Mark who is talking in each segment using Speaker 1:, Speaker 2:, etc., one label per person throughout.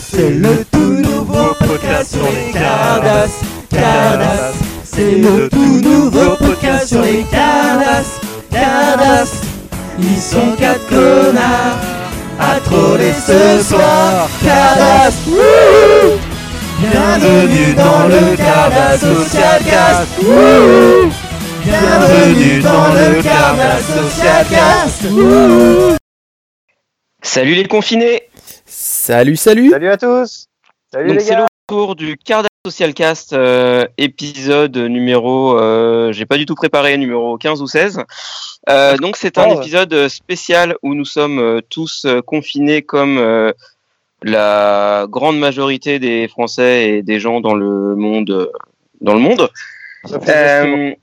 Speaker 1: C'est le tout nouveau podcast sur les Cardas. Cardas. C'est le tout nouveau podcast sur les Cardas. Cardas. Ils sont quatre connards à troller ce soir. Cardas. Bienvenue dans le Cardas Social Cast. Bienvenue dans le Cardas Social Cast.
Speaker 2: Salut les confinés
Speaker 3: Salut, salut
Speaker 4: Salut à tous Salut
Speaker 2: Donc
Speaker 4: les
Speaker 2: c'est le retour du Cardas Social Cast euh, épisode numéro, euh, j'ai pas du tout préparé, numéro 15 ou 16. Euh, donc c'est un épisode spécial où nous sommes euh, tous euh, confinés comme euh, la grande majorité des Français et des gens dans le monde. Dans le monde.
Speaker 4: Ça fait exactement.
Speaker 2: Euh,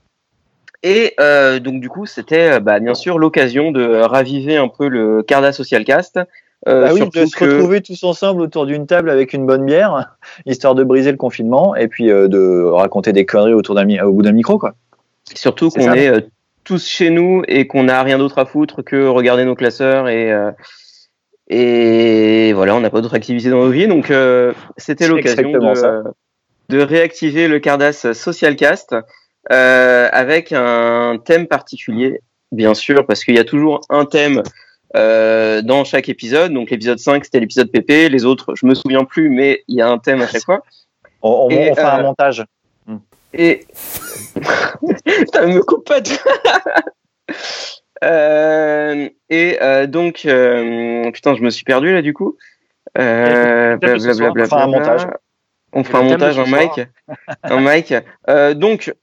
Speaker 2: et euh, donc du coup, c'était euh, bah, bien sûr l'occasion de raviver un peu le Carda Social Cast. Euh,
Speaker 4: Bah oui, de se
Speaker 2: que-
Speaker 4: retrouver tous ensemble autour d'une table avec une bonne bière, histoire de briser le confinement et puis euh, de raconter des conneries autour d'un au bout d'un micro, quoi.
Speaker 2: Surtout qu'on est tous chez nous et qu'on n'a rien d'autre à foutre que regarder nos classeurs et et voilà, on n'a pas d'autre activité dans nos vies, donc c'était l'occasion de, de réactiver le Cardas Social Cast euh, avec un thème particulier, bien sûr, parce qu'il y a toujours un thème euh, dans chaque épisode. Donc l'épisode 5, c'était l'épisode PP, les autres, je me souviens plus, mais il y a un thème à chaque fois.
Speaker 4: On, on,
Speaker 2: Et,
Speaker 4: on fera
Speaker 2: euh,
Speaker 4: un montage.
Speaker 2: Et ça me coupe pas. de- Euh, et euh, donc, euh, putain, je me suis perdu là du coup. Euh, blablabla.
Speaker 4: On fera un montage.
Speaker 2: On fera un montage, un mic, un mic. Euh, donc,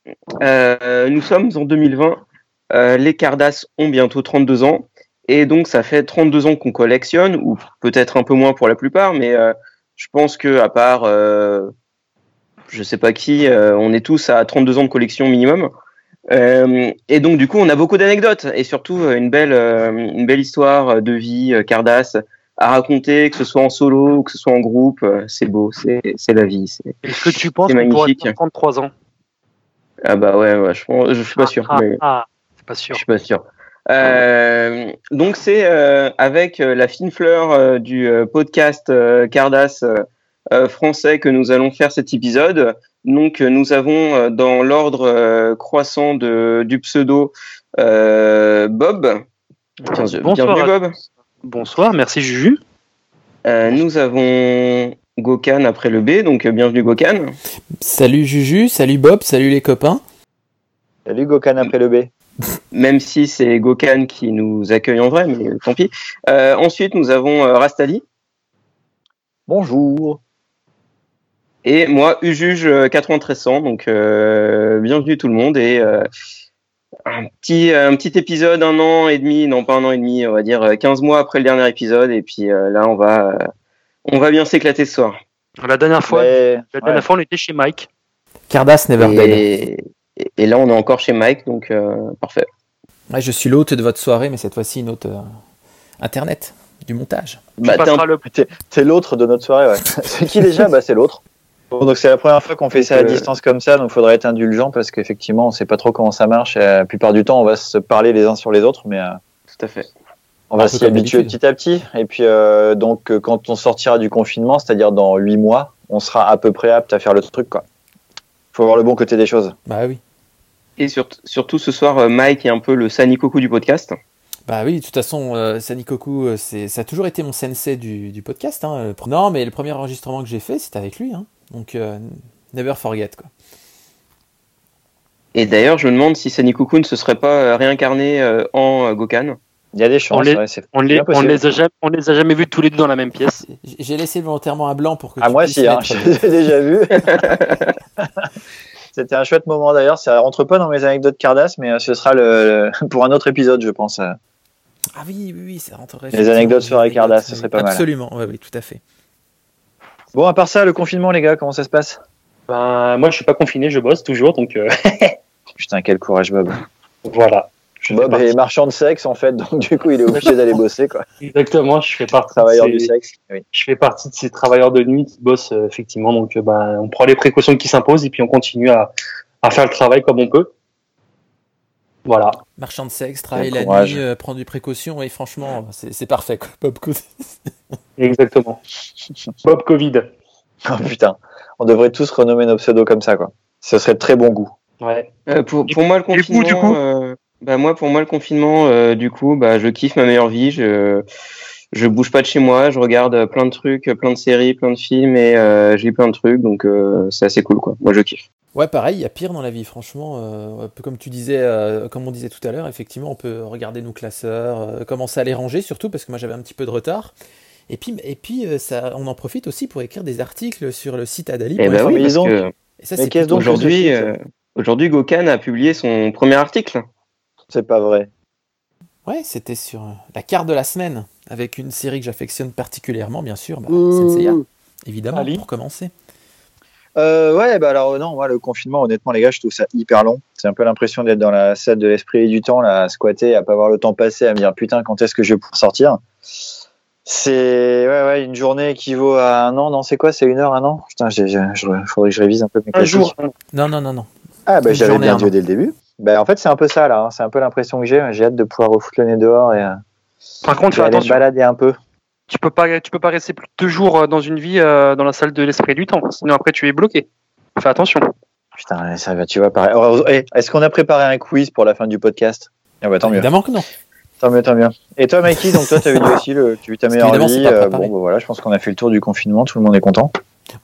Speaker 2: euh, nous sommes en 2020. Euh, les Cardas ont bientôt 32 ans. Et donc, ça fait 32 ans qu'on collectionne, ou peut-être un peu moins pour la plupart, mais je pense que à part, je sais pas qui, on est tous à 32 ans de collection minimum. Et donc, du coup, on a beaucoup d'anecdotes et surtout une belle, une belle histoire de vie Cardas à raconter, que ce soit en solo que ce soit en groupe. euh, C'est beau, c'est la vie. c'est-
Speaker 5: Est-ce que tu penses
Speaker 2: C'est
Speaker 5: qu'on faire 33 ans?
Speaker 2: Ah bah ouais, ouais je, pense- je suis pas sûr.
Speaker 5: Ah,
Speaker 2: mais...
Speaker 5: ah, c'est pas
Speaker 2: Je
Speaker 5: sûr.
Speaker 2: suis pas sûr. Euh, donc c'est euh, avec la fine fleur du podcast Cardas euh, français que nous allons faire cet épisode. Donc nous avons dans l'ordre croissant de, du pseudo euh, Bob. Tiens, je-
Speaker 5: Bonsoir
Speaker 2: bienvenue Bob.
Speaker 5: Bonsoir, merci Juju.
Speaker 2: Euh, nous avons Gokan après le B, donc euh, bienvenue Gokan.
Speaker 3: Salut Juju, salut Bob, salut les copains.
Speaker 4: Salut Gokan après le B.
Speaker 2: Même si c'est Gokan qui nous accueille en vrai, mais tant pis. Euh, ensuite nous avons Rastali.
Speaker 4: Bonjour.
Speaker 2: Et moi, Ujuge euh, 9300, donc euh, bienvenue tout le monde et euh, un petit un petit épisode un an et demi, non pas un an et demi, on va dire euh, 15 mois après le dernier épisode et puis euh, là on va euh, on va bien s'éclater ce soir.
Speaker 5: La dernière fois,
Speaker 4: Mais-
Speaker 5: la dernière
Speaker 4: ouais.
Speaker 5: fois on était chez Mike.
Speaker 3: Cardas Never.
Speaker 2: Et, et- et là on est encore chez Mike, donc euh, parfait.
Speaker 3: Ouais, je suis l'hôte de votre soirée, mais cette fois-ci une hôte euh, internet, du montage.
Speaker 5: Tu
Speaker 2: Bah, un-
Speaker 4: t'es l'autre de notre soirée, ouais. C'est qui déjà? Bah c'est l'autre. Bon, donc c'est la première fois qu'on fait ça à
Speaker 2: euh,
Speaker 4: distance comme ça, donc faudrait être indulgent parce qu'effectivement on sait pas trop comment ça marche. Et, euh, la plupart du temps on va se parler les uns sur les autres, mais euh,
Speaker 2: tout à fait.
Speaker 4: on va s'y habituer petit à petit. Et puis euh, donc quand on sortira du confinement, c'est-à-dire dans huit mois, on sera à peu près apte à faire le truc quoi. Faut voir le bon côté des choses.
Speaker 3: Bah oui.
Speaker 2: Et sur- surtout ce soir, Mike est un peu le Sanikoku du podcast.
Speaker 3: Bah oui, de toute façon, euh, Sanikoku, c'est, ça a toujours été mon sensei du, du podcast. Hein. Non, mais le premier enregistrement que j'ai fait, c'était avec lui. Hein. Donc, euh, never forget. Quoi.
Speaker 2: Et d'ailleurs, je me demande si Sanikoku ne se serait pas euh, réincarné euh, en euh, Gokan.
Speaker 4: Il y a des chances.
Speaker 5: On les-
Speaker 4: ouais, c'est
Speaker 5: On les, on a jamais, on les a jamais vus tous les deux dans la même pièce.
Speaker 3: J'ai- laissé volontairement un blanc pour que
Speaker 4: Ah
Speaker 3: tu
Speaker 4: moi si, hein, je déjà vus. C'était un chouette moment d'ailleurs. Ça rentre pas dans mes anecdotes Cardass, mais ce sera le, le- pour un autre épisode, je pense.
Speaker 3: Ah oui, oui, oui, ça rentrerait.
Speaker 4: Les anecdotes sur
Speaker 3: les
Speaker 4: ce serait pas mal.
Speaker 3: Absolument, ouais, oui, tout à fait.
Speaker 4: Bon, à part ça, le confinement, les gars, comment ça se passe?
Speaker 6: Ben, moi, je suis pas confiné, je bosse toujours, donc euh,
Speaker 4: Putain, quel courage, Bob.
Speaker 6: voilà.
Speaker 4: Bob est marchand de sexe, en fait, donc du coup, il est obligé d'aller bosser, quoi.
Speaker 6: Exactement, je fais partie. de
Speaker 4: Travailleur
Speaker 6: ces-
Speaker 4: du sexe. Oui.
Speaker 6: Je fais partie de ces travailleurs de nuit qui bossent euh, effectivement, donc euh, ben, on prend les précautions qui s'imposent et puis on continue à, à faire le travail comme on peut. Voilà.
Speaker 3: Marchand de sexe, travailler la nuit, euh, prendre des précautions, et franchement, c'est parfait. Quoi. Bob Cousy.
Speaker 6: Exactement. Bob Covid.
Speaker 4: Oh putain, on devrait tous renommer nos pseudos comme ça, quoi. Ce serait de très bon goût.
Speaker 6: Ouais.
Speaker 2: Euh, pour, moi, le confinement,
Speaker 5: du coup
Speaker 2: euh, bah moi, pour moi, le confinement, euh, du coup, bah, je kiffe ma meilleure vie. Je, je bouge pas de chez moi. Je regarde euh, plein de trucs, plein de séries, plein de films, et euh, j'ai plein de trucs, donc euh, c'est assez cool, quoi. Moi, je kiffe.
Speaker 3: Ouais, pareil, il y a pire dans la vie, franchement. euh, un peu comme tu disais, euh, comme on disait tout à l'heure, effectivement, on peut regarder nos classeurs, euh, commencer à les ranger, surtout parce que moi j'avais un petit peu de retard. Et puis, et puis euh, ça, on en profite aussi pour écrire des articles sur le site Adali.
Speaker 2: Et bah oui,
Speaker 4: mais
Speaker 2: parce
Speaker 4: ils ont-
Speaker 2: que
Speaker 3: Et ça,
Speaker 4: Mais
Speaker 3: c'est
Speaker 4: qu'est-ce donc
Speaker 2: aujourd'hui, euh, aujourd'hui, Gokan a publié son premier article.
Speaker 4: C'est pas vrai.
Speaker 3: Ouais, c'était sur euh, la carte de la semaine, avec une série que j'affectionne particulièrement, bien sûr, bah,
Speaker 4: Ouh.
Speaker 3: Senseiya, évidemment,
Speaker 6: Ali.
Speaker 3: pour commencer.
Speaker 4: Euh, ouais, bah alors non, moi le confinement, honnêtement les gars, je trouve ça hyper long. C'est un peu l'impression d'être dans la salle de l'esprit et du temps, là, à squatter, à pas voir le temps passer, à me dire putain quand est-ce que je vais pouvoir sortir? C'est ouais ouais une journée équivaut à un an, non c'est quoi, c'est une heure, un an? Putain, j'ai, j'ai, je- faudrait que je révise un peu mes
Speaker 6: Un jour.
Speaker 3: Non, non, non, non.
Speaker 4: Ah bah
Speaker 3: Une
Speaker 4: j'avais
Speaker 3: journée,
Speaker 4: bien dit dès le début. Bah en fait c'est un peu ça là, hein. c'est un peu l'impression que j'ai. J'ai hâte de pouvoir refouler le nez dehors et, euh,
Speaker 5: Par contre, fais
Speaker 4: aller me
Speaker 5: attention.
Speaker 4: balader un peu.
Speaker 5: Tu peux pas, tu peux pas rester plus de deux jours euh, dans une vie euh, dans la salle de l'esprit du temps. Sinon après tu es bloqué. Fais attention.
Speaker 4: Putain, ça va, tu vois, pareil. Alors, eh, Est-ce qu'on a préparé un quiz pour la fin du podcast? Ah bah tant mieux.
Speaker 3: Évidemment que non.
Speaker 4: Tant mieux, tant mieux. Et toi, Mikey, donc toi, tu avais dit aussi le, tu as eu ta meilleure vie. euh, bon, bah voilà, je pense qu'on a fait le tour du confinement, tout le monde est content.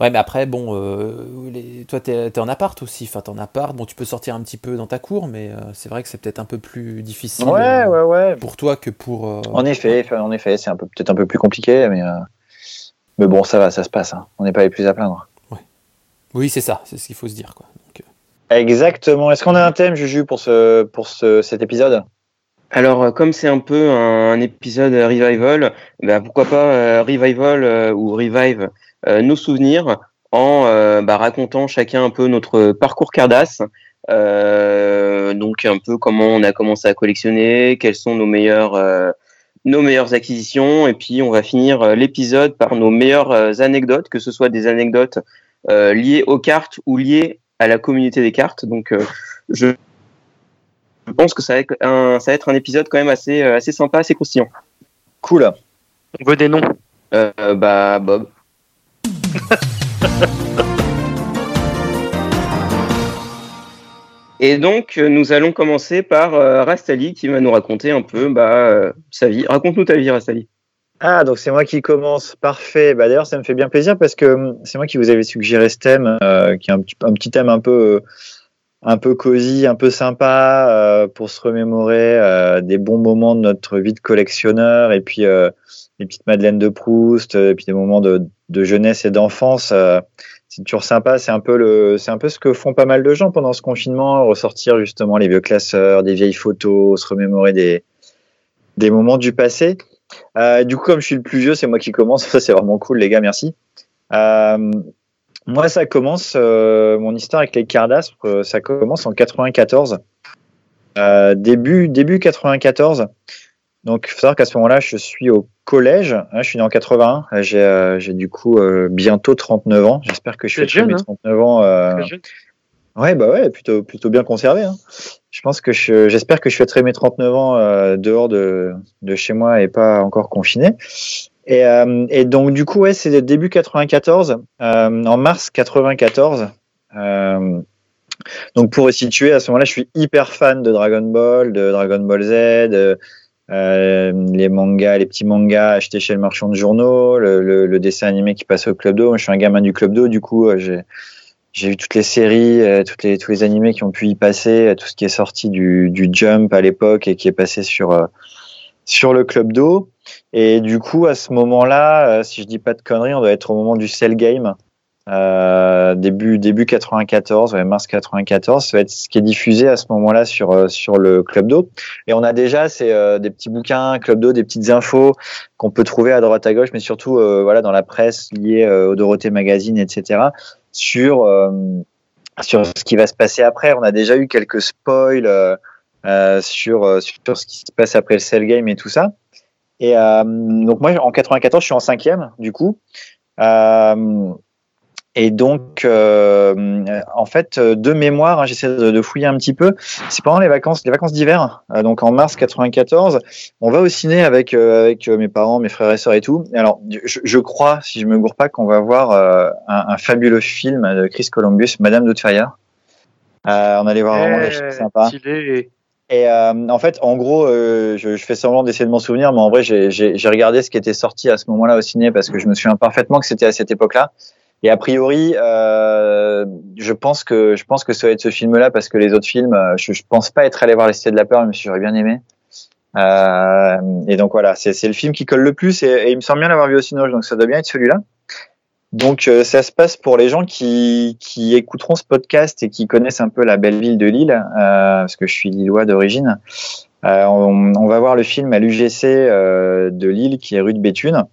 Speaker 3: Ouais, mais après, bon, euh, les- toi, t'es es en appart aussi. Enfin, t'es en appart. Bon, tu peux sortir un petit peu dans ta cour, mais euh, c'est vrai que c'est peut-être un peu plus difficile
Speaker 4: Ouais,
Speaker 3: euh,
Speaker 4: ouais, ouais.
Speaker 3: pour toi que pour. euh,
Speaker 4: En effet, en effet, c'est un peu peut-être un peu plus compliqué, mais euh, mais bon, ça va, ça se passe. hein. On n'est pas les plus à plaindre.
Speaker 3: Oui, c'est ça. C'est ce qu'il faut se dire, quoi. Donc, euh,
Speaker 4: Exactement. Est-ce qu'on a un thème, Juju, pour ce pour ce, cet épisode?
Speaker 2: Alors, comme c'est un peu un, un épisode revival, bah, pourquoi pas euh, revival euh, ou revive euh, nos souvenirs en euh, bah, racontant chacun un peu notre parcours Cardass. Euh, donc un peu comment on a commencé à collectionner, quelles sont nos meilleures euh, nos meilleures acquisitions, et puis on va finir euh, l'épisode par nos meilleures euh, anecdotes, que ce soit des anecdotes euh, liées aux cartes ou liées à la communauté des cartes. Donc euh, je pense que ça va être un, ça va être un épisode quand même assez, euh, assez sympa, assez croustillant.
Speaker 4: Cool.
Speaker 5: On veut des noms.
Speaker 2: Euh, bah, Bob. Et donc, euh, nous allons commencer par euh, Rastali qui va nous raconter un peu bah, euh, sa vie. Raconte-nous ta vie, Rastali.
Speaker 4: Ah, donc c'est moi qui commence. Parfait. Bah, D'ailleurs, ça me fait bien plaisir parce que hum, c'est moi qui vous avais suggéré ce thème, qui est un petit, thème un peu, un peu cosy, un peu sympa euh, pour se remémorer euh, des bons moments de notre vie de collectionneur et puis euh, les petites Madeleines de Proust, euh, et puis des moments de, de jeunesse et d'enfance. euh, c'est toujours sympa. C'est un peu le, c'est un peu ce que font pas mal de gens pendant ce confinement, ressortir justement les vieux classeurs, des vieilles photos, se remémorer des, des moments du passé. Euh, du coup, comme je suis le plus vieux, c'est moi qui commence. Ça, c'est vraiment cool, les gars. Merci. Moi, ça commence, euh, mon histoire avec les Cardass, euh, ça commence en 94. Euh, début, début 94. Donc, il faut savoir qu'à ce moment-là, je suis au collège. hein, je suis né en 81. Là, J'ai euh, du coup bientôt 39 ans. J'espère que je
Speaker 5: jeune,
Speaker 4: mes
Speaker 5: hein.
Speaker 4: 39 ans. euh,
Speaker 5: Très jeune.
Speaker 4: Ouais, bah ouais, plutôt, plutôt bien conservé. Hein. Je pense que je, j'espère que je fêterai mes 39 ans euh, dehors de, de chez moi et pas encore confiné. Et, euh, et donc, du coup, ouais, c'est début 94, euh, en mars 94. Euh, donc, pour resituer, à ce moment-là, je suis hyper fan de Dragon Ball, de Dragon Ball Z, euh, les mangas, les petits mangas achetés chez le marchand de journaux, le, le, le dessin animé qui passe au Club d'eau. Je suis un gamin du Club d'eau, du coup, euh, j'ai j'ai vu toutes les séries, euh, toutes les, tous les animés qui ont pu y passer, euh, tout ce qui est sorti du, du Jump à l'époque et qui est passé sur, euh, sur le Club d'eau. Et du coup, à ce moment-là, euh, si je dis pas de conneries, on doit être au moment du Cell Game, euh, début, début 94, ouais, mars 94. Ça va être ce qui est diffusé à ce moment-là sur, euh, sur le Club d'eau. Et on a déjà c'est des petits bouquins, Club d'eau, des petites infos qu'on peut trouver à droite à gauche, mais surtout voilà dans la presse liée au Dorothée Magazine, etc sur sur ce qui va se passer après. On a déjà eu quelques spoils sur sur ce qui se passe après le Cell Game et tout ça. Et euh, donc moi en 94, je suis en cinquième du coup. Euh, Et donc, euh, en fait, de mémoire, hein, j'essaie de, de, fouiller un petit peu. C'est pendant les vacances, les vacances d'hiver, donc en mars 94. On va au ciné avec avec mes parents, mes frères et sœurs et tout. Alors, je, je crois, si je me gourre pas, qu'on va voir un, un, fabuleux film de Chris Columbus, Madame Doubtfire. on allait voir vraiment des films sympas. Et euh, en fait, en gros, euh, je, je, fais semblant d'essayer de m'en souvenir, mais en vrai, j'ai regardé ce qui était sorti à ce moment-là au ciné parce que je me souviens parfaitement que c'était à cette époque-là. Et a priori, euh, je pense que je pense que ça va être ce film-là parce que les autres films, euh, je, je pense pas être allé voir les Cités de la peur, mais j'aurais bien aimé. Euh, et donc voilà, c'est le film qui colle le plus et il me semble bien l'avoir vu au cinéma, donc ça doit bien être celui-là. Donc euh, ça se passe pour les gens qui, qui, écouteront ce podcast et qui connaissent un peu la belle ville de Lille, euh, parce que je suis lillois d'origine. Euh, on, on, va voir le film à l'UGC euh, de Lille, qui est rue de Béthune.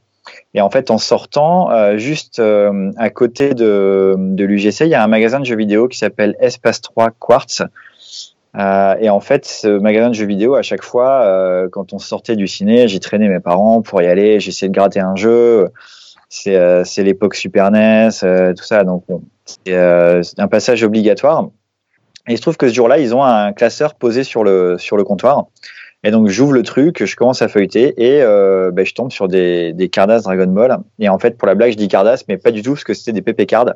Speaker 4: Et en fait, en sortant, euh, juste à côté de, de l'UGC, il y a un magasin de jeux vidéo qui s'appelle Espace 3 Quartz. et en fait, ce magasin de jeux vidéo, à chaque fois, quand on sortait du ciné, j'y traînais mes parents pour y aller, j'essayais de gratter un jeu c'est euh, c'est l'époque Super NES, euh, tout ça. Donc bon, euh, c'est un passage obligatoire. Et il se trouve que ce jour-là, ils ont un classeur posé sur le sur le comptoir. Et donc j'ouvre le truc, je commence à feuilleter et ben, je tombe sur des, des Cardass Dragon Ball. Et en fait, pour la blague, je dis Cardass, mais pas du tout parce que c'était des PP cards.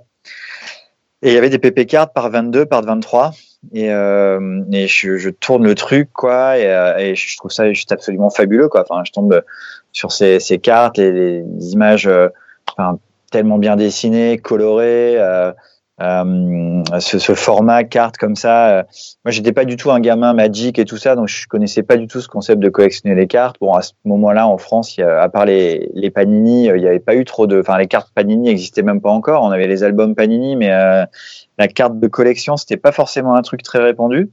Speaker 4: Et il y avait des PP cards par 22, par 23. Et, et je, tourne le truc quoi et, je trouve ça juste absolument fabuleux quoi. Enfin, je tombe sur ces, ces cartes, les images tellement bien dessiné, coloré. Euh, euh, ce, format carte comme ça. Euh, moi, j'étais pas du tout un gamin Magic et tout ça, donc je connaissais pas du tout ce concept de collectionner les cartes. Bon, à ce moment-là, en France, y a, à part les, Panini, il n'y avait pas eu trop de. Enfin, les cartes Panini n'existaient même pas encore. On avait les albums Panini, mais euh, la carte de collection, c'était pas forcément un truc très répandu.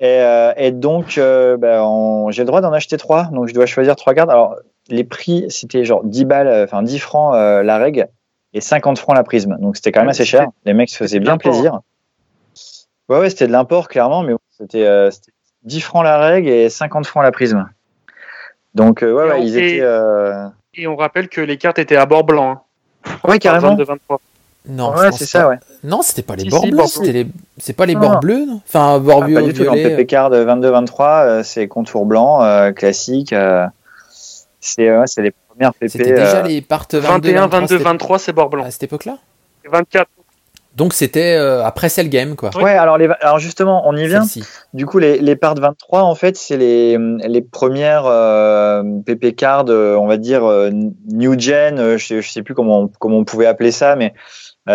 Speaker 4: Et, euh, et donc, euh, ben, j'ai le droit d'en acheter trois, donc je dois choisir trois cartes. Alors, les prix, c'était genre 10 balles, euh, enfin 10 francs la règle et 50 francs la prisme. Donc c'était quand même assez cher. Les mecs se faisaient bien plaisir. Ouais, ouais, c'était de l'import, clairement, mais c'était euh, 10 francs la règle et 50 francs la prisme. Donc, euh, ouais, ouais, ils étaient. Euh...
Speaker 5: Et on rappelle que les cartes étaient à bord blanc.
Speaker 4: Hein. Ouais, carrément.
Speaker 5: De 23.
Speaker 3: Non,
Speaker 4: ouais, c'est ça, ouais.
Speaker 3: Non, c'était pas les si, bords si, bleus, c'était les... c'est pas les non. bords bleus, non Enfin, bords
Speaker 4: ah, Pas du tout, dans PP Card 22-23, c'est contour blanc, euh, classique. Euh, c'est ouais, les premières PP.
Speaker 3: C'était déjà euh... les parts
Speaker 5: 21, 22, 23, c'est bord blanc.
Speaker 3: À cette époque-là
Speaker 5: 24.
Speaker 3: Donc c'était euh, après Cell Game, quoi.
Speaker 4: Ouais, alors, les, alors justement, on y vient. Du coup, les, les parts 23, en fait, c'est les, les premières euh, PP cards, on va dire, euh, new gen, je, je sais plus comment on, comment on pouvait appeler ça, mais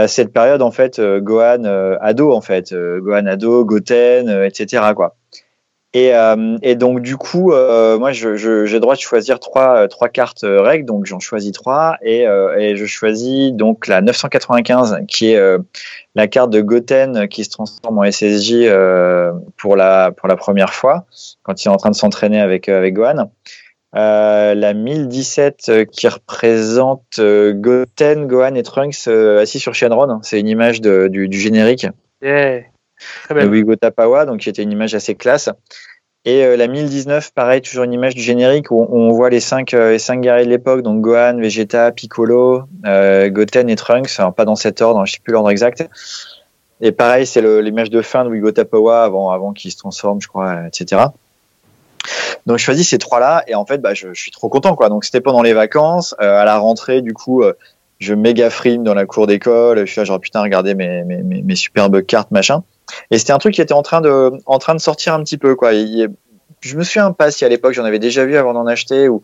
Speaker 4: cette période, en fait, Gohan ado, en fait, Gohan ado, Goten, etc.. Et, euh, donc du coup, euh, moi, j'ai le droit de choisir trois, trois cartes règles, donc j'en choisis trois, et, euh, et, je choisis donc la 995, qui est euh, la carte de Goten qui se transforme en SSJ euh, pour la pour la première fois quand il est en train de s'entraîner avec avec Gohan. La 1017 qui représente Goten, Gohan et Trunks assis sur Shenron, c'est une image de, du, du générique.
Speaker 5: Yeah.
Speaker 4: De Wigo Tapawa, donc qui était une image assez classe. Et euh, la 1019, pareil, toujours une image du générique où on, voit les cinq, euh, les cinq guerriers de l'époque, donc Gohan, Vegeta, Piccolo, euh, Goten et Trunks, alors pas dans cet ordre, je sais plus l'ordre exact. Et pareil, c'est l'image de fin de Wigo Tapawa avant, avant qu'il se transforme, je crois, etc. Donc je choisis ces trois-là et en fait, bah, je, suis trop content, quoi. Donc c'était pendant les vacances, euh, à la rentrée, du coup, je méga frime dans la cour d'école. Je suis là, genre putain, regardez mes, mes, mes, mes superbes cartes, machin. Et c'était un truc qui était en train de, en train de sortir un petit peu, quoi. Je me souviens pas si à l'époque j'en avais déjà vu avant d'en acheter ou,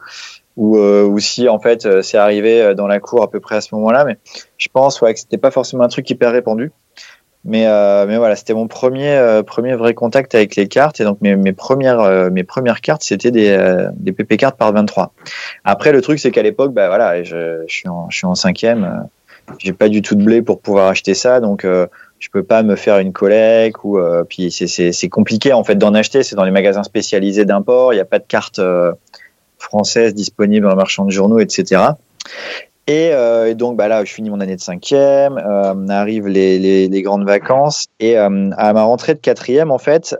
Speaker 4: ou, euh, ou si en fait euh, c'est arrivé euh, dans la cour à peu près à ce moment-là. Mais je pense ouais, que c'était pas forcément un truc hyper répandu. Mais, euh, mais voilà, c'était mon premier, euh, premier vrai contact avec les cartes. Et donc, mes, mes, premières, euh, mes premières cartes, c'était des, des PP cartes par 23. Après, le truc, c'est qu'à l'époque, bah, voilà, je, suis en, je suis en cinquième. J'ai pas du tout de blé pour pouvoir acheter ça. Donc, je peux pas me faire une collecte ou puis c'est compliqué en fait d'en acheter. C'est dans les magasins spécialisés d'import. Il n'y a pas de cartes euh, françaises disponibles dans le marchand de journaux, etc. Et, euh, et, donc bah là, je finis mon année de cinquième, euh, arrivent les, les, grandes vacances et euh, à ma rentrée de quatrième en fait,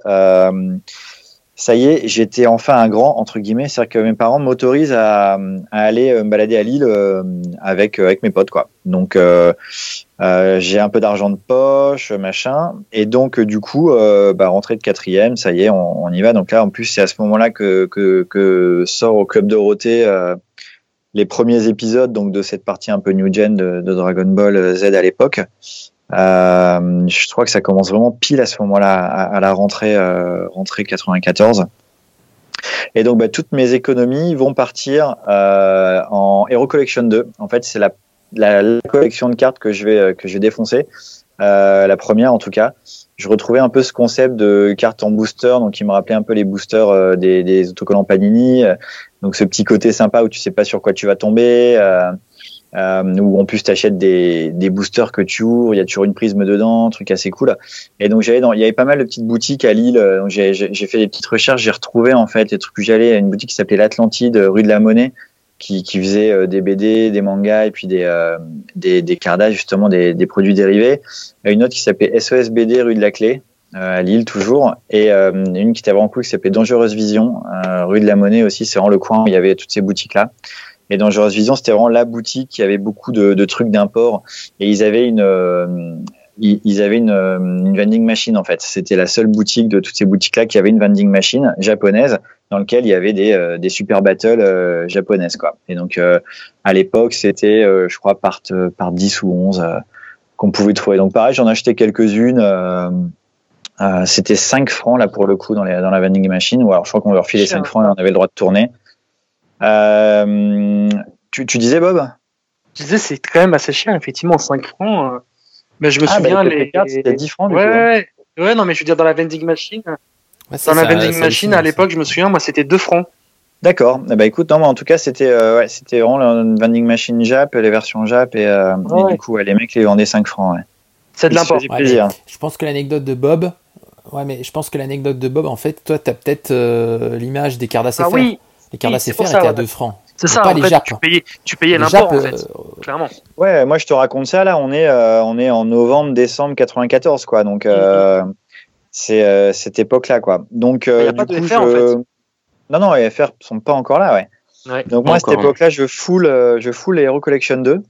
Speaker 4: ça y est, j'étais enfin un grand entre guillemets, c'est-à-dire que mes parents m'autorisent à, à, aller me balader à Lille euh, avec avec mes potes quoi. Donc euh, euh, j'ai un peu d'argent de poche, machin, et donc du coup, euh, bah, rentrée de quatrième, ça y est, on, on, y va. Donc là, en plus, c'est à ce moment-là que, que, que sort au club Dorothée les premiers épisodes donc de cette partie un peu new gen de, de Dragon Ball Z à l'époque. Euh, je crois que ça commence vraiment pile à ce moment-là, à, à, la rentrée, euh, rentrée 94. Et donc, bah, toutes mes économies vont partir euh, en Hero Collection 2. En fait, c'est la, la, la, collection de cartes que je vais que je vais défoncer. Euh, la première, en tout cas. Je retrouvais un peu ce concept de cartes en booster, donc il me rappelait un peu les boosters euh, des, autocollants Panini. Donc, ce petit côté sympa où tu sais pas sur quoi tu vas tomber. Euh, euh, où en plus t'achètes des, des boosters que tu ouvres, il y a toujours une prisme dedans, un truc assez cool. Et donc j'allais dans, il y avait pas mal de petites boutiques à Lille, donc j'ai, j'ai fait des petites recherches, j'ai retrouvé en fait les trucs que j'allais à une boutique qui s'appelait l'Atlantide, rue de la Monnaie, qui, faisait euh, des BD, des mangas et puis des euh, des, justement des, produits dérivés. Une autre qui s'appelait SOS BD rue de la Clé. Euh, à Lille toujours et euh, une qui était vraiment cool qui s'appelait Dangereuse Vision rue de la Monnaie aussi c'est vraiment le coin où il y avait toutes ces boutiques là et Dangerous Vision, c'était vraiment la boutique qui avait beaucoup de, trucs d'import. Et ils avaient une, ils, avaient une, vending machine en fait. C'était la seule boutique de toutes ces boutiques-là qui avait une vending machine japonaise dans lequel il y avait des, euh, des super battles euh, japonaises quoi. Et donc euh, à l'époque, c'était, je crois, par, par 10 ou 11 qu'on pouvait trouver. Donc pareil, j'en achetais quelques-unes. c'était 5 francs là pour le coup dans, les, dans la vending machine. Ou alors je crois qu'on leur filait 5 francs et on avait le droit de tourner. Euh, tu, tu, disais, Bob?
Speaker 5: Je disais, c'est quand même assez cher, effectivement, 5 francs. Mais je me
Speaker 4: ah,
Speaker 5: souviens,
Speaker 4: bah, les cartes, c'était 10 francs.
Speaker 5: Ouais, ouais, ouais, non, mais je veux dire, dans la vending machine, ouais, dans la vending machine, à l'époque, je me souviens, moi, c'était 2 francs.
Speaker 4: D'accord. Eh ben, écoute, non, mais en tout cas, c'était euh, ouais, c'était vraiment une vending machine Jap, les versions Jap, et, euh, ouais. et du coup, ouais, les mecs les vendaient 5 francs. Ouais.
Speaker 5: C'est de l'import.
Speaker 3: plaisir. je pense que l'anecdote de Bob, ouais, mais je pense que l'anecdote de Bob, en fait, toi, t'as peut-être euh, l'image des cartes
Speaker 5: Ah oui,
Speaker 3: les cartes oui, étaient à 2 francs.
Speaker 5: C'est ça,
Speaker 3: pas
Speaker 5: en
Speaker 3: les
Speaker 5: fait, tu payais, tu payais l'import, en fait, clairement.
Speaker 4: Ouais, moi je te raconte ça là, on est, euh, on est en novembre, décembre 94, quoi. Donc euh, mm-hmm. C'est euh, cette époque-là, quoi. Donc
Speaker 5: Il n'y a
Speaker 4: du
Speaker 5: pas
Speaker 4: coup,
Speaker 5: de FR,
Speaker 4: je...
Speaker 5: en fait.
Speaker 4: Non, non, les FR sont pas encore là, ouais.
Speaker 5: Ouais.
Speaker 4: Donc moi à cette
Speaker 2: Encore,
Speaker 4: époque-là, je full, euh, je full les Hero Collection 2.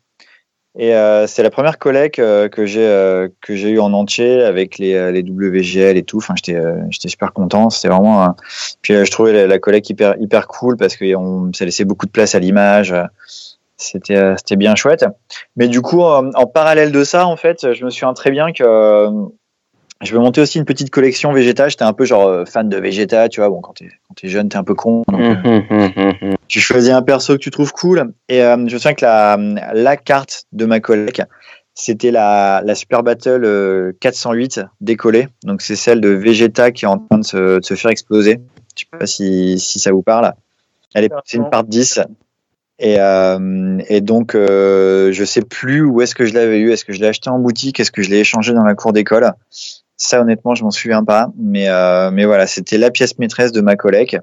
Speaker 4: Et euh, c'est la première collecte euh, que j'ai euh, que j'ai eu en entier avec les, euh, les WGL et tout. Enfin, j'étais euh, j'étais super content. C'était vraiment. Puis euh, je trouvais la, la collecte hyper hyper cool parce que on, ça laissait beaucoup de place à l'image. C'était euh, c'était bien chouette. Mais du coup, en, en parallèle de ça, en fait, je me souviens très bien que euh, je vais monter aussi une petite collection Vegeta. J'étais un peu genre euh, fan de Vegeta, tu vois. Bon, quand t'es quand t'es jeune, t'es un peu con. donc, euh, tu choisis un perso que tu trouves cool. Et euh, je me souviens que la, la carte de ma collègue, c'était la, la Super Battle euh, 408 décollée. Donc c'est celle de Vegeta qui est en train de se, de se faire exploser. Je sais pas si, si ça vous parle. Elle est, c'est une part 10. Et, euh, et donc, euh, je sais plus où est-ce que je l'avais eu. Est-ce que je l'ai acheté en boutique? Est-ce que je l'ai échangé dans la cour d'école? Ça, honnêtement, je m'en souviens pas. Mais, euh, mais voilà, c'était la pièce maîtresse de ma collègue.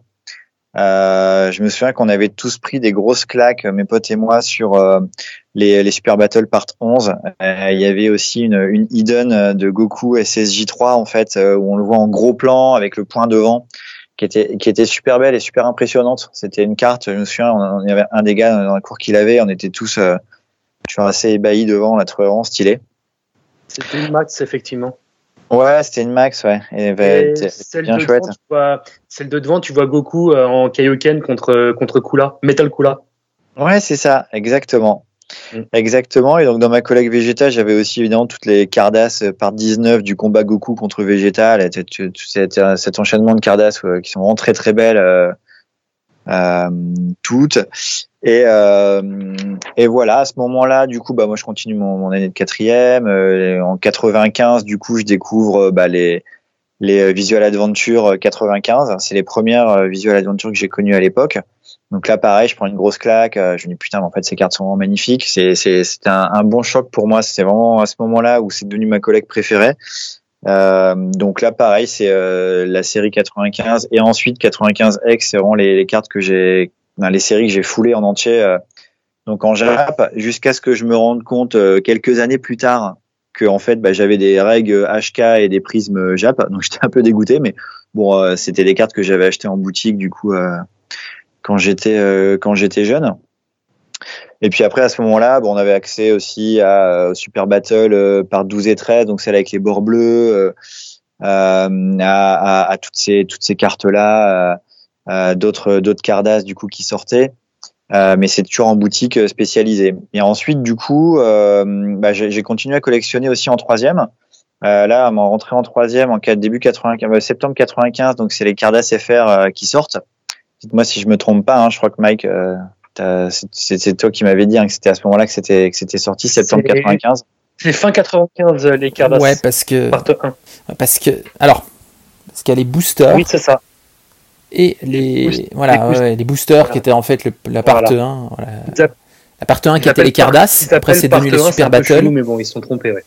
Speaker 4: Euh, je me souviens qu'on avait tous pris des grosses claques, mes potes et moi, sur euh, les, les Super Battle Part 11. Euh, il y avait aussi une, une hidden de Goku SSJ3 en fait, euh, où on le voit en gros plan avec le point devant, qui était qui était super belle et super impressionnante. C'était une carte. Je me souviens, on, y avait un des gars dans la cour qui l'avait. On était tous, euh, tu assez ébahis devant, la trouvé vraiment stylé.
Speaker 5: C'était une max, effectivement.
Speaker 4: Ouais, c'était une max, ouais. Et,
Speaker 5: celle,
Speaker 4: bien
Speaker 5: de
Speaker 4: chouette.
Speaker 5: devant, tu vois, celle de devant, tu vois Goku euh, en Kaioken contre, contre Kula, Metal Kula.
Speaker 4: Ouais, c'est ça, exactement.
Speaker 5: Mm.
Speaker 4: Exactement. Et donc, dans ma collègue Vegeta, j'avais aussi évidemment toutes les Cardass euh, par 19 du combat Goku contre Vegeta. Là, cet, enchaînement de Cardass euh, qui sont vraiment très très belles, euh, toutes. Et, euh, et voilà, à ce moment-là, du coup, bah, moi, je continue mon, mon année de quatrième. Euh, en 95, du coup, je découvre euh, bah, les, les euh, Visual Adventure euh, 95. C'est les premières euh, Visual Adventure que j'ai connues à l'époque. Donc là, pareil, je prends une grosse claque. euh, Je me dis putain, mais en fait, ces cartes sont vraiment magnifiques. C'est c'est un, un bon choc pour moi. C'était vraiment à ce moment-là où c'est devenu ma collègue préférée. Euh, donc là, pareil, c'est euh, la série 95 et ensuite 95X. C'est vraiment les, les cartes que j'ai, les séries que j'ai foulées en entier. euh, donc en Jap, jusqu'à ce que je me rende compte euh, quelques années plus tard que en fait bah, j'avais des règles HK et des prismes Jap, donc j'étais un peu dégoûté, mais bon, euh, c'était des cartes que j'avais achetées en boutique du coup euh, quand j'étais quand j'étais jeune. Et puis après à ce moment-là, bon, on avait accès aussi à Super Battle par 12 et 13, donc celle avec les bords bleus, à, à, à, toutes ces toutes ces cartes là, d'autres d'autres cardas du coup qui sortaient. Euh, mais c'est toujours en boutique euh, spécialisée. Et ensuite, du coup, euh, bah, j'ai continué à collectionner aussi en troisième. Euh, là, à m'en rentrer en troisième en début 95, septembre 95, donc c'est les Cardas FR qui sortent. Dites-moi si je me trompe pas, hein, je crois que Mike, c'est toi qui m'avais dit hein, que c'était à ce moment-là que c'était que c'était sorti, septembre 95.
Speaker 5: C'est fin 95 les Cardas.
Speaker 3: Ouais, parce que parce que alors parce qu'il y a les boosters.
Speaker 5: Oui, c'est ça
Speaker 3: et les, voilà, les, boosters qui étaient en fait le, la part 1. Voilà. La part 1 qui était les Cardass, après c'est devenu les Super Battle.
Speaker 6: mais bon, ils sont trompés, ouais.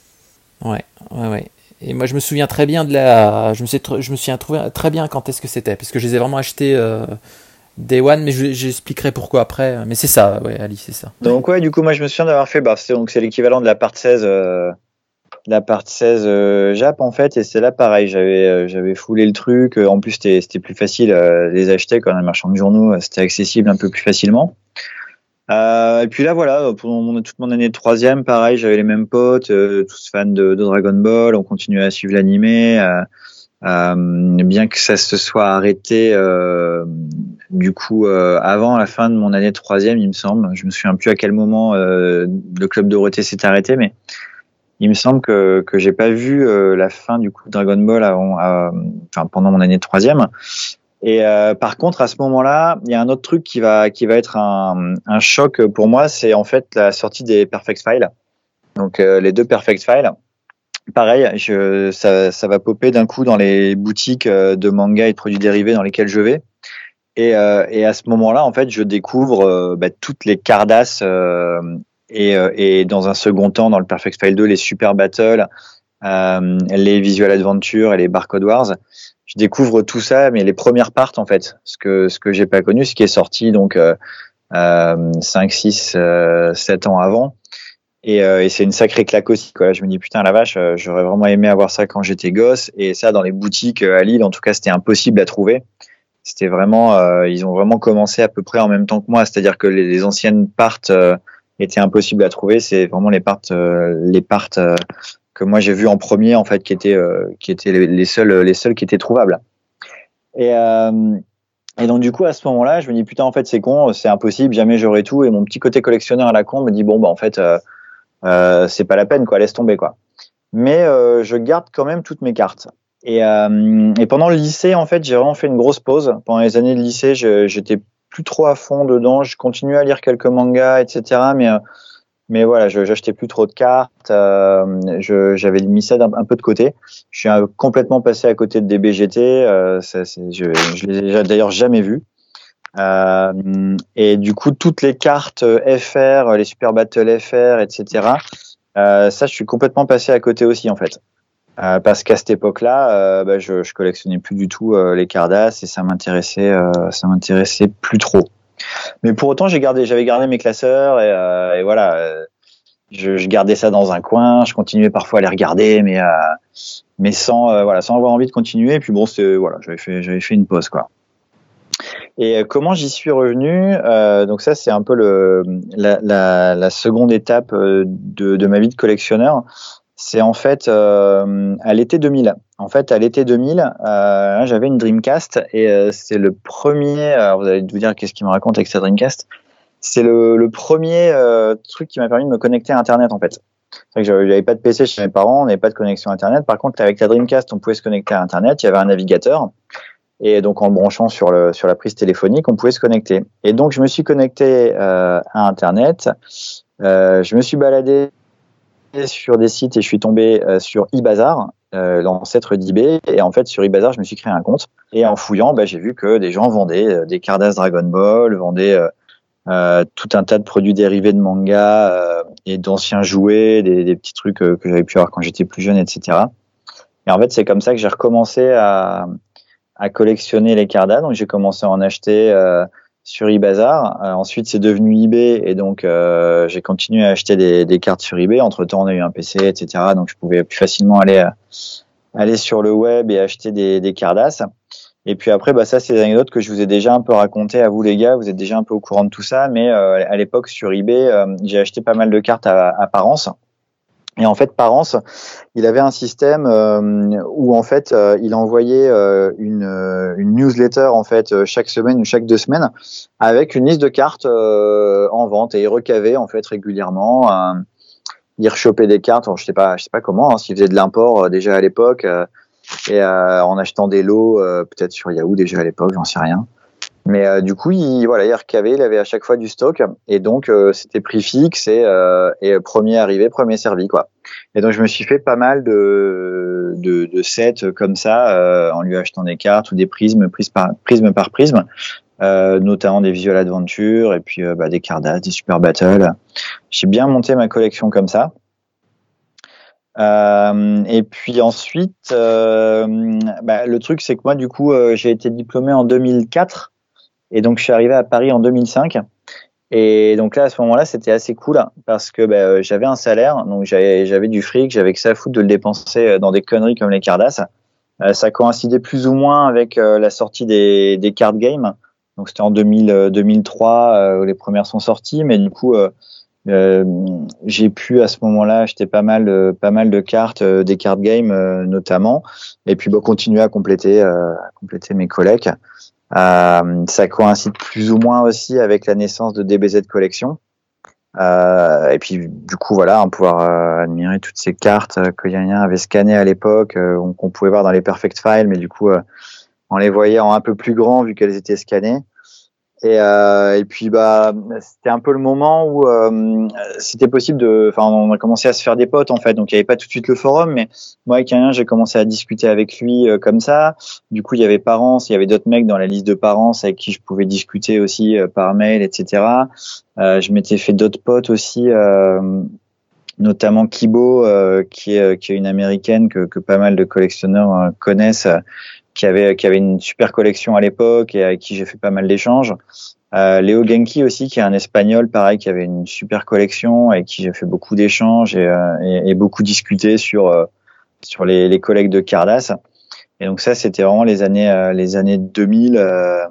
Speaker 3: Ouais, ouais, ouais. Et moi je me souviens très bien de la. Je me suis, je me très bien quand est-ce que c'était, parce que je les ai vraiment achetés euh, Day One, mais j'expliquerai pourquoi après. Mais c'est ça, ouais, Ali, c'est ça.
Speaker 4: Donc, ouais, du coup, moi je me souviens d'avoir fait. Bah, c'est l'équivalent de la part 16 la partie 16 euh, Jap en fait et c'est là pareil j'avais euh, foulé le truc en plus c'était plus facile euh, les acheter quand un marchand de journaux c'était accessible un peu plus facilement et puis là voilà mon, toute mon année de troisième pareil j'avais les mêmes potes tous fans de, de, Dragon Ball on continuait à suivre l'animé bien que ça se soit arrêté du coup avant la fin de mon année de troisième il me semble je me souviens plus à quel moment le club Dorothée s'est arrêté mais il me semble que que j'ai pas vu euh, la fin du coup Dragon Ball avant, enfin pendant mon année de troisième. Et euh, par contre, à ce moment-là, il y a un autre truc qui va qui va être un, un choc pour moi, c'est en fait la sortie des Perfect Files. Donc euh, les deux Perfect Files. Pareil, ça, va popper d'un coup dans les boutiques de manga et de produits dérivés dans lesquels je vais. Et, et à ce moment-là, en fait, je découvre bah, toutes les Cardass et, euh, dans un second temps, dans le Perfect File 2, les Super Battles, euh, les Visual Adventure et les Barcode Wars. Je découvre tout ça, mais les premières parts en fait. Ce que ce que j'ai pas connu, ce qui est sorti donc euh, 5, 6, 7 ans avant. Et, euh, et c'est une sacrée claque aussi. Quoi. je me dis putain la vache, euh, j'aurais vraiment aimé avoir ça quand j'étais gosse. Et ça dans les boutiques à Lille, en tout cas, c'était impossible à trouver. C'était vraiment, ils ont vraiment commencé à peu près en même temps que moi. C'est-à-dire que les, les anciennes parts était impossible à trouver. C'est vraiment les parts, euh, les parts euh, que moi j'ai vu en premier en fait, qui étaient, euh, qui étaient les, seuls, les seuls qui étaient trouvables. Et et donc du coup à ce moment-là, je me dis putain en fait c'est con, c'est impossible, jamais j'aurai tout. Et mon petit côté collectionneur à la con me dit bon bah en fait euh, c'est pas la peine quoi, laisse tomber quoi. Mais je garde quand même toutes mes cartes. Et, et pendant le lycée en fait j'ai vraiment fait une grosse pause. Pendant les années de lycée j'étais plus trop à fond dedans. Je continuais à lire quelques mangas, etc. Mais euh, mais voilà, j'achetais plus trop de cartes. Euh, j'avais mis ça un, peu de côté. Je suis euh, complètement passé à côté de des BGT. Euh, ça, je, je les ai d'ailleurs jamais vus. Euh, et du coup, toutes les cartes FR, les Super Battle FR, etc. ça, je suis complètement passé à côté aussi en fait. Euh, parce qu'à cette époque-là, euh, bah, je, je collectionnais plus du tout euh, les Cardass et ça m'intéressait, ça m'intéressait plus trop. Mais pour autant, j'avais gardé mes classeurs et, voilà, je, gardais ça dans un coin. Je continuais parfois à les regarder, mais sans avoir envie de continuer. Et puis bon, j'avais fait, j'avais fait une pause quoi. Et comment j'y suis revenu Donc ça, c'est un peu la, seconde étape de, de ma vie de collectionneur c'est en fait euh, à l'été 2000. En fait, à l'été 2000, euh, j'avais une Dreamcast et euh, c'est le premier. vous allez vous dire qu'est-ce qu'il me raconte avec sa Dreamcast? C'est le, le, premier truc qui m'a permis de me connecter à Internet en fait. C'est que j'avais pas de PC chez mes parents, on n'avait pas de connexion Internet. Par contre, avec la Dreamcast, on pouvait se connecter à Internet. Il y avait un navigateur. Et donc, en branchant sur, la prise téléphonique, on pouvait se connecter. Et donc, je me suis connecté à Internet. je me suis baladé sur des sites et je suis tombé euh, sur eBazaar, euh, l'ancêtre d'eBay. Et en fait, sur eBazaar, je me suis créé un compte. Et en fouillant, bah, j'ai vu que des gens vendaient euh, des Cardass Dragon Ball, vendaient euh, tout un tas de produits dérivés de manga euh, et d'anciens jouets, des, petits trucs que j'avais pu avoir quand j'étais plus jeune, etc. Et en fait, c'est comme ça que j'ai recommencé à, à collectionner les Cardass. Donc, j'ai commencé à en acheter sur eBazaar. Euh, ensuite, c'est devenu eBay et donc euh, j'ai continué à acheter des, des, cartes sur eBay. Entre temps, on a eu un PC, etc. Donc, je pouvais plus facilement aller euh, aller sur le web et acheter des, des Cardass. Et puis après, bah ça, c'est des anecdotes que je vous ai déjà un peu raconté à vous les gars. Vous êtes déjà un peu au courant de tout ça. Mais à l'époque, sur eBay, j'ai acheté pas mal de cartes à, à. Et en fait, Parence, il avait un système euh, où en fait, euh, il envoyait euh, une, newsletter en fait chaque semaine ou chaque deux semaines avec une liste de cartes en vente et il recavait en fait régulièrement. il rechopait des cartes, je sais pas, je sais pas comment, hein, s'il faisait de l'import déjà à l'époque et en achetant des lots peut-être sur Yahoo déjà à l'époque, j'en sais rien. Mais euh, du coup, il, voilà, il recavait, il avait à chaque fois du stock, et donc euh, c'était prix fixe et, euh, et, premier arrivé, premier servi, quoi. Et donc je me suis fait pas mal de, de, de sets comme ça, en lui achetant des cartes ou des prismes, prisme par prisme, par prisme notamment des visual adventure et puis bah, des cardas, des super battles. J'ai bien monté ma collection comme ça. et puis ensuite, bah, le truc c'est que moi du coup j'ai été diplômé en 2004 et donc, je suis arrivé à Paris en 2005. Et donc là, à ce moment-là, c'était assez cool parce que bah, j'avais un salaire, donc j'avais du fric, j'avais que ça à foutre de le dépenser euh, dans des conneries comme les Cardass. Euh, ça coïncidait plus ou moins avec euh, la sortie des, des card games. Donc c'était en 2000, 2003 où les premières sont sorties, mais du coup, j'ai pu à ce moment-là acheter pas mal, pas mal de cartes, des card games notamment, et puis bah, continuer à compléter, à compléter mes collègues. Euh, ça coïncide plus ou moins aussi avec la naissance de DBZ Collection. Euh, et puis du coup voilà, on pouvoir euh, admirer toutes ces cartes que Yann avait scannées à l'époque, qu'on pouvait voir dans les Perfect Files, mais du coup on les voyait en un peu plus grand vu qu'elles étaient scannées. Et, euh, et puis bah c'était un peu le moment où euh, c'était possible de, enfin on a commencé à se faire des potes en fait, donc il n'y avait pas tout de suite le forum, mais moi avec un j'ai commencé à discuter avec lui euh, comme ça. Du coup il y avait parents, il y avait d'autres mecs dans la liste de parents avec qui je pouvais discuter aussi euh, par mail, etc. je m'étais fait d'autres potes aussi notamment Kibo, euh, qui, est, qui est une américaine que, que pas mal de collectionneurs connaissent, qui avait qui avait une super collection à l'époque et avec qui j'ai fait pas mal d'échanges. Euh, Léo Genki aussi, qui est un espagnol, pareil, qui avait une super collection et qui j'ai fait beaucoup d'échanges et, euh, et, beaucoup discuté sur euh, sur les, les collègues de Cardass. Et donc ça, c'était vraiment les années euh, les années 2000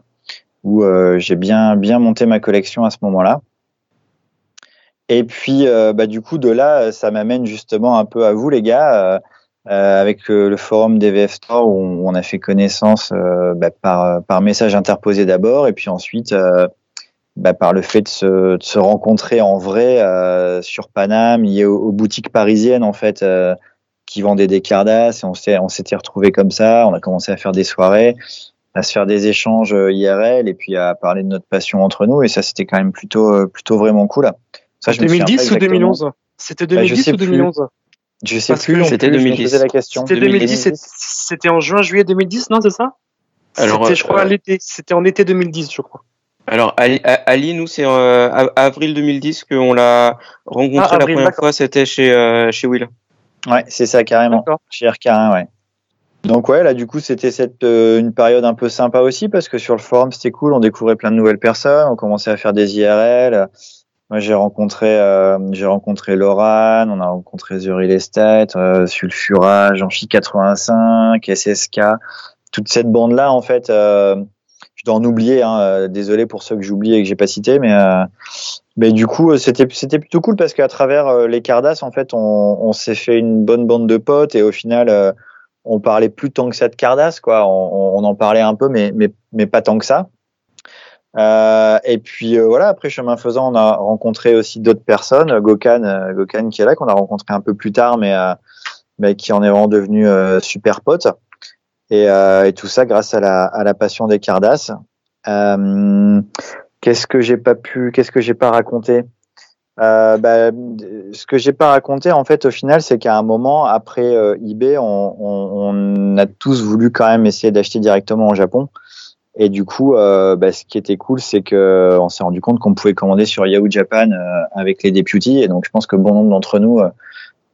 Speaker 4: où j'ai bien bien monté ma collection à ce moment-là. Et puis, bah, du coup, de là, ça m'amène justement un peu à vous, les gars. Euh, avec euh, le forum DVF Store où on, a fait connaissance euh, bah, par, par message interposé d'abord et puis ensuite bah, par le fait de se, de se rencontrer en vrai sur Paname, lié aux, aux, boutiques parisiennes en fait qui vendaient des cardas et on s'est on s'était retrouvés comme ça, on a commencé à faire des soirées, à se faire des échanges IRL et puis à parler de notre passion entre nous et ça c'était quand même plutôt plutôt vraiment cool.
Speaker 5: Ça, 2010 ou 2011 C'était 2010 bah, ou 2011
Speaker 4: je sais plus,
Speaker 2: c'était 2010.
Speaker 5: la question. C'était 2010, c'était en juin, juillet 2010, non, c'est ça? Alors, je crois, euh, l'été. C'était en été 2010, je crois.
Speaker 2: Alors, Ali, nous, c'est euh, avril 2010 qu'on l'a rencontré ah, la première fois, c'était chez, euh, chez Will.
Speaker 4: Ouais, c'est ça, carrément. Chez RK1, ouais. Donc ouais, là du coup c'était cette une période un peu sympa aussi parce que sur le forum c'était cool, on découvrait plein de nouvelles personnes, on commençait à faire des IRL, moi, j'ai rencontré, euh, j'ai rencontré Loran, on a rencontré The Real euh, Sulfurage, Amphi 85, SSK, toute cette bande-là, en fait, euh, je dois en oublier. Hein, euh, désolé pour ceux que j'oublie et que j'ai pas cité, mais euh, mais du coup, c'était c'était plutôt cool parce qu'à travers les Cardass, en fait, on, on s'est fait une bonne bande de potes et au final, on parlait plus tant que ça de Cardass, quoi. On, on en parlait un peu, mais mais mais pas tant que ça. Euh, et puis euh, voilà, après chemin faisant, on a rencontré aussi d'autres personnes, Gokan, euh, Gokan qui est là, qu'on a rencontré un peu plus tard, mais, mais qui en est vraiment devenu super pote. Et, et, tout ça grâce à la, à la passion des Cardass. qu'est-ce que j'ai pas pu, qu'est-ce que j'ai pas raconté? Euh, bah, ce que j'ai pas raconté en fait au final, c'est qu'à un moment après eBay, on, on, on, a tous voulu quand même essayer d'acheter directement au Japon. Et du coup, euh, bah, ce qui était cool, c'est que on s'est rendu compte qu'on pouvait commander sur Yahoo Japan euh, avec les deputies. Et donc, je pense que bon nombre d'entre nous, euh,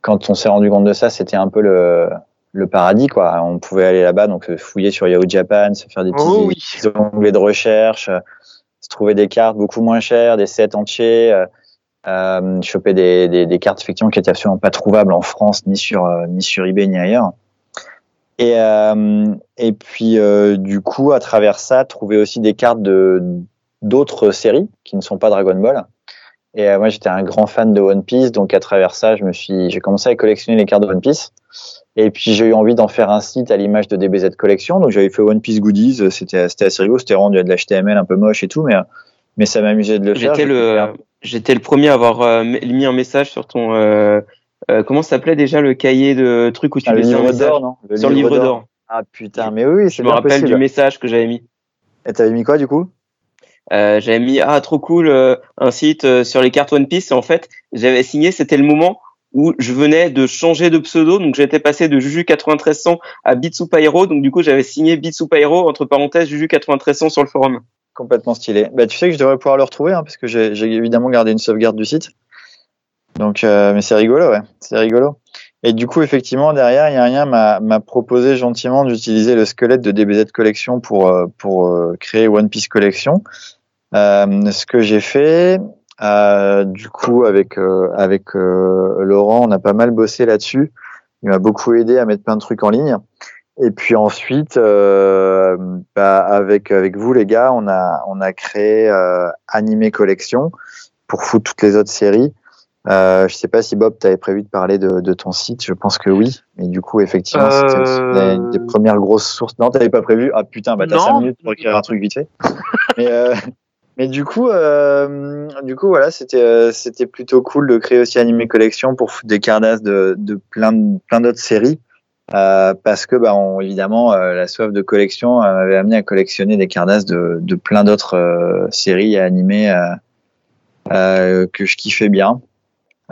Speaker 4: quand on s'est rendu compte de ça, c'était un peu le, le paradis, quoi. On pouvait aller là-bas, donc fouiller sur Yahoo Japan, se faire des petits,
Speaker 5: oh
Speaker 4: onglets de recherche, je trouvais des cartes beaucoup moins chères, des sets entiers. Euh, euh, chopais des, des, des, cartes effectivement qui étaient absolument pas trouvables en France ni sur euh, ni sur eBay ni ailleurs. Et euh, et puis euh, du coup à travers ça, trouver aussi des cartes de d'autres séries qui ne sont pas Dragon Ball. Et moi j'étais un grand fan de One Piece, donc à travers ça, je me suis j'ai commencé à collectionner les cartes de One Piece. Et puis j'ai eu envie d'en faire un site à l'image de DBZ Collection, donc j'avais fait One Piece Goodies, c'était c'était assez rigolo, c'était rendu de l'HTML un peu moche et tout, mais mais ça m'amusait de le faire.
Speaker 2: J'étais le j'étais le premier à avoir euh, mis un message sur ton euh, euh, comment s'appelait déjà le cahier de trucs où tu
Speaker 4: ah, le livre d'or, non? Le
Speaker 2: sur le livre d'or.
Speaker 4: Ah putain, mais oui, c'est
Speaker 2: Je me
Speaker 4: bien
Speaker 2: rappelle
Speaker 4: possible.
Speaker 2: du message que j'avais mis.
Speaker 4: Et t'avais mis quoi du coup?
Speaker 2: Euh, j'avais mis ah trop cool euh, un site euh, sur les cartes One Piece et en fait j'avais signé c'était le moment où je venais de changer de pseudo donc j'étais passé de Juju 9300 à Bitsu Pyro donc du coup j'avais signé Bitsu Pyro entre parenthèses Juju 9300 sur le forum.
Speaker 4: Complètement stylé. Bah, tu sais que je devrais pouvoir le retrouver hein, parce que j'ai j'ai évidemment gardé une sauvegarde du site. Donc, euh, mais c'est rigolo, ouais, c'est rigolo. Et du coup, effectivement, derrière, il y a rien m'a proposé gentiment d'utiliser le squelette de DBZ Collection pour euh, pour euh, créer One Piece Collection. Euh, ce que j'ai fait, euh, du coup, avec avec Laurent, on a pas mal bossé là-dessus. Il m'a beaucoup aidé à mettre plein de trucs en ligne. Et puis ensuite, bah, avec avec vous les gars, on a on a créé Animé Collection pour foutre toutes les autres séries. Euh, je sais pas si Bob t'avais prévu de parler de, de ton site. Je pense que oui. Mais du coup, effectivement, c'était
Speaker 5: Euh,
Speaker 4: une des premières grosses sources. Non, t'avais pas prévu. Ah putain, bah t'as
Speaker 5: Non.
Speaker 4: cinq minutes pour écrire un truc vite fait. mais euh, mais du coup, euh, du coup, voilà, c'était euh, c'était plutôt cool de créer aussi Animé Collection pour foutre des cardas de de plein de- plein d'autres séries. Euh, parce que bah on, évidemment euh, la soif de collection m'avait amené à collectionner des cardas de, de plein d'autres séries et animés euh, que je kiffais bien.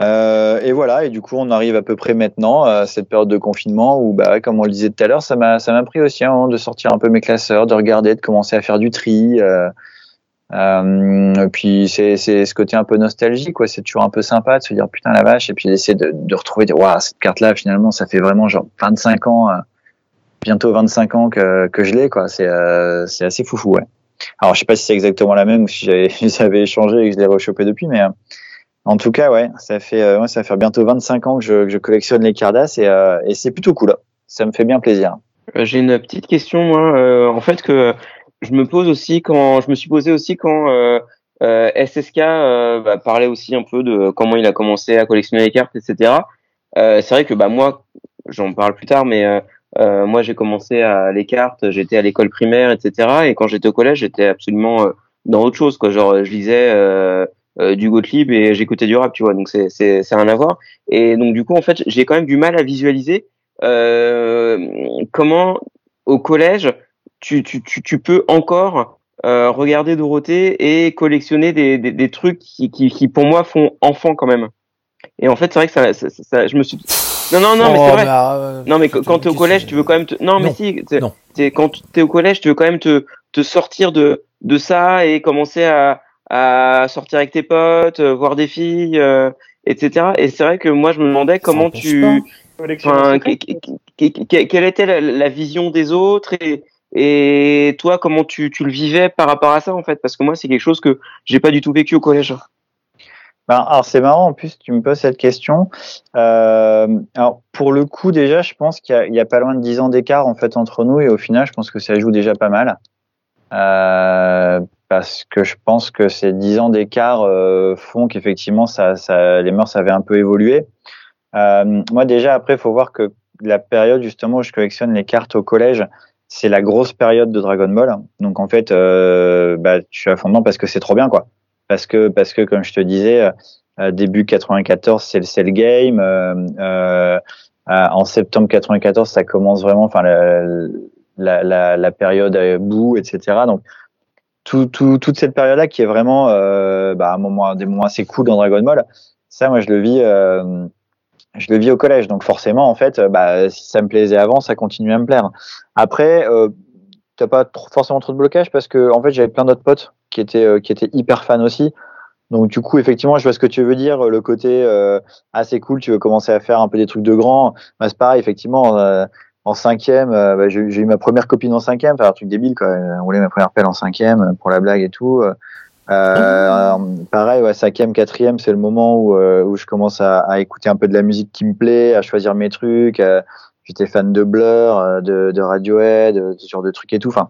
Speaker 4: Euh, et voilà, et du coup on arrive à peu près maintenant à cette période de confinement où bah comme on le disait tout à l'heure, ça m'a ça m'a pris aussi moment de sortir un peu mes classeurs, de regarder, de commencer à faire du tri. Euh, euh, puis c'est c'est ce côté un peu nostalgique quoi, c'est toujours un peu sympa de se dire putain la vache et puis d'essayer de, de retrouver dire waouh cette carte là finalement ça fait vraiment genre 25 ans euh, bientôt 25 ans que que je l'ai quoi, c'est euh, c'est assez foufou ouais. Alors je sais pas si c'est exactement la même ou si j'avais changé et que je l'ai rechopé depuis mais euh, en tout cas ouais, ça fait euh, ouais, ça faire bientôt 25 ans que je, que je collectionne les cardas et euh, et c'est plutôt cool. Ça me fait bien plaisir.
Speaker 2: Euh, J'ai une petite question moi en fait que je me pose aussi quand je me suis posé aussi quand euh, SSK euh, bah, parlait aussi un peu de comment il a commencé à collectionner les cartes etc. Euh, c'est vrai que bah moi j'en parle plus tard mais moi j'ai commencé à les cartes j'étais à l'école primaire etc. et quand j'étais au collège j'étais absolument dans autre chose quoi genre je lisais du Gottlieb et j'écoutais du rap tu vois donc c'est c'est c'est rien à voir et donc du coup en fait j'ai quand même du mal à visualiser euh, comment au collège tu, tu, tu, tu peux encore euh, regarder Dorothée et collectionner des, des, des trucs qui, qui, qui pour moi font enfant quand même. Et en fait c'est vrai que ça, ça, ça- ça- je me suis non non non mais
Speaker 3: Oh,
Speaker 2: c'est vrai.
Speaker 3: euh,
Speaker 2: Non mais quand t'es au collège, tu veux quand même te... non, mais si t'es-
Speaker 3: Non.
Speaker 2: t'es- quand t'es au collège, tu veux quand même te te sortir de de ça et commencer à à sortir avec tes potes, euh, voir des filles, euh, etc. Et c'est vrai que moi je me demandais comment tu enfin, quelle était la, la vision des autres et et toi comment tu tu le vivais par rapport à ça en fait? Parce que moi c'est quelque chose que j'ai pas du tout vécu au collège.
Speaker 4: Ben, alors c'est marrant en plus tu me poses cette question. Euh, alors pour le coup déjà je pense qu'il y a, il y a pas loin de 10 ans d'écart en fait entre nous et au final je pense que ça joue déjà pas mal. Euh, parce que je pense que ces 10 ans d'écart euh, font qu'effectivement ça, ça, les mœurs avaient un peu évolué. Euh, moi déjà après faut voir que la période justement où je collectionne les cartes au collège c'est la grosse période de Dragon Ball. Donc en fait euh, bah, je suis à fond parce que c'est trop bien quoi parce que parce que comme je te disais euh, début 94 c'est le c'est le game euh, euh, en septembre 94 ça commence vraiment enfin la, la, la, période euh, bout etc donc tout, tout, toute cette période là qui est vraiment euh, bah, un moment des moments assez cool dans Dragon Ball. Ça moi je le vis euh, je le vis au collège. Donc forcément en fait bah, si ça me plaisait avant ça continue à me plaire. Après euh, t'as pas forcément trop de blocage parce que en fait j'avais plein d'autres potes qui étaient euh, qui étaient hyper fans aussi. Donc du coup effectivement je vois ce que tu veux dire. Le côté euh, assez cool tu veux commencer à faire un peu des trucs de grand. Bah, c'est pareil effectivement euh, en cinquième euh, bah, j'ai eu ma première copine en cinquième enfin un truc débile quoi on voulait ma première pelle en cinquième euh, pour la blague et tout Euh, Euh, pareil, ouais, cinquième, quatrième, c'est le moment où, où je commence à, à, écouter un peu de la musique qui me plaît, à choisir mes trucs. J'étais fan de Blur, de, de Radiohead, ce genre de trucs et tout. Enfin,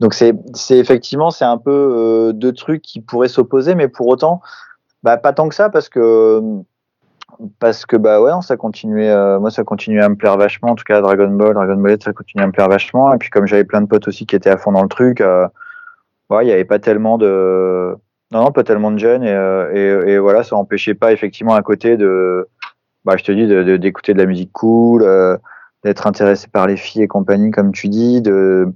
Speaker 4: donc c'est, c'est effectivement, c'est un peu deux trucs qui pourraient s'opposer, mais pour autant, bah, pas tant que ça parce que parce que bah ouais, ça continuait, moi ça continuait à me plaire vachement. En tout cas, Dragon Ball, Dragon Ball, ça continuait à me plaire vachement. Et puis comme j'avais plein de potes aussi qui étaient à fond dans le truc ouais, il n'y avait pas tellement de, non, pas tellement de jeunes et, euh, et, voilà, ça empêchait pas effectivement à côté de, bah, je te dis, d'écouter de, d'écouter de, la musique cool, euh, d'être intéressé par les filles et compagnie, comme tu dis, de,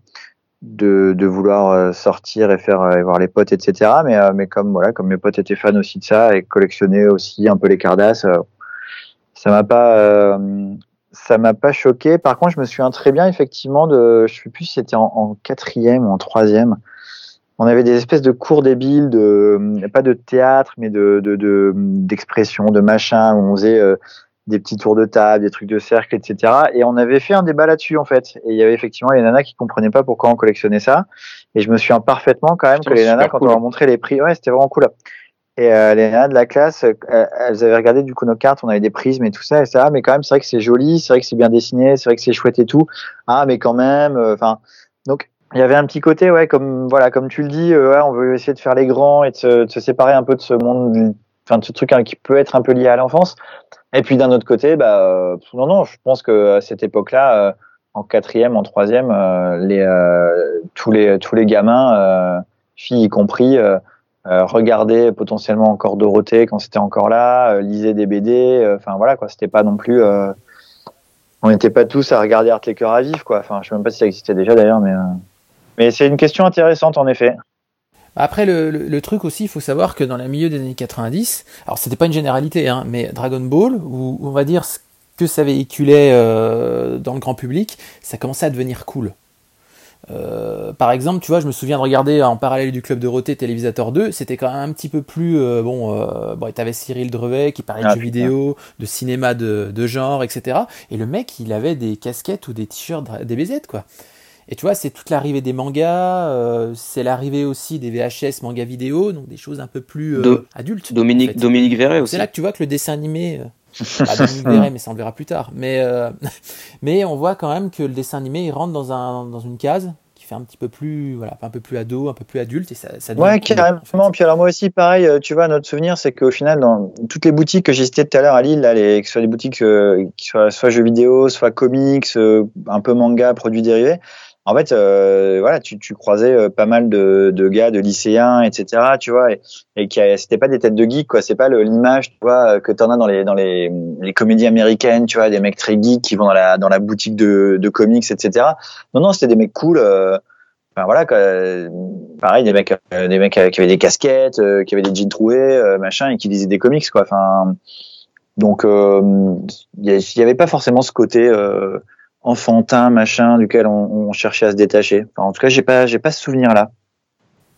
Speaker 4: de, de vouloir euh, sortir et faire et voir les potes, etc. Mais, mais comme voilà, comme mes potes étaient fans aussi de ça et collectionnaient aussi un peu les Cardass, ça m'a pas, ça m'a pas choqué. Par contre, je me souviens très bien effectivement de, je sais plus si c'était en, quatrième ou en troisième on avait des espèces de cours débiles, de pas de théâtre, mais de d'expression, de, de, machin, où on faisait euh, des petits tours de table, des trucs de cercle, etc. Et on avait fait un débat là-dessus en fait. Et il y avait effectivement les nanas qui comprenaient pas pourquoi on collectionnait ça. Et je me souviens parfaitement quand même que les nanas, quand on leur montrait les prix, ouais, c'était vraiment cool. Et euh, les nanas de la classe, euh, elles avaient regardé du coup nos cartes, on avait des prismes et tout ça, et ça. Mais quand même, c'est vrai que c'est joli, c'est vrai que c'est bien dessiné, c'est vrai que c'est chouette et tout. Ah, mais quand même, enfin. donc il y avait un petit côté, ouais, comme voilà, comme tu le dis, euh, ouais, on veut essayer de faire les grands et de se, de se séparer un peu de ce monde, enfin de ce truc hein, qui peut être un peu lié à l'enfance. Et puis d'un autre côté, bah euh, non, non, je pense que à cette époque-là, euh, en quatrième, en troisième, les tous les tous les gamins, filles y compris, regardaient potentiellement encore Dorothée quand c'était encore là, lisaient des BD, enfin voilà quoi, c'était pas non plus on n'était pas tous à regarder Art à vivre, quoi. Enfin, je sais même pas si ça existait déjà d'ailleurs, mais mais c'est une question intéressante en effet.
Speaker 3: Après, le, le, truc aussi, il faut savoir que dans le milieu des années 90, alors c'était pas une généralité, hein, mais Dragon Ball, où on va dire ce que ça véhiculait euh, dans le grand public, ça commençait à devenir cool. Euh, par exemple, tu vois, je me souviens de regarder en parallèle du Club de Roté Télévisateur 2, c'était quand même un petit peu plus. Euh, bon, euh, bon t'avais Cyril Drevet qui parlait de ah, jeux vidéo, de cinéma de, de, genre, etc. Et le mec, il avait des casquettes ou des t-shirts des BZ, quoi. Et tu vois, c'est toute l'arrivée des mangas, euh, c'est l'arrivée aussi des VHS manga vidéo, donc des choses un peu plus euh, adultes.
Speaker 2: Dominique, Dominique Verret aussi.
Speaker 3: C'est là que tu vois que le dessin animé, euh, pas Dominique Verret, mais ça on le verra plus tard. Mais, mais on voit quand même que le dessin animé, il rentre dans, un, dans une case qui fait un petit peu plus, voilà, un peu plus ado, un peu plus adulte, et ça, ça
Speaker 4: Ouais, carrément. Puis alors moi aussi, pareil, tu vois, notre souvenir, c'est qu'au final, dans toutes les boutiques que j'ai citées tout à l'heure à Lille, là, les, que ce soit des boutiques qui soient soit jeux vidéo, soit comics, un peu manga, produits dérivés, en fait, euh, voilà, tu, tu croisais euh, pas mal de, de, gars, de lycéens, etc. Tu vois, et, et qui c'était pas des têtes de geeks, quoi. C'est pas l'image, tu vois, que t'en as dans les dans les, les comédies américaines, tu vois, des mecs très geeks qui vont dans la dans la boutique de, de comics, etc. Non, non, c'était des mecs cool. Euh, voilà, quoi, pareil, des mecs, des mecs qui avaient des casquettes, qui avaient des jeans troués, machin, et qui lisaient des comics, quoi. Enfin, donc il y, avait pas forcément ce côté enfantin, machin, duquel on, cherchait à se détacher. en tout cas, j'ai pas, j'ai pas ce souvenir-là.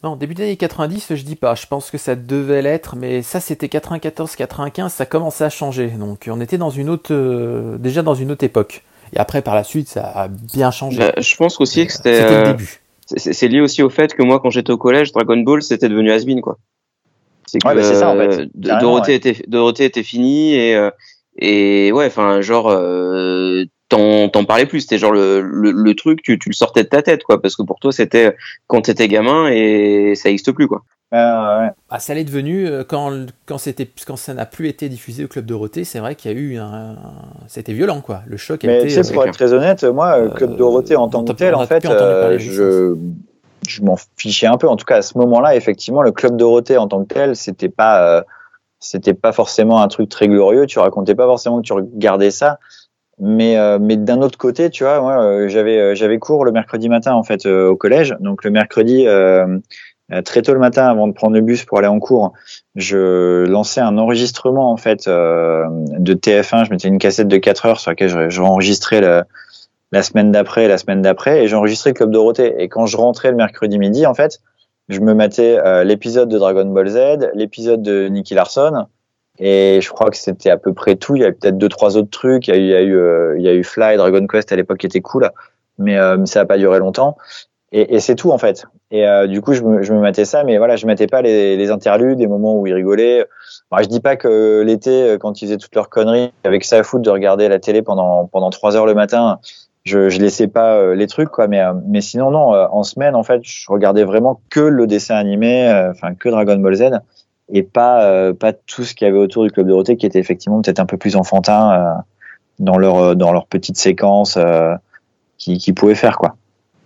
Speaker 3: Non, début des années 90, je dis pas. Je pense que ça devait l'être, mais ça, c'était 94, 95, ça commençait à changer. Donc, on était dans une autre, euh, déjà dans une autre époque. Et après, par la suite, ça a bien changé.
Speaker 2: Bah, je pense aussi que c'était.
Speaker 3: le euh, début.
Speaker 2: C'est lié aussi au fait que moi, quand j'étais au collège, Dragon Ball, c'était devenu has quoi.
Speaker 4: C'est que bah, ça, en fait.
Speaker 2: Dorothée, était, Dorothée était finie et, euh, et ouais, enfin, genre, t'en parlais plus. C'était genre le, le, truc, tu, tu, le sortais de ta tête, quoi, parce que pour toi, c'était quand t'étais gamin et ça n'existe plus, quoi.
Speaker 3: Ah, ça l'est devenu euh, quand, quand, c'était, quand ça n'a plus été diffusé au Club Dorothée, c'est vrai qu'il y a eu un. C'était violent, quoi. Le choc a
Speaker 4: Mais
Speaker 3: été.
Speaker 4: pour être très honnête, moi, Club Dorothée en tant que tel, en fait, euh, je, je m'en fichais un peu. En tout cas, à ce moment-là, effectivement, le Club Dorothée en tant que tel, c'était pas. Euh, c'était pas forcément un truc très glorieux. Tu racontais pas forcément que tu regardais ça. Mais, euh, mais d'un autre côté, tu vois, moi, euh, j'avais, euh, j'avais cours le mercredi matin en fait au collège. Donc le mercredi, très tôt le matin, avant de prendre le bus pour aller en cours, je lançais un enregistrement en fait de TF1. Je mettais une cassette de 4 heures sur laquelle je, je enregistrais la, la semaine d'après, la semaine d'après, et j'enregistrais Club Dorothée. Et quand je rentrais le mercredi midi, en fait, je me matais l'épisode de Dragon Ball Z, l'épisode de Nicky Larson et je crois que c'était à peu près tout. Il y avait peut-être deux, trois autres trucs. Il y a eu, il y a eu, euh, il y a eu Fly, Dragon Quest à l'époque qui était cool, mais euh, ça n'a pas duré longtemps. et, et c'est tout en fait. Et euh, du coup, je me, je me mettais ça, mais voilà, je mettais pas les, les interludes, les moments où ils rigolaient. Moi, je dis pas que l'été, quand ils faisaient toutes leurs conneries, avec ça à foutre de regarder la télé pendant pendant trois heures le matin, je, je laissais pas euh, les trucs quoi. Mais euh, mais sinon non, euh, en semaine en fait, je regardais vraiment que le dessin animé, euh, enfin que Dragon Ball Z, et pas euh, pas tout ce qu'il y avait autour du club Dorothée, qui était effectivement peut-être un peu plus enfantin euh, dans leur dans leur petite séquence euh, qui qui pouvaient faire quoi.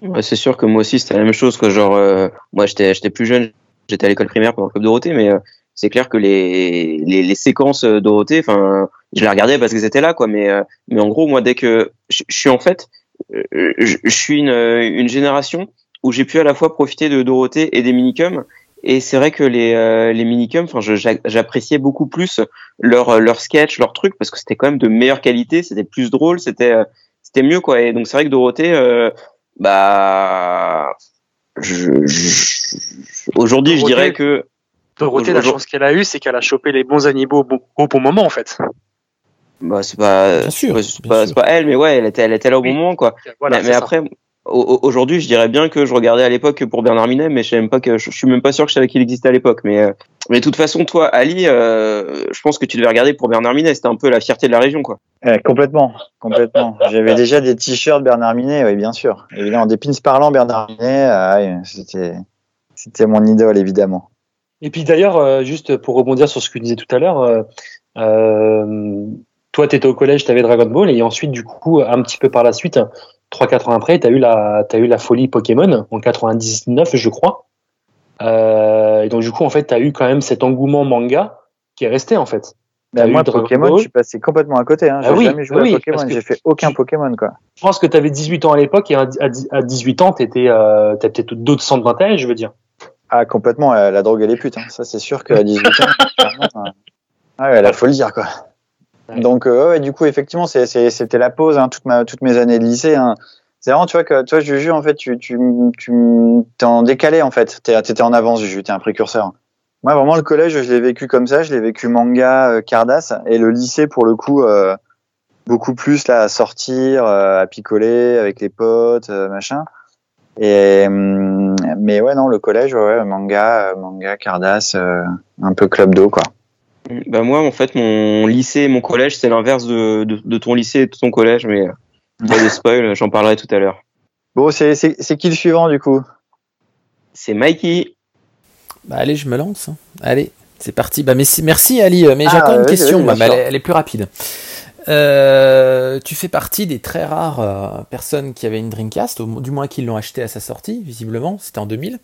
Speaker 2: Ouais, c'est sûr que moi aussi c'était la même chose que genre euh, moi j'étais j'étais plus jeune, j'étais à l'école primaire pendant le club Dorothée mais euh, c'est clair que les, les les séquences euh, Dorothée enfin je les regardais parce qu'elles étaient là quoi. Mais euh, mais en gros moi dès que je, suis en fait euh, je, je suis une une génération où j'ai pu à la fois profiter de Dorothée et des minicums et c'est vrai que les euh, les minicums enfin j'appréciais beaucoup plus leur leur sketch leur truc parce que c'était quand même de meilleure qualité c'était plus drôle c'était euh, c'était mieux quoi et donc c'est vrai que Dorothée euh, bah, je, je- aujourd'hui, je dirais que
Speaker 5: Dorothée, la chance qu'elle a eue, c'est qu'elle a chopé les bons animaux au bon, au bon moment, en fait.
Speaker 2: bah, c'est pas,
Speaker 3: Bien sûr,
Speaker 2: c'est pas, elle, mais ouais, elle était, elle était là au
Speaker 5: Oui.
Speaker 2: bon moment, quoi.
Speaker 5: Voilà,
Speaker 2: mais
Speaker 5: c'est
Speaker 2: mais
Speaker 5: ça.
Speaker 2: après, aujourd'hui, je dirais bien que je regardais à l'époque pour Bernard Minet, mais je sais même pas que, je, je suis même pas sûr que je savais qu'il existait à l'époque. Mais, euh, mais de toute façon, toi, Ali, euh, je pense que tu devais regarder pour Bernard Minet. C'était un peu la fierté de la région, quoi.
Speaker 4: Euh, complètement, complètement. J'avais déjà des t-shirts Bernard Minet, oui, bien sûr. Évidemment, des pins parlants Bernard Minet, oui, c'était, c'était mon idole, évidemment.
Speaker 6: Et puis d'ailleurs, euh, juste pour rebondir sur ce que tu disais tout à l'heure, euh, euh, toi, tu étais au collège, tu avais Dragon Ball, et ensuite, du coup, un petit peu par la suite, 3-4 ans après, tu as, eu la- t'as eu la folie Pokémon, en 99, je crois. Euh, et donc, du coup, en fait, tu as eu quand même cet engouement manga qui est resté, en fait.
Speaker 4: Ben,
Speaker 6: eu
Speaker 4: moi, Pokémon,
Speaker 6: Ball
Speaker 4: je suis passé complètement à côté. Hein. J'ai
Speaker 6: Ah oui,
Speaker 4: jamais joué
Speaker 6: oui,
Speaker 4: à Pokémon. J'ai fait aucun
Speaker 6: tu-
Speaker 4: Pokémon, quoi.
Speaker 6: Je pense que tu avais 18 ans à l'époque, et à, à, à 18 ans, tu euh, t'as peut-être d'autres centres d'intérêt, je veux dire.
Speaker 4: Ah, complètement, euh, la drogue et les putes. Hein. Ça, c'est sûr qu'à 18 ans, clairement, ah ouais, faut le dire, quoi. Donc, euh, ouais, du coup, effectivement, c'était la pause, hein, toute ma, toutes mes années de lycée. Hein. C'est vraiment, tu vois, que toi, Juju, en fait, tu, tu, tu t'es en décalé, en fait. T'étais en avance, Juju, t'es un précurseur. Moi, vraiment, le collège, je l'ai vécu comme ça. Je l'ai vécu manga, euh, Cardass. Et le lycée, pour le coup, euh, beaucoup plus, là, à sortir, euh, à picoler avec les potes, euh, machin. Et, hum, mais ouais, non, le collège, ouais, manga, euh, manga, Cardass, un peu club d'eau, quoi.
Speaker 2: Bah, moi, en fait, mon lycée et mon collège, c'est l'inverse de, de, de ton lycée et de ton collège, mais, euh, pas de spoil, j'en parlerai tout à l'heure.
Speaker 4: Bon, c'est, c'est, c'est qui le suivant, du coup?
Speaker 2: C'est Mikey.
Speaker 3: Bah allez, je me lance. hein. Allez, c'est parti. Bah merci, merci Ali. Euh, Mais j'ai
Speaker 4: Ah,
Speaker 3: encore une question, bah, mais elle, est- elle est plus rapide. Euh, tu fais partie des très rares euh, personnes qui avaient une Dreamcast, au, du moins qui l'ont acheté à sa sortie, visiblement. C'était en 2000.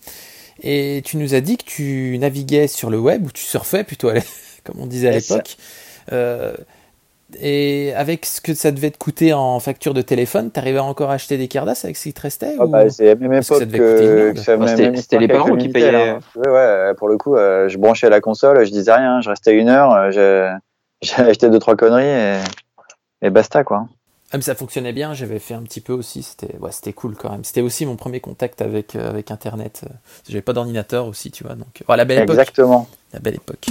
Speaker 3: Et tu nous as dit que tu naviguais sur le web, ou tu surfais plutôt, à comme on disait à l'époque. Euh, et avec ce que ça devait te coûter en facture de téléphone, t'arrivais encore à acheter des Cardass avec ce qui te restait
Speaker 4: Ah
Speaker 3: ou-
Speaker 4: bah, c'est la même
Speaker 3: que
Speaker 4: époque que, que ça
Speaker 2: Bah,
Speaker 4: même-
Speaker 2: c'était- les parents qui payaient.
Speaker 4: hein. Ouais, ouais, pour le coup, euh, je branchais la console, je disais rien, je restais une heure, euh, acheté deux, trois conneries et, et basta, quoi.
Speaker 3: Ah, mais ça fonctionnait bien, j'avais fait un petit peu aussi, c'était ouais, c'était cool quand même. C'était aussi mon premier contact avec, euh, avec Internet. J'avais pas d'ordinateur aussi, tu vois. Donc, voilà, la belle époque.
Speaker 4: Exactement.
Speaker 3: La belle époque.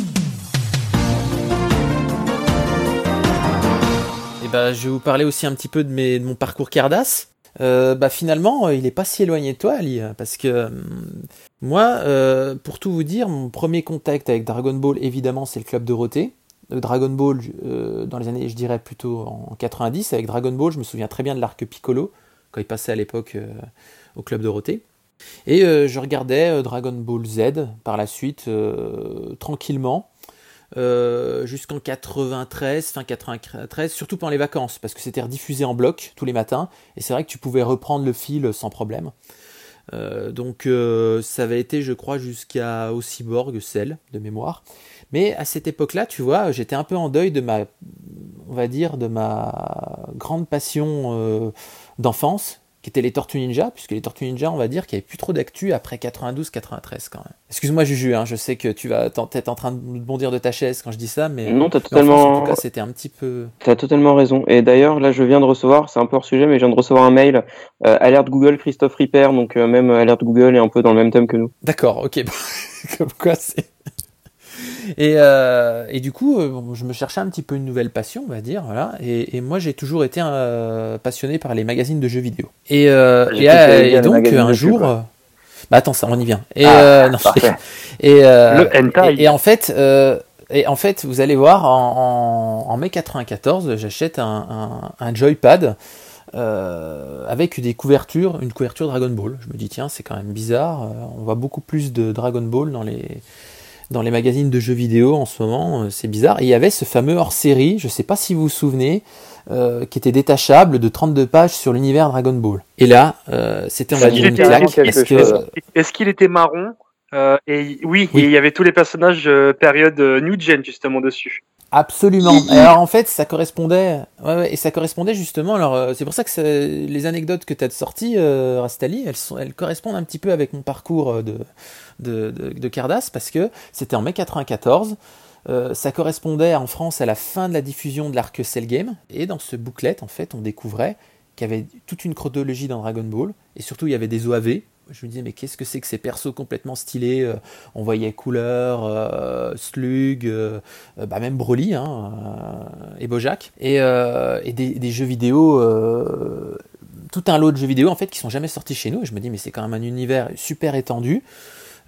Speaker 3: Bah, je vais vous parler aussi un petit peu de, mon parcours Cardass. Euh, bah, finalement, euh, il est pas si éloigné de toi, Ali, euh, parce que hum, moi, euh, pour tout vous dire, mon premier contact avec Dragon Ball, évidemment, c'est le club Dorothée. Euh, Dragon Ball, euh, dans les années, je dirais plutôt en 90, avec Dragon Ball, je me souviens très bien de l'arc Piccolo, quand il passait à l'époque euh, au club Dorothée. Et euh, je regardais euh, Dragon Ball Z par la suite, euh, tranquillement, euh, jusqu'en 93, fin 93, surtout pendant les vacances, parce que c'était rediffusé en bloc tous les matins, et c'est vrai que tu pouvais reprendre le fil sans problème. Euh, donc euh, ça avait été, je crois, jusqu'à au Cyborg, celle de mémoire. Mais à cette époque-là, tu vois, j'étais un peu en deuil de ma, on va dire, de ma grande passion d'enfance, qui était les Tortues Ninja, puisque les Tortues Ninja, on va dire qu'il n'y avait plus trop d'actu après 92-93 quand même. Excuse-moi Juju, hein, je sais que tu vas t'être en train de bondir de ta chaise quand je dis ça, mais,
Speaker 2: Non, t'as
Speaker 3: mais en France, en
Speaker 2: totalement,
Speaker 3: tout cas, c'était un petit peu...
Speaker 2: t'as totalement raison. Et d'ailleurs, là, je viens de recevoir, c'est un peu hors sujet, mais je viens de recevoir un mail, euh, alerte Google, Christophe Ripper, donc euh, même alerte Google est un peu dans le même thème que nous.
Speaker 3: D'accord, ok. Comme quoi, c'est. Et, euh, et du coup, euh, je me cherchais un petit peu une nouvelle passion, on va dire, voilà. Et, et moi, j'ai toujours été euh, passionné par les magazines de jeux vidéo. Et, euh,
Speaker 4: les
Speaker 3: donc un jour,
Speaker 4: quoi.
Speaker 3: bah attends, ça, on y vient. Et,
Speaker 4: Ah,
Speaker 3: non, et,
Speaker 5: Le hentai.
Speaker 3: et, et en fait, et en fait, vous allez voir, en, en, en mai 94, j'achète un, un, un joypad euh, avec des couvertures, une couverture Dragon Ball. Je me dis tiens, c'est quand même bizarre. euh, on voit beaucoup plus de Dragon Ball dans les dans les magazines de jeux vidéo en ce moment. euh, C'est bizarre. Et il y avait ce fameux hors-série, je sais pas si vous vous souvenez. euh, qui était détachable de 32 pages sur l'univers Dragon Ball. Et là, euh, c'était on va
Speaker 4: Ça
Speaker 3: dire
Speaker 5: dit
Speaker 3: une claque.
Speaker 5: Est-ce qu'il était marron Euh, Et oui,
Speaker 3: Oui.
Speaker 5: et il y avait tous les personnages période New Gen justement dessus.
Speaker 3: Absolument. Alors en fait, ça correspondait, ouais, ouais, et ça correspondait justement. Alors c'est pour ça que ça- les anecdotes que tu as sorties, Rastali, elles, sont, elles correspondent un petit peu avec mon parcours de de, de, Cardass parce que c'était en mai 94. Euh, ça correspondait en France à la fin de la diffusion de l'arc Cell Game. Et dans ce booklet, en fait, on découvrait qu'il y avait toute une chronologie dans Dragon Ball. Et surtout, il y avait des OAV. Je me disais, mais qu'est-ce que c'est que ces persos complètement stylés euh, On voyait Couleur, euh, Slug, bah même Broly hein, et Bojack. Et, des, jeux vidéo, tout un lot de jeux vidéo en fait qui sont jamais sortis chez nous. Et je me dis, mais c'est quand même un univers super étendu.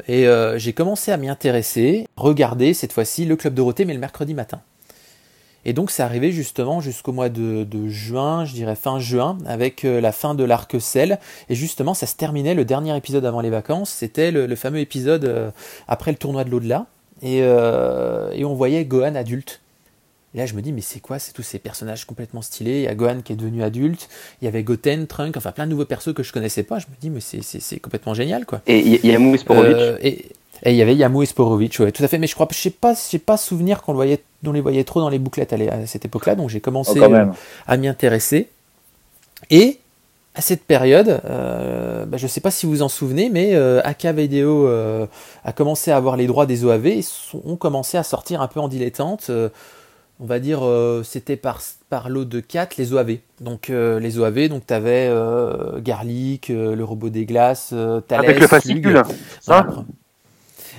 Speaker 3: Et euh, j'ai commencé à m'y intéresser, regarder cette fois-ci le Club Dorothée, mais le mercredi matin. Et donc c'est arrivé justement jusqu'au mois de, juin, je dirais fin juin, avec euh, la fin de l'arc Cell. Et justement, ça se terminait, le dernier épisode avant les vacances, c'était le, fameux épisode euh, après le tournoi de l'au-delà. Et on voyait Gohan adulte. Et là, je me dis, mais c'est quoi C'est tous ces personnages complètement stylés? Il y a Gohan qui est devenu adulte. Il y avait Goten, Trunk, enfin plein de nouveaux persos que je connaissais pas. Je me dis, mais c'est- complètement génial, quoi.
Speaker 2: Et il y a Mou Sporovic.
Speaker 3: Euh, et et il y avait Yamu et Sporovic, ouais, tout à fait. Mais je crois, je sais pas, j'ai pas souvenir qu'on le voyait, on les voyait trop dans les bouclettes à, cette époque-là. Donc j'ai
Speaker 4: Oh,
Speaker 3: commencé
Speaker 4: quand
Speaker 3: euh, à m'y intéresser. Et à cette période, euh, bah, je sais pas si vous en souvenez, mais euh, AK Video euh, a commencé à avoir les droits des OAV et ont commencé à sortir un peu en dilettante. On va dire, euh, c'était par, par lot de 4 les OAV. Donc euh, les OAV, donc tu avais Garlic, euh, le robot des glaces, euh, Thalès,
Speaker 5: Avec le fascicule. Ça
Speaker 3: Voilà.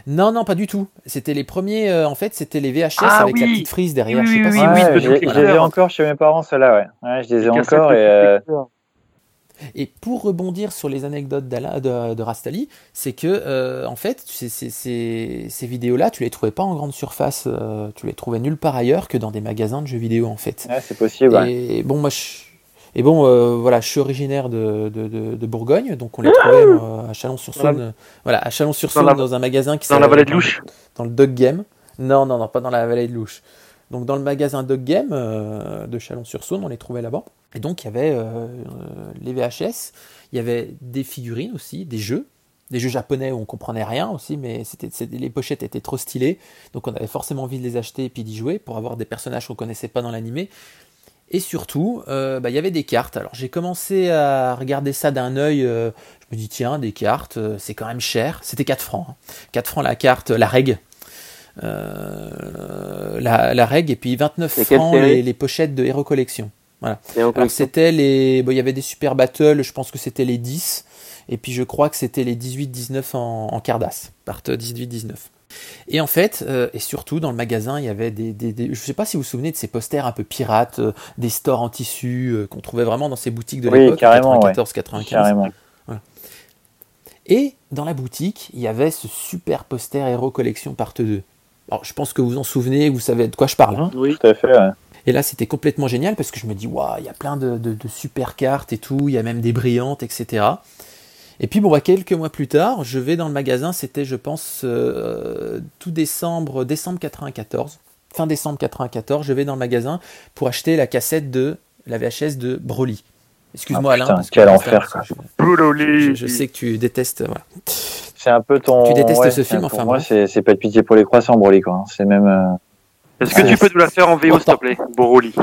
Speaker 3: Non, non, pas du tout. C'était les premiers, euh, en fait, c'était les VHS
Speaker 5: Ah
Speaker 3: avec la petite frise derrière.
Speaker 5: Oui,
Speaker 3: je sais
Speaker 5: oui,
Speaker 3: pas
Speaker 5: oui,
Speaker 3: si savez.
Speaker 4: je, les- je les ai encore chez mes parents, ceux-là, ouais. ouais. Je les ai encore et euh.
Speaker 3: Et pour rebondir sur les anecdotes de, de Rastali, c'est que euh, en fait, ces vidéos-là, tu les trouvais pas en grande surface, euh, tu les trouvais nulle part ailleurs que dans des magasins de jeux vidéo en fait.
Speaker 4: ouais, c'est possible. ouais.
Speaker 3: Et bon, moi, je, et bon, euh, voilà, je suis originaire de, de, de- de Bourgogne, donc on les trouvait euh, à Chalon-sur-Saône, voilà, à Chalon-sur-Saône
Speaker 5: Dans
Speaker 3: un magasin qui
Speaker 5: Dans la
Speaker 3: s'appelle-
Speaker 5: vallée de Louche.
Speaker 3: dans le Dog Game. Non, non, non, pas dans la vallée de Louche. Donc dans le magasin Dog Game euh, de Chalon-sur-Saône, on les trouvait là-bas. Et donc il y avait euh, les VHS, il y avait des figurines aussi, des jeux, des jeux japonais où on comprenait rien aussi, mais c'était, les pochettes étaient trop stylées, donc on avait forcément envie de les acheter et puis d'y jouer pour avoir des personnages qu'on connaissait pas dans l'animé. Et surtout, euh, bah, il y avait des cartes. Alors j'ai commencé à regarder ça d'un œil. euh, je me dis tiens, des cartes, c'est quand même cher. C'était 4 francs. hein. 4 francs la carte, la règle. Euh, la, la règle et puis 29
Speaker 2: C'est quelle
Speaker 3: francs les pochettes de Hero Collection. Alors
Speaker 2: collection.
Speaker 3: c'était les, bon, il y avait des super battles, je pense que c'était les 10, et puis je crois que c'était les 18-19 en, en Cardass, part 18-19. Et en fait, euh, et surtout dans le magasin, il y avait des, des, des- je sais pas si vous vous souvenez de ces posters un peu pirates, euh, des stores en tissu euh, qu'on trouvait vraiment dans ces boutiques de
Speaker 4: Oui,
Speaker 3: l'époque,
Speaker 4: carrément, ouais.
Speaker 3: 94-95.
Speaker 4: Carrément.
Speaker 3: Et dans la boutique, il y avait ce super poster Hero Collection part 2. Alors je pense que vous vous en souvenez, vous savez de quoi je parle. hein.
Speaker 5: Oui.
Speaker 4: Tout à fait. ouais.
Speaker 3: Et là, c'était complètement génial parce que je me dis, waouh, il y a plein de, de- de super cartes et tout, il y a même des brillantes, etc. Et puis, bon, bah, quelques mois plus tard, je vais dans le magasin, c'était, je pense, euh, tout décembre, décembre 94, fin décembre 94, je vais dans le magasin pour acheter la cassette de la VHS de Broly. Excuse-moi,
Speaker 4: Ah,
Speaker 3: Alain.
Speaker 4: putain,
Speaker 3: parce que
Speaker 4: quel
Speaker 3: je-
Speaker 4: enfer, quoi.
Speaker 3: Je,
Speaker 5: Broly.
Speaker 3: je- je sais que tu détestes. Voilà.
Speaker 4: C'est un peu ton.
Speaker 3: Tu détestes
Speaker 4: ouais,
Speaker 3: ce
Speaker 4: c'est-
Speaker 3: film,
Speaker 4: pour
Speaker 3: enfin,
Speaker 4: moi, c'est pas de pitié pour les croissants, Broly, quoi. hein. C'est même. euh,
Speaker 5: Est-ce que tu peux nous la faire en VO, s'il te plaît Broly.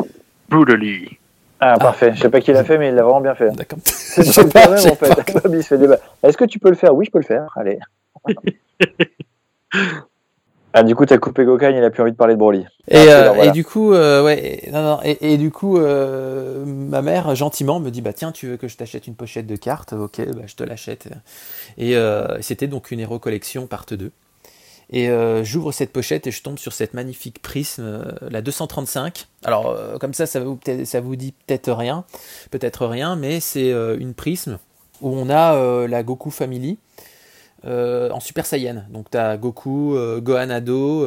Speaker 5: Broly.
Speaker 4: Ah, parfait. Je sais pas qui l'a fait, mais il l'a vraiment bien fait.
Speaker 3: D'accord.
Speaker 4: C'est le
Speaker 3: sais
Speaker 4: en fait. Bob, il se fait débat. Est-ce que tu peux le faire? Oui, je peux le faire. Allez. ah, du coup, t'as coupé Gokan, il a plus envie de parler de Broly.
Speaker 3: Et,
Speaker 4: Ah,
Speaker 3: euh,
Speaker 4: alors, voilà.
Speaker 3: et du coup, euh, ouais, non, non, et, et du coup, euh, ma mère gentiment me dit bah tiens, tu veux que je t'achète une pochette de cartes? Ok, bah, je te l'achète. Et euh, c'était donc une Hero Collection part 2. Et euh, j'ouvre cette pochette et je tombe sur cette magnifique prisme, euh, la 235. Alors, euh, comme ça, ça vous, ça vous dit peut-être rien, peut-être rien, mais c'est une prisme où on a la Goku Family en Super Saiyan. Donc, tu as Goku, Gohan Ado,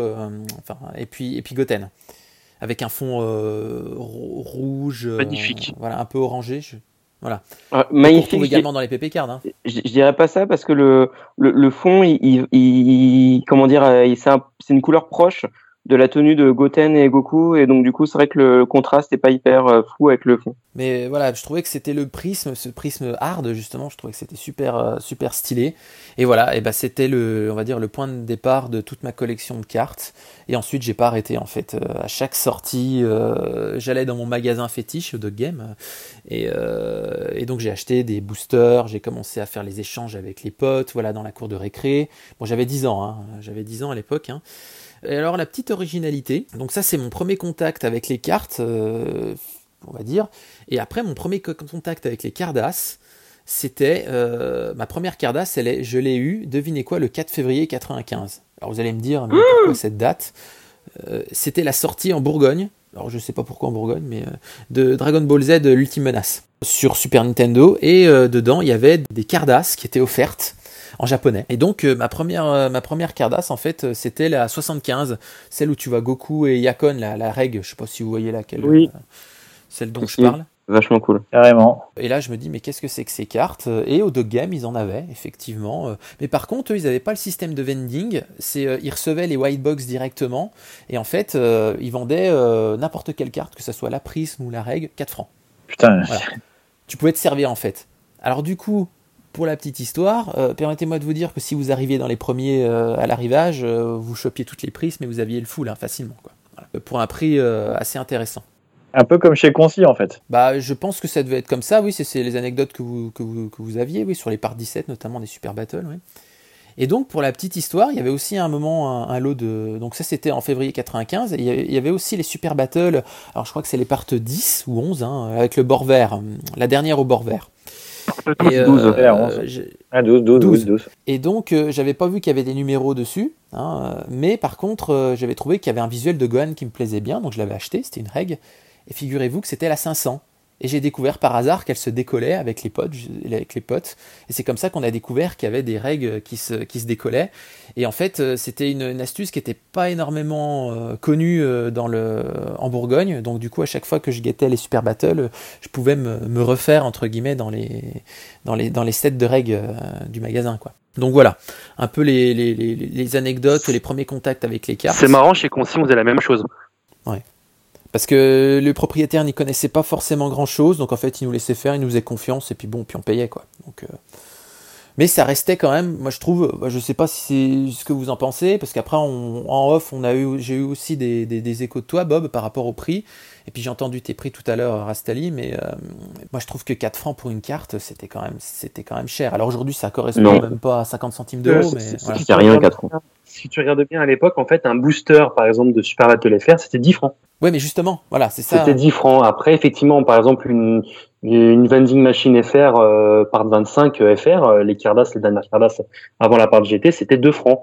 Speaker 3: enfin, et, puis, et puis Goten. Avec un fond rou- rouge,
Speaker 5: Magnifique.
Speaker 3: voilà, un peu orangé. Je-
Speaker 2: Ah,
Speaker 3: On retrouve
Speaker 2: magnifique. Je,
Speaker 3: également dans les PP cards. hein.
Speaker 2: je- je dirais pas ça parce que le, le, le fond, il, il- il- comment dire, euh, c'est un- c'est une couleur proche de la tenue de Goten et Goku, et donc du coup, c'est vrai que le contraste n'est pas hyper euh, fou avec le fond.
Speaker 3: Mais voilà, je trouvais que c'était le prisme, ce prisme hard justement, je trouvais que c'était super, euh, super stylé. Et voilà, et ben c'était le, on va dire le point de départ de toute ma collection de cartes. Et ensuite, j'ai pas arrêté en fait. Euh, à chaque sortie, j'allais dans mon magasin fétiche de game, et, et donc j'ai acheté des boosters. J'ai commencé à faire les échanges avec les potes, voilà, dans la cour de récré. Bon, j'avais 10 ans, hein, j'avais 10 ans à l'époque. Hein. Et alors la petite originalité, donc ça c'est mon premier contact avec les cartes, euh, on va dire. Et après, mon premier co- contact avec les Cardass, c'était euh, ma première Cardass, elle est, je l'ai eue, devinez quoi, le 4 février 95. Alors vous allez me dire, mais pourquoi cette date? Euh, C'était la sortie en Bourgogne, alors je sais pas pourquoi en Bourgogne, mais de Dragon Ball Z l'ultime menace sur Super Nintendo. Et dedans, il y avait des Cardass qui étaient offertes en japonais. Et donc euh, ma première euh, ma première Cardass en fait euh, c'était la 75, celle où tu vois Goku et Yakon la, la règle, je sais pas si vous voyez laquelle
Speaker 5: Oui.
Speaker 3: euh, celle dont je parle.
Speaker 2: Vachement cool.
Speaker 4: Carrément.
Speaker 3: Et là, je me dis, mais qu'est-ce que c'est que ces cartes? Et au Dog Game, ils en avaient, effectivement. Euh, Mais par contre, eux, ils n'avaient pas le système de vending. C'est, euh, ils recevaient les white box directement. Et en fait, euh, ils vendaient euh, n'importe quelle carte, que ce soit la prisme ou la règle, 4 francs.
Speaker 4: Putain.
Speaker 3: Voilà. Tu pouvais te servir, en fait. Alors, du coup, pour la petite histoire, euh, permettez-moi de vous dire que si vous arriviez dans les premiers euh, à l'arrivage, euh, vous chopiez toutes les prises, mais vous aviez le full, hein, facilement. Quoi. Voilà. Pour un prix assez intéressant.
Speaker 4: Un peu comme chez Concy en fait.
Speaker 3: Bah, je pense que ça devait être comme ça, oui, c'est- les anecdotes que vous, que, vous, que vous aviez, oui, sur les parts 17, notamment des Super Battles, oui. Et donc, pour la petite histoire, il y avait aussi un moment, un, un lot de... Donc ça, c'était en février 95, et il y avait- aussi les Super Battles, alors je crois que c'est les parts 10 ou 11, hein, avec le bord vert, la dernière au bord vert. Et,
Speaker 2: 12,
Speaker 4: ouais, 11.
Speaker 3: j'ai-
Speaker 4: Ah, 12, 12,
Speaker 3: 12.
Speaker 4: 12, 12.
Speaker 3: et donc, euh, j'avais pas vu qu'il y avait des numéros dessus, hein, euh, mais par contre, euh, j'avais trouvé qu'il y avait un visuel de Gohan qui me plaisait bien, donc je l'avais acheté, c'était une règle. Et figurez-vous que c'était la 500. Et j'ai découvert par hasard qu'elle se décollait avec les potes, avec les potes. Et c'est comme ça qu'on a découvert qu'il y avait des règles qui se, qui se décollaient. Et en fait, euh, c'était une, une astuce qui n'était pas énormément euh, connue euh, dans le, en Bourgogne. Donc du coup, à chaque fois que je guettais les Super Battles, je pouvais me, me refaire, entre guillemets, dans les, dans les, dans les sets de règles euh, du magasin. quoi. Donc voilà, un peu les, les, les, les anecdotes, les premiers contacts avec les cartes.
Speaker 5: C'est marrant, chez Concy, on faisait la même chose.
Speaker 3: Parce que le propriétaire n'y connaissait pas forcément grand chose, donc en fait il nous laissait faire, il nous faisait confiance, et puis bon, puis on payait quoi. Euh, Mais ça restait quand même, moi je trouve, bah, je sais pas si c'est ce que vous en pensez, parce qu'après on- en off, on a eu, j'ai eu aussi des, des- des échos de toi, Bob, par rapport au prix, et puis j'ai entendu tes prix tout à l'heure, Rastali, mais euh, moi je trouve que 4 francs pour une carte, c'était quand même, c'était quand même cher. Alors aujourd'hui ça correspond
Speaker 2: Non.
Speaker 3: même pas à 50 centimes d'euros,
Speaker 6: Euh,
Speaker 3: mais
Speaker 6: c'est-
Speaker 3: voilà.
Speaker 6: si
Speaker 2: rien,
Speaker 6: regardes
Speaker 2: 4
Speaker 6: bien- Si tu regardes bien à l'époque, en fait, un booster, par exemple, de Super Battle FR, c'était 10 francs.
Speaker 3: Ouais, mais justement, voilà, c'est ça.
Speaker 6: C'était 10 francs. Après, effectivement, par exemple, une, une vending machine FR, euh, part 25 euh, FR, les Cardass, les dernières Cardass avant la part GT, c'était 2 francs.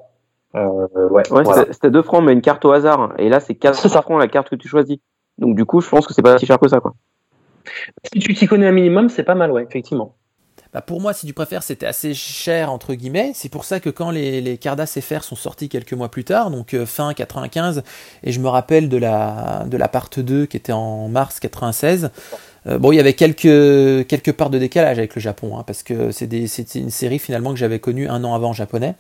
Speaker 6: Euh, ouais,
Speaker 2: Ouais,
Speaker 6: voilà.
Speaker 2: c'était- c'était 2 francs, mais une carte au hasard. Et là, c'est 4
Speaker 6: C'est ça.
Speaker 2: francs la carte que tu choisis. Donc du coup, je pense que c'est pas si cher que ça, quoi.
Speaker 6: Si tu t'y connais un minimum, c'est pas mal, ouais, effectivement.
Speaker 3: Bah pour moi, si tu préfères, c'était assez cher entre guillemets. C'est pour ça que quand les, les Cardass FR sont sortis quelques mois plus tard, donc euh, fin 95, et je me rappelle de la de la part 2 qui était en mars 96. Euh, bon, il y avait quelques quelques parts de décalage avec le Japon, hein, parce que c'est une série finalement que j'avais connue un an avant en japonais.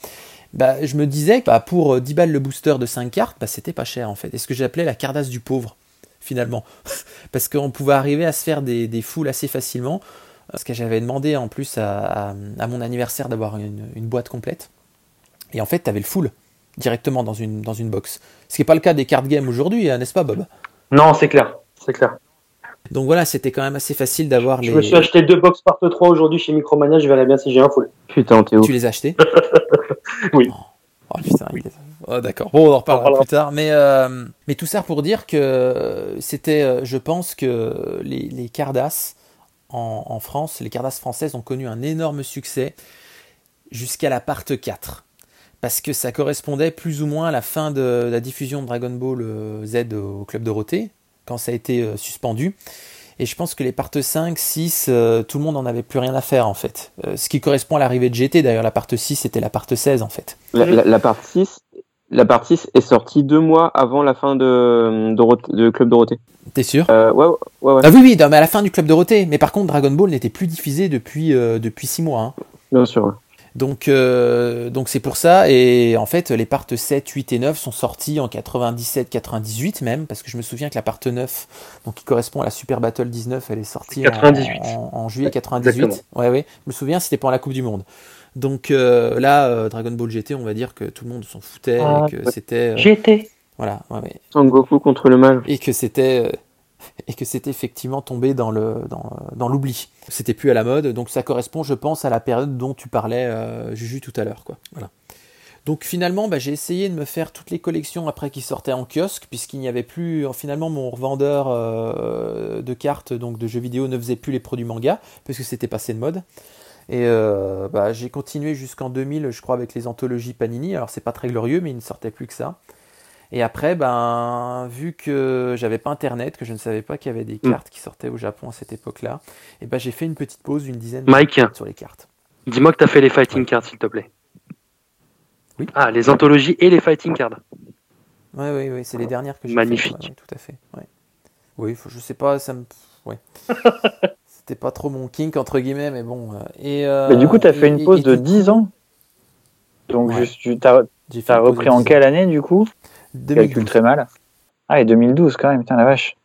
Speaker 3: Bah, je me disais que bah, pour euh, 10 balles le booster de 5 cartes, bah, c'était pas cher en fait. Et ce que j'appelais la Cardass du pauvre, finalement. Parce qu'on pouvait arriver à se faire des, des foules assez facilement. Parce que j'avais demandé en plus à, à- mon anniversaire d'avoir une, boîte complète. Et en fait, tu avais le full directement dans une, dans une box. Ce qui n'est pas le cas des card games aujourd'hui, hein, n'est-ce pas, Bob?
Speaker 6: Non, c'est clair, c'est clair.
Speaker 3: Donc voilà, c'était quand même assez facile d'avoir
Speaker 6: Je me suis acheté deux box part 3 aujourd'hui chez Micromania, je verrai bien si j'ai un full.
Speaker 2: Putain, Théo.
Speaker 3: Tu les as achetés
Speaker 6: Oui.
Speaker 3: Oh, putain, il est- oh, d'accord. Bon, on en reparlera plus tard. Mais, euh, mais tout ça pour dire que c'était, euh, je pense que les, les Cardass en, en France, les Cardass françaises ont connu un énorme succès jusqu'à la part 4. parce que ça correspondait plus ou moins à la fin de la diffusion de Dragon Ball euh, Z au Club Dorothée, quand ça a été euh, suspendu. Et je pense que les parts 5, 6, euh, tout le monde n'en avait plus rien à faire en fait. Euh, ce qui correspond à l'arrivée de GT, d'ailleurs la part 6 c'était la part 16 en fait.
Speaker 2: La, la, la part 6, la part 6 est sortie deux mois avant la fin de, de, de Club Dorothée.
Speaker 3: T'es sûr?
Speaker 2: Euh, ouais, ouais, ouais,
Speaker 3: Ah oui, oui, non, mais à la fin du Club Dorothée. Mais par contre, Dragon Ball n'était plus diffusé depuis, euh, depuis 6 mois. hein.
Speaker 2: bien sûr.
Speaker 3: Donc euh, donc c'est pour ça et en fait les parts 7, 8 et 9 sont sortis en 97, 98 même parce que je me souviens que la part 9 donc qui correspond à la Super Battle 19, elle est sortie en-
Speaker 6: 98.
Speaker 3: En, en juillet 98.
Speaker 6: Exactement.
Speaker 3: Ouais ouais, je me souviens c'était pendant la Coupe du monde. Donc euh, là euh, Dragon Ball GT, on va dire que tout le monde s'en foutait
Speaker 6: Ah,
Speaker 3: et que c'était euh,
Speaker 6: J'étais.
Speaker 3: voilà, ouais, ouais.
Speaker 2: Sangoku contre le mal.
Speaker 3: et que c'était euh, et que c'était effectivement tombé dans l'oubli. C'était plus à la mode, donc ça correspond, je pense, à la période dont tu parlais, euh, Juju, tout à l'heure. Voilà. Donc finalement, bah, j'ai essayé de me faire toutes les collections après qui sortaient en kiosque, puisqu'il n'y avait plus, euh, finalement, mon revendeur euh, de cartes, donc de jeux vidéo, ne faisait plus les produits manga, puisque c'était passé de mode. Et bah, j'ai continué jusqu'en 2000, je crois, avec les anthologies Panini. Alors c'est pas très glorieux, mais il ne sortait plus que ça. Et après, ben, vu que j'avais pas internet, que je ne savais pas qu'il y avait des
Speaker 6: Mm.
Speaker 3: cartes qui sortaient au Japon à cette époque-là, et ben j'ai fait une petite pause d'une dizaine
Speaker 6: Mike.
Speaker 3: de sur les cartes.
Speaker 6: Dis-moi que t'as fait les fighting cards, s'il te plaît.
Speaker 3: Oui.
Speaker 6: Ah, les anthologies et les fighting cards.
Speaker 3: Ouais, ouais, ouais, c'est les dernières que j'ai
Speaker 6: Magnifique.
Speaker 3: ouais, tout à fait. Ouais. Oui, faut- je sais pas, ça me. Ouais. C'était pas trop mon kink, entre guillemets, mais bon. euh, Et, euh,
Speaker 4: Mais du coup, tu as fait
Speaker 3: et-
Speaker 4: une pause
Speaker 3: et
Speaker 4: de
Speaker 3: du
Speaker 4: 10
Speaker 3: coup,
Speaker 4: ans. Donc,
Speaker 3: Ouais.
Speaker 4: juste, tu as, repris en
Speaker 3: 10
Speaker 4: quelle année, du coup?
Speaker 3: 2012.
Speaker 4: calcule très mal. Ah, et 2012 quand même, putain la vache.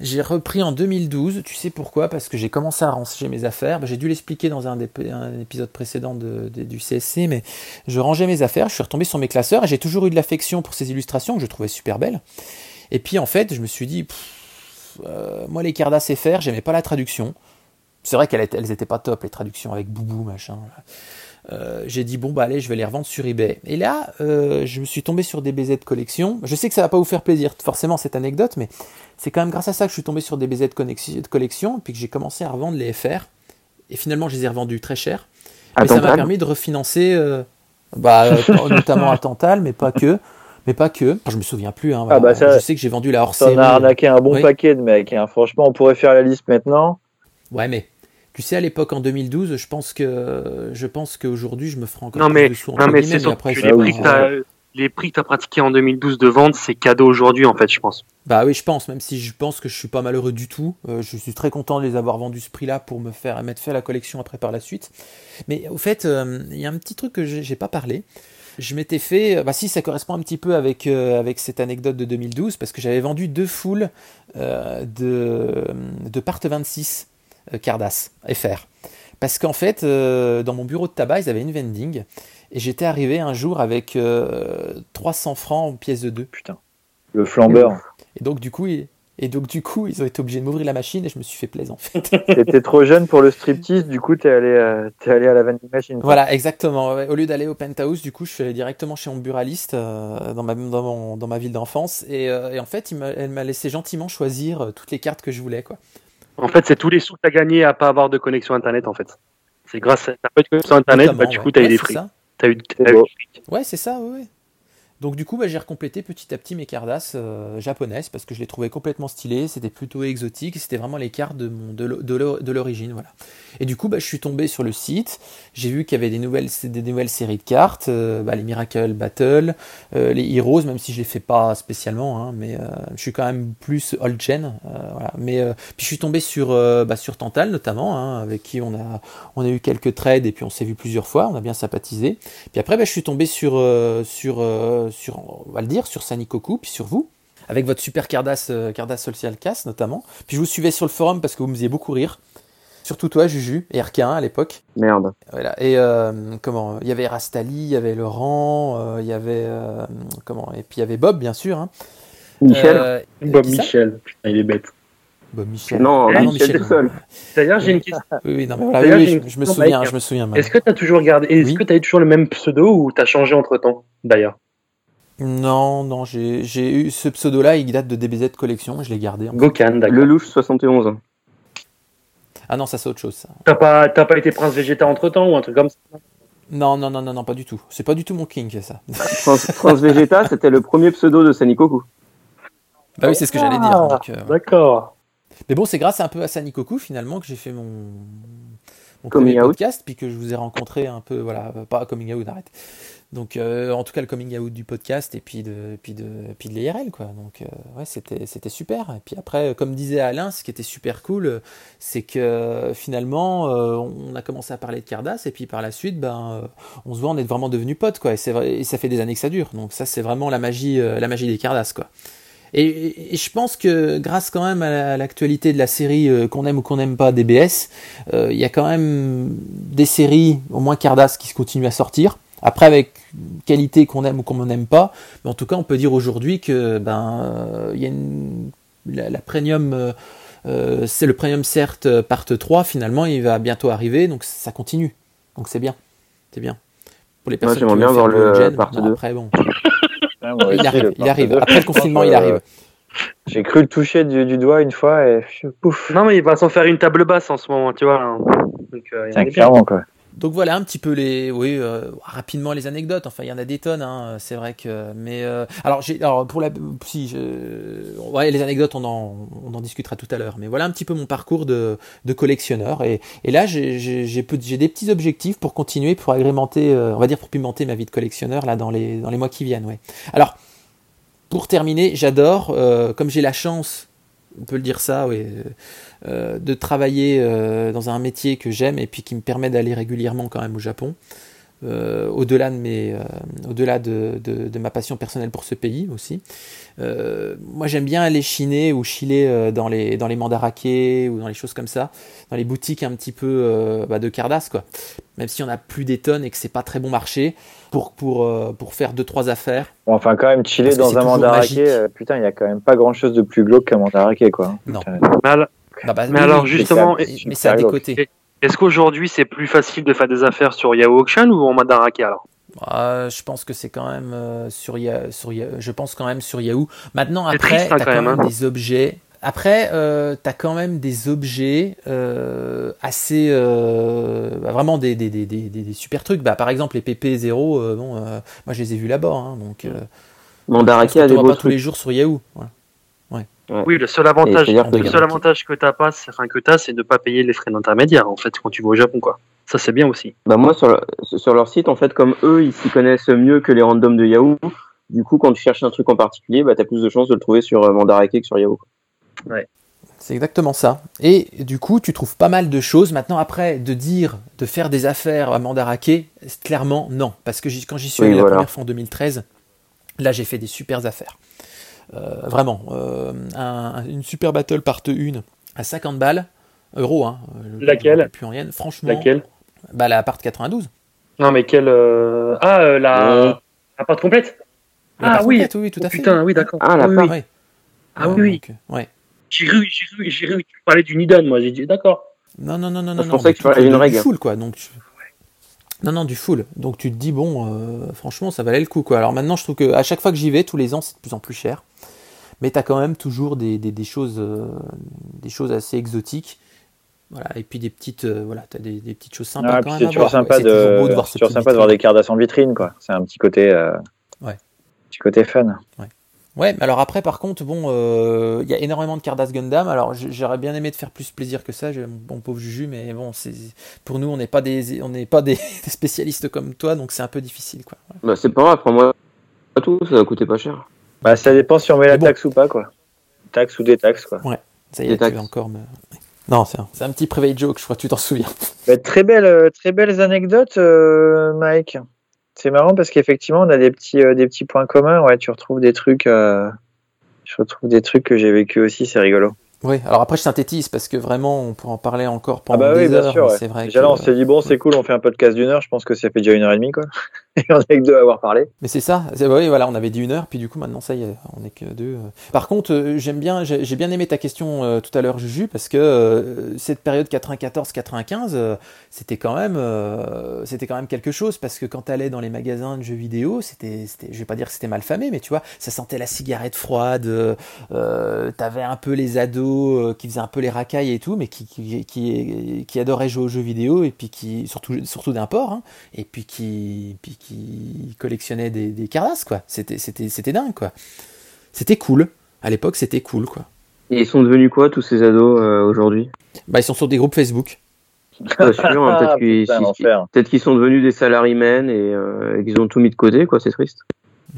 Speaker 3: J'ai repris en 2012, tu sais pourquoi? Parce que j'ai commencé à ranger mes affaires. Bah, j'ai dû l'expliquer dans un, des- un épisode précédent de- de- du CSC, mais je rangeais mes affaires, je suis retombé sur mes classeurs et j'ai toujours eu de l'affection pour ces illustrations que je trouvais super belles. Et puis en fait, je me suis dit, pff, euh, moi les Cardas FR, j'aimais pas la traduction. C'est vrai qu'elles étaient, elles étaient pas top, les traductions avec Boubou, machin. Euh, j'ai dit, bon, bah allez, je vais les revendre sur eBay. Et là, euh, je me suis tombé sur des BZ de collection. Je sais que ça va pas vous faire plaisir, forcément, cette anecdote, mais c'est quand même grâce à ça que je suis tombé sur des BZ de collection, et puis que j'ai commencé à revendre les FR. Et finalement, je les ai revendus très cher. Mais ça m'a permis de refinancer, euh, bah, notamment à Tantal, mais pas que. Mais pas que. Enfin, je me souviens plus. Hein, voilà.
Speaker 4: Ah bah ça-
Speaker 3: je sais que j'ai vendu la hors série.
Speaker 4: as arnaqué un bon
Speaker 3: Oui.
Speaker 4: paquet de mecs. hein. Franchement, on pourrait faire la liste maintenant.
Speaker 3: Ouais, mais tu sais, à l'époque, en 2012, je pense que je pense qu'aujourd'hui, je me ferai encore
Speaker 6: Non,
Speaker 3: plus
Speaker 6: mais,
Speaker 3: de sous,
Speaker 6: non, mais c'est sûr
Speaker 3: après,
Speaker 6: que les prix que les prix que t'as pratiqués en 2012 de vente, c'est cadeau aujourd'hui, en fait, je pense.
Speaker 3: Bah oui, je pense, même si je pense que je suis pas malheureux du tout. Euh, je suis très content de les avoir vendus ce prix-là pour me faire mettre fait à la collection après par la suite. Mais au fait, euh, il y a un petit truc que j'ai pas parlé. Je m'étais fait, bah si, ça correspond un petit peu avec, euh, avec cette anecdote de 2012, parce que j'avais vendu deux foules euh, de, de part 26 euh, Cardass FR. Parce qu'en fait, euh, dans mon bureau de tabac, ils avaient une vending, et j'étais arrivé un jour avec euh, 300 francs en pièces de deux.
Speaker 4: Putain. Le flambeur.
Speaker 3: Et donc du coup, ils, et donc du coup, ils ont été obligés de m'ouvrir la machine et je me suis fait plaisir en fait.
Speaker 4: T'étais trop jeune pour le striptease, du coup, t'es allé, euh, allé à la vending machine.
Speaker 3: voilà, exactement. Au lieu d'aller au penthouse, du coup, je suis allé directement chez mon buraliste euh, dans, ma, dans, mon- dans ma ville d'enfance et, euh, et en fait, il elle m'a laissé gentiment choisir euh, toutes les cartes que je voulais quoi.
Speaker 6: En fait, c'est tous les sous que t'as gagné à pas avoir de connexion Internet, en fait. C'est grâce à t'as pas de connexion Internet, bah, du
Speaker 3: ouais.
Speaker 6: coup, t'as eu des
Speaker 3: ça.
Speaker 6: T'as eu, t'as eu frics.
Speaker 3: Ouais, c'est ça, ouais. Donc du coup, bah, j'ai recomplété petit à petit mes cardas euh, japonaises parce que je les trouvais complètement stylées, c'était plutôt exotique, c'était vraiment les cartes de, mon, de, l'o- de l'o- de l'origine, voilà. Et du coup, bah, je suis tombé sur le site, j'ai vu qu'il y avait des nouvelles, des nouvelles séries de cartes, euh, bah, les Miracle Battle, euh, les Heroes, même si je les fais pas spécialement, hein, mais euh, je suis quand même plus old gen, voilà. Mais puis je suis tombé sur, bah, sur Tantal notamment, hein, avec qui on a, on a eu quelques trades et puis on s'est vu plusieurs fois, on a bien sympathisé. Puis après, bah, je suis tombé sur, sur, sur, on va le dire, sur Sanikoku, puis sur vous, avec votre super Cardass, euh, Cardass Social Cast notamment. Puis je vous suivais sur le forum parce que vous me faisiez beaucoup rire. Surtout toi, Juju, et RK1 à l'époque.
Speaker 2: Merde.
Speaker 3: Voilà. Et euh, comment Il y avait Rastali, il y avait Laurent, euh, il y avait euh, comment Et puis il y avait Bob, bien sûr. hein.
Speaker 2: Michel
Speaker 3: Euh,
Speaker 6: Bob Michel, putain, il est bête.
Speaker 3: Bob Michel.
Speaker 2: Non,
Speaker 3: Ah
Speaker 2: Michel Dessol.
Speaker 6: D'ailleurs, j'ai une question.
Speaker 3: Oui, oui, non, mais voilà, oui,
Speaker 6: j'ai
Speaker 3: oui,
Speaker 6: une
Speaker 3: je, je me
Speaker 6: question,
Speaker 3: souviens, je me souviens. mal.
Speaker 6: Est-ce que t'as toujours gardé, est-ce
Speaker 3: Oui.
Speaker 6: que t'as eu toujours le même pseudo ou t'as changé entre temps, d'ailleurs?
Speaker 3: Non, non, j'ai eu ce pseudo-là, il date de DBZ Collection, je l'ai gardé. en.
Speaker 6: Gokan, d'accord.
Speaker 2: Le louche 71.
Speaker 3: Ah non, ça c'est autre chose.
Speaker 6: T'as pas, été prince végéta entre temps ou un truc comme ça?
Speaker 3: Non, non, non, non, non, pas du tout. C'est pas du tout mon king, ça.
Speaker 2: Trans, Transvegeta, c'était le premier pseudo de Sanikoku.
Speaker 3: Bah oui, c'est ce que j'allais dire.
Speaker 6: Ah,
Speaker 3: euh,
Speaker 6: D'accord.
Speaker 3: Mais bon, c'est grâce un peu à Sanikoku finalement que j'ai fait mon, mon
Speaker 2: Coming
Speaker 3: premier
Speaker 2: out.
Speaker 3: podcast, puis que je vous ai rencontré un peu, voilà, pas coming out, arrête. Donc, euh, en tout cas, le coming out du podcast et puis de, puis de, puis de l'IRL, quoi. Donc, euh, ouais, c'était, super. Et puis après, euh, comme disait Alain, ce qui était super cool, c'est que finalement, on a commencé à parler de Cardass, et puis par la suite, ben, on se voit, on est vraiment devenus potes, quoi. Et, c'est ça fait des années que ça dure. Donc, ça, c'est vraiment la magie, la magie des Cardass. Et, je pense que grâce quand même à la- à l'actualité de la série, qu'on aime ou qu'on n'aime pas DBS, il y a quand même des séries, au moins Cardass, qui se continuent à sortir. Après, avec une qualité qu'on aime ou qu'on n'aime pas, mais en tout cas, on peut dire aujourd'hui que ben euh, il y a une, la, la premium, euh, euh, c'est le premium cert part 3. Finalement, il va bientôt arriver, donc ça continue. Donc c'est bien, c'est bien. Pour les personnes qui
Speaker 2: bien voir le
Speaker 3: gen,
Speaker 2: part
Speaker 3: bon,
Speaker 2: 2.
Speaker 3: Après, bon,
Speaker 4: moi
Speaker 3: il arrive, il arrive. Après le confinement, il arrive.
Speaker 4: J'ai cru le toucher du, du doigt une fois et pouf.
Speaker 5: Non, mais il va s'en faire une table basse en ce moment, tu vois. hein. Donc, euh, il y a
Speaker 4: clairement, quoi.
Speaker 3: Donc voilà un petit peu les, oui, euh, rapidement les anecdotes. Enfin, il y en a des tonnes, hein, c'est vrai que. Mais euh, alors, alors pour la, si, je, ouais, les anecdotes, on en, on en discutera tout à l'heure. Mais voilà un petit peu mon parcours de, de collectionneur. Et, et là, j'ai des petits objectifs pour continuer, pour agrémenter, euh, on va dire pour pimenter ma vie de collectionneur là dans les, dans les mois qui viennent. Ouais. Alors, pour terminer, j'adore, euh, comme j'ai la chance, on peut le dire ça, oui, euh, de travailler euh, dans un métier que j'aime et puis qui me permet d'aller régulièrement quand même au Japon. Euh, au-delà de mes, euh, au-delà de, de, de ma passion personnelle pour ce pays aussi. Euh, moi, j'aime bien aller chiner ou chiller euh, dans les dans les mandarakés ou dans les choses comme ça, dans les boutiques un petit peu euh, bah, de Cardass quoi. Même si on a plus des tonnes et que c'est pas très bon marché pour pour euh, pour faire deux trois affaires.
Speaker 4: Bon, enfin, quand même, chiller dans un mandaraké, euh, putain, il y a quand même pas grand chose de plus glauque qu'un mandaraké, quoi.
Speaker 3: Non.
Speaker 5: Alors,
Speaker 3: Bah, bah,
Speaker 5: Mais
Speaker 3: oui,
Speaker 5: alors, justement,
Speaker 3: mais,
Speaker 4: et-
Speaker 3: mais ça a des
Speaker 4: et-
Speaker 3: côtés.
Speaker 5: Est-ce qu'aujourd'hui c'est plus facile de faire des affaires sur Yahoo Auction ou en Madaraki alors?
Speaker 3: Ah, je pense que c'est quand même euh, sur, Ya- sur Ya- je pense quand même sur Yahoo. Maintenant après,
Speaker 5: triste, hein,
Speaker 3: t'as
Speaker 5: quand même,
Speaker 3: même
Speaker 5: hein.
Speaker 3: des objets. Après, euh, t'as quand même des objets euh, assez euh, bah, vraiment des, des, des, des, des- des super trucs. Bah, par exemple, les PP0, euh, bon, euh, moi je les ai vus là-bas, hein, donc. Euh,
Speaker 2: Mandaraki
Speaker 3: on
Speaker 2: a des
Speaker 3: voit
Speaker 2: beaux
Speaker 3: pas tous les jours sur Yahoo. voilà.
Speaker 5: Oui, le seul avantage, le
Speaker 3: que-
Speaker 5: seul avantage que t'as pas, enfin que t'as, c'est de pas payer les frais d'intermédiaire en fait quand tu vas au Japon quoi. Ça c'est bien aussi.
Speaker 2: Bah moi sur, le- sur leur site en fait comme eux ils s'y connaissent mieux que les randoms de Yahoo. Du coup quand tu cherches un truc en particulier bah t'as plus de chances de le trouver sur euh, Mandarake que sur Yahoo.
Speaker 3: C'est exactement ça. Et du coup, tu trouves pas mal de choses. Maintenant, après, de dire de faire des affaires à Mandarake, c'est clairement non. Parce que quand j'y suis
Speaker 2: Oui,
Speaker 3: allé la
Speaker 2: voilà.
Speaker 3: première fois en 2013, là, j'ai fait des super affaires. Euh, vraiment. euh, un- une super battle part 1 à 50 balles, euros. Hein, Je-
Speaker 6: Laquelle
Speaker 3: je plus en yens. Franchement,
Speaker 6: Laquelle
Speaker 3: bah, la part 92.
Speaker 6: Non, mais quelle. euh, Ah, euh, la.
Speaker 2: Euh.
Speaker 6: La pâte complète
Speaker 3: La
Speaker 6: Ah
Speaker 3: part
Speaker 6: oui.
Speaker 3: complète, oui, tout à
Speaker 6: Oh,
Speaker 3: fait.
Speaker 6: Putain, oui, d'accord.
Speaker 2: Ah, la
Speaker 6: oui,
Speaker 2: part.
Speaker 6: oui. Ah oui, oui.
Speaker 3: donc, euh, ouais.
Speaker 6: J'ai cru, j'ai cru, j'ai tu parlais du Nidon, moi. J'ai dit, d'accord.
Speaker 3: Non, non, non, non,
Speaker 2: Je
Speaker 3: non.
Speaker 2: pensais
Speaker 3: mais
Speaker 2: que tu parlais d'une
Speaker 3: du
Speaker 2: règle.
Speaker 3: full, quoi. Donc, tu- Non, non, du full. Donc tu te dis, bon, euh, franchement, ça valait le coup, quoi. Alors maintenant, je trouve que à chaque fois que j'y vais, tous les ans, c'est de plus en plus cher. Mais tu as quand même toujours des, des, des choses, euh, des choses assez exotiques. Voilà, et puis des petites, euh, voilà, t'as des, des petites choses sympas
Speaker 4: Ah,
Speaker 3: quand
Speaker 4: puis
Speaker 3: même
Speaker 4: c'est
Speaker 3: à
Speaker 4: toujours sympa de,
Speaker 3: de voir
Speaker 4: toujours sympa de voir
Speaker 3: vitrine.
Speaker 4: des Cardass en vitrine, quoi. C'est un petit côté, euh,
Speaker 3: Ouais.
Speaker 4: petit côté fun.
Speaker 3: Ouais, mais alors après, par contre, bon, euh, il y a énormément de Cardass Gundam. Alors, j'aurais bien aimé te faire plus plaisir que ça, j'ai- mon bon pauvre Juju, mais bon, c'est pour nous, on n'est pas des, on n'est pas des, des spécialistes comme toi, donc c'est un peu difficile, quoi.
Speaker 2: Bah c'est pas grave, prends-moi tout, ça va coûter pas cher.
Speaker 4: Bah, ça dépend si on met la
Speaker 3: bon.
Speaker 4: taxe ou pas, quoi. Taxe ou des taxes, quoi.
Speaker 3: Ça y est, tu encore me. Non, c'est un, c'est un petit private joke, je crois que tu t'en souviens.
Speaker 4: Bah, très belles, euh, très belles anecdotes, euh, Mike. C'est marrant parce qu'effectivement, on a des petits, euh, des petits points communs. Ouais, tu retrouves des trucs, euh, je retrouve des trucs que j'ai vécu aussi. C'est rigolo.
Speaker 3: Oui, alors après, je synthétise parce que vraiment, on peut en parler encore
Speaker 4: Ah
Speaker 3: pendant
Speaker 4: bah
Speaker 3: des
Speaker 4: oui, bien
Speaker 3: heures.
Speaker 4: sûr. ouais.
Speaker 3: C'est vrai
Speaker 4: Déjà
Speaker 3: que,
Speaker 4: là, on s'est dit bon, c'est cool, on fait un podcast d'une heure. Je pense que ça fait déjà une heure et demie, quoi. Et on est que deux à avoir parlé.
Speaker 3: Mais c'est ça, c'est- oui, voilà, on avait dit une heure, puis du coup maintenant ça y est, on est que deux. euh. Par contre, euh, j'aime bien, j'ai bien aimé ta question euh, tout à l'heure, Juju, parce que cette période 94-95, euh, c'était quand même, c'était quand même quelque chose, parce que quand t'allais dans les magasins de jeux vidéo, c'était, je vais pas dire que c'était mal famé, mais tu vois, ça sentait la cigarette froide. T'avais un peu les ados qui faisaient un peu les racailles et tout, mais qui, qui, adoraient jouer aux jeux vidéo et puis qui, surtout, surtout d'import, hein, et puis qui, qui collectionnait des, des quoi. C'était, c'était, c'était dingue, quoi. C'était cool. À l'époque, c'était cool, quoi.
Speaker 2: Et ils sont devenus quoi, tous ces ados, euh, aujourd'hui?
Speaker 3: Bah, ils sont sur des groupes Facebook.
Speaker 2: Pas sûr, hein, peut-être qu'ils
Speaker 4: Putain,
Speaker 2: si-
Speaker 4: l'enfer.
Speaker 2: peut-être qu'ils sont devenus des salarymen et, euh, et qu'ils ont tout mis de côté, quoi, c'est triste.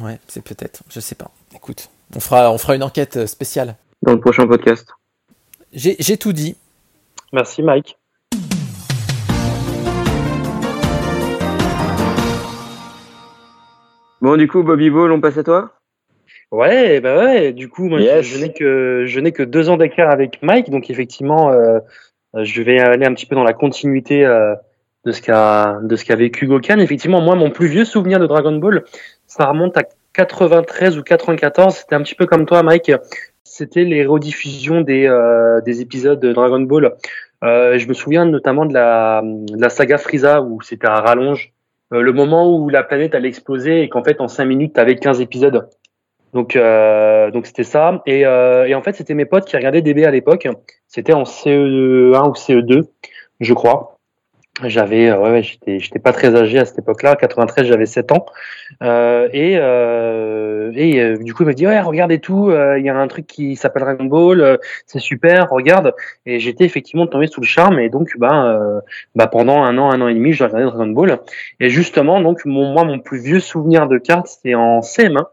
Speaker 3: Ouais, c'est peut-être. Je sais pas. Écoute, on fera, on fera une enquête euh, spéciale.
Speaker 2: Dans le prochain podcast.
Speaker 3: J'ai, j'ai tout dit.
Speaker 5: Merci Mike.
Speaker 2: Bon, du coup, Bobby Ball, on passe à toi?
Speaker 5: Ouais, bah ouais. Du coup, moi, je-
Speaker 4: Yes.
Speaker 5: je, n'ai que je n'ai que deux ans d'écart avec Mike, donc effectivement, euh, je vais aller un petit peu dans la continuité euh, de ce qu'a de ce qu'a vécu Gokan. Effectivement, moi, mon plus vieux souvenir de Dragon Ball, ça remonte à 93 ou 94. C'était un petit peu comme toi, Mike. C'était les rediffusions des euh, des épisodes de Dragon Ball. Je me souviens notamment de la de la saga Frieza où c'était à rallonge. Euh, le moment où la planète allait exploser et qu'en fait en 5 minutes t'avais 15 épisodes. Donc, euh, donc c'était ça. Et, euh, et en fait, c'était mes potes qui regardaient DB à l'époque. C'était en CE1 ou CE2, je crois. J'avais, euh, ouais, j'étais, j'étais pas très âgé à cette époque-là. 93, j'avais 7 ans. Euh, et euh, et euh, du coup, il m'a dit ouais, regarde et tout. euh, Il y a un truc qui s'appelle Dragon Ball. euh, c'est super, regarde. Et j'étais effectivement tombé sous le charme. Et donc, bah, bah pendant un an, un an et demi, j'ai regardé Dragon Ball. Et justement, donc, mon, moi, mon plus vieux souvenir de cartes, c'était en CM1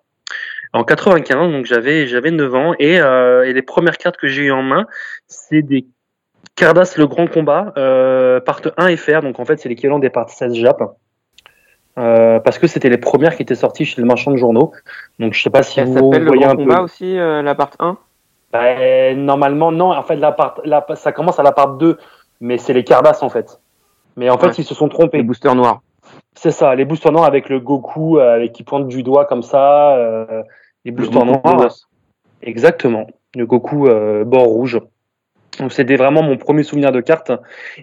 Speaker 5: en 95, donc j'avais j'avais 9 ans et, et les premières cartes que j'ai eues en main, c'est des Cardass le grand combat, euh, part 1 FR, donc en fait c'est l'équivalent des parts 16 Jap. Euh, parce que c'était les premières qui étaient sorties chez le marchand de journaux. Donc je sais pas si
Speaker 2: Elle
Speaker 5: vous
Speaker 2: s'appelle le
Speaker 5: voyez
Speaker 2: grand
Speaker 5: un peu.
Speaker 2: combat aussi, euh, la part 1
Speaker 5: Ben, normalement non, en fait la part, la, ça commence à la part 2, mais c'est les Cardass en fait. Mais en fait ils se sont
Speaker 2: Les
Speaker 5: trompés.
Speaker 2: boosters noirs.
Speaker 5: C'est ça, les boosters noirs avec le Goku euh, avec qui pointe du doigt comme ça, les
Speaker 2: Le
Speaker 5: boosters noirs. Exactement, le Goku bord rouge. Donc c'était vraiment mon premier souvenir de cartes.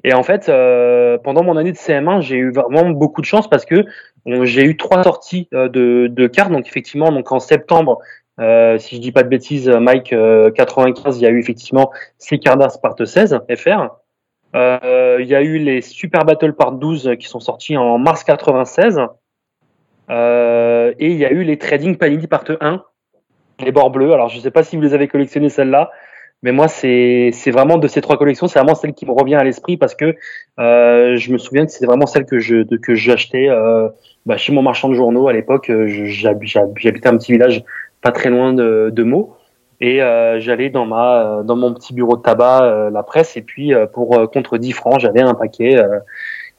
Speaker 5: Et en fait, euh, pendant mon année de CM1, j'ai eu vraiment beaucoup de chance parce que euh, j'ai eu trois sorties euh, de, cartes. Donc effectivement, donc en septembre, euh, si je dis pas de bêtises, Mike, euh, 95, il y a eu effectivement six Cardass part 16 FR. Euh, il y a eu les Super Battle part 12 qui sont sortis en mars 96. Euh, et il y a eu les Trading Panini part 1 les bords bleus. Alors, je sais pas si vous les avez collectionnés celles-là, mais moi, c'est vraiment de ces trois collections, c'est vraiment celle qui me revient à l'esprit parce que euh, je me souviens que c'est vraiment celle que je que j'achetais euh, bah, chez mon marchand de journaux à l'époque. euh, J'habitais un petit village pas très loin de, de Meaux. Et euh, j'allais dans ma euh, dans mon petit bureau de tabac, euh, la presse, et puis pour contre 10 francs, j'avais un paquet.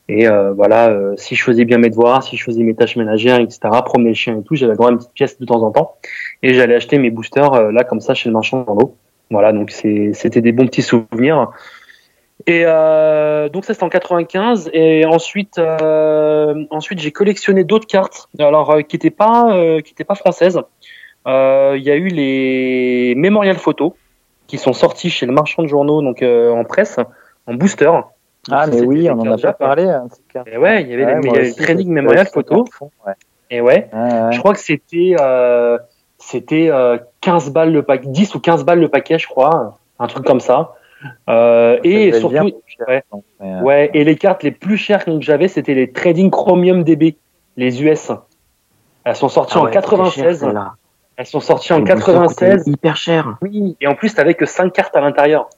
Speaker 5: et voilà, si je faisais bien mes devoirs, si je faisais mes tâches ménagères, etc., promener le chien et tout, j'avais droit à une petite pièce de temps en temps et j'allais acheter mes boosters là comme ça chez le marchand de journaux. Voilà, donc c'était des bons petits souvenirs. Et euh, donc ça c'était en 95 et ensuite euh, ensuite j'ai collectionné d'autres cartes alors euh, qui étaient pas euh, qui étaient pas françaises. Euh, Il y a eu les mémorial photos qui sont sortis chez le marchand de journaux donc euh, en presse en booster.
Speaker 4: Ah, mais oui, on en a pas
Speaker 5: Jap.
Speaker 4: parlé. hein.
Speaker 5: Et ouais, il y avait
Speaker 4: Ouais,
Speaker 5: les, il y avait le training mémorial photo.
Speaker 4: à fond, ouais.
Speaker 5: Et ouais,
Speaker 4: Ouais, ouais.
Speaker 5: je crois que c'était euh, c'était euh, 15 balles le paquet, 10 ou 15 balles le paquet, je crois, un truc comme ça. Euh, et surtout,
Speaker 4: bien
Speaker 5: ouais.
Speaker 4: euh,
Speaker 5: ouais, et les cartes les plus chères que j'avais, c'était les Trading Chromium DB, les US. Elles sont sorties
Speaker 2: Ah
Speaker 5: en
Speaker 2: ouais, c'était cher,
Speaker 5: 96.
Speaker 2: celle-là.
Speaker 5: Elles sont sorties en
Speaker 2: Les boosters
Speaker 5: 96.
Speaker 2: coûtaient hyper cher.
Speaker 5: Oui, et en plus, t'avais que 5 cartes à l'intérieur.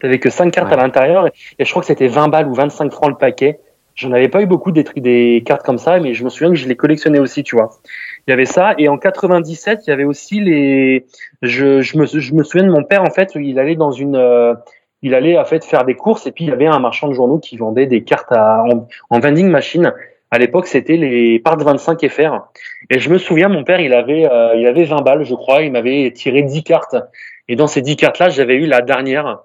Speaker 5: T'avais que 5 cartes
Speaker 2: Ouais.
Speaker 5: à l'intérieur, et, et je crois que c'était 20 balles ou 25 francs le paquet. J'en avais pas eu beaucoup des, trucs- des cartes comme ça, mais je me souviens que je les collectionnais aussi, tu vois. Il y avait ça, et en 97, il y avait aussi les. Je, je, me, je me souviens de mon père, en fait, il allait dans une. euh, il allait en fait faire des courses, et puis il y avait un marchand de journaux qui vendait des cartes à, en, en vending machine. À l'époque, c'était les parts 25 FR. Et je me souviens, mon père, il avait, euh, il avait 20 balles, je crois. Il m'avait tiré 10 cartes. Et dans ces 10 cartes-là, j'avais eu la dernière,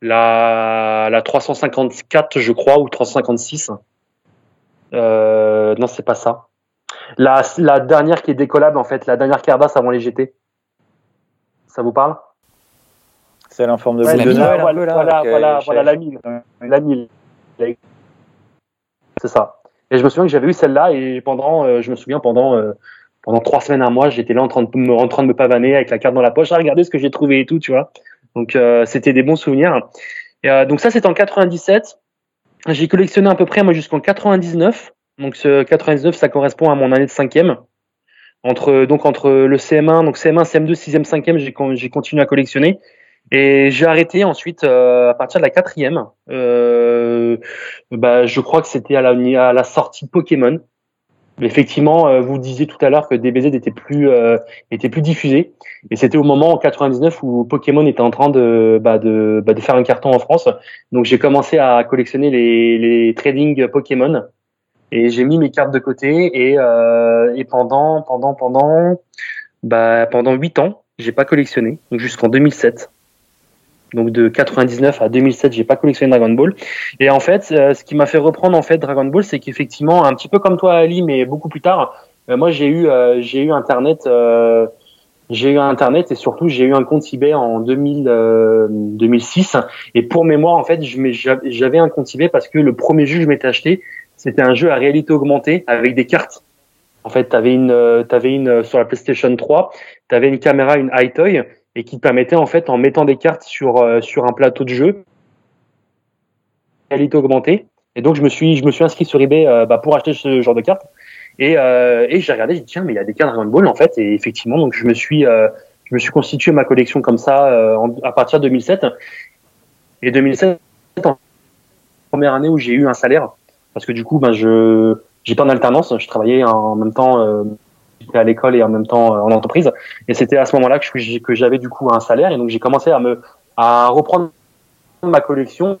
Speaker 5: la, la 354, je crois, ou 356. Euh, non, c'est pas ça. La, la dernière qui est décollable, en fait, la dernière Cardass avant les GT. Ça vous parle?
Speaker 4: Celle en forme de
Speaker 3: Ouais,
Speaker 4: boule de
Speaker 3: mille,
Speaker 5: voilà, voilà, voilà, voilà, la mille. La 1000. C'est ça. Et je me souviens que j'avais eu celle-là et pendant, euh, je me souviens pendant euh, pendant trois semaines, un mois, j'étais là en train de me en train de me pavaner avec la carte dans la poche, à regarder ce que j'ai trouvé et tout, tu vois. Donc euh, c'était des bons souvenirs. Et, euh, donc ça c'était en 97. J'ai collectionné à peu près moi jusqu'en 99. Donc ce 99 ça correspond à mon année de cinquième. Entre donc entre le CM1 donc CM1 CM2 6e 5e j'ai con- j'ai continué à collectionner et j'ai arrêté ensuite euh, à partir de la quatrième. Euh, bah, je crois que c'était à la, à la sortie Pokémon. Effectivement, euh, vous disiez tout à l'heure que DBZ était plus euh, était plus diffusé, et c'était au moment en 99 où Pokémon était en train de bah, de, bah, de faire un carton en France. Donc j'ai commencé à collectionner les, les trading Pokémon, et j'ai mis mes cartes de côté. Et, euh, et pendant pendant pendant bah, pendant huit ans, j'ai pas collectionné, donc jusqu'en 2007. Donc de 99 à 2007, j'ai pas collectionné Dragon Ball. Et en fait, euh, ce qui m'a fait reprendre en fait Dragon Ball, c'est qu'effectivement, un petit peu comme toi Ali, mais beaucoup plus tard, euh, moi j'ai eu euh, j'ai eu internet, euh, j'ai eu internet et surtout j'ai eu un compte eBay en 2000, euh, 2006. Et pour mémoire, en fait, j'avais un compte eBay parce que le premier jeu que je m'étais acheté, c'était un jeu à réalité augmentée avec des cartes. En fait, t'avais une, euh, une euh, sur la PlayStation 3, t'avais une caméra, une Hi-Toy et qui te permettait en fait en mettant des cartes sur euh, sur un plateau de jeu réalité augmentée. Et donc je me suis je me suis inscrit sur eBay bah, pour acheter ce genre de cartes. Et et j'ai regardé j'ai dit tiens mais il y a des cartes Dragon Ball en fait. Et effectivement donc je me suis je me suis constitué ma collection comme ça à partir de 2007 et 2007 en première année où j'ai eu un salaire parce que du coup ben je j'étais en alternance je travaillais en même temps euh, à l'école et en même temps euh, en entreprise et c'était à ce moment-là que j'avais du coup un salaire et donc j'ai commencé à me à reprendre ma collection.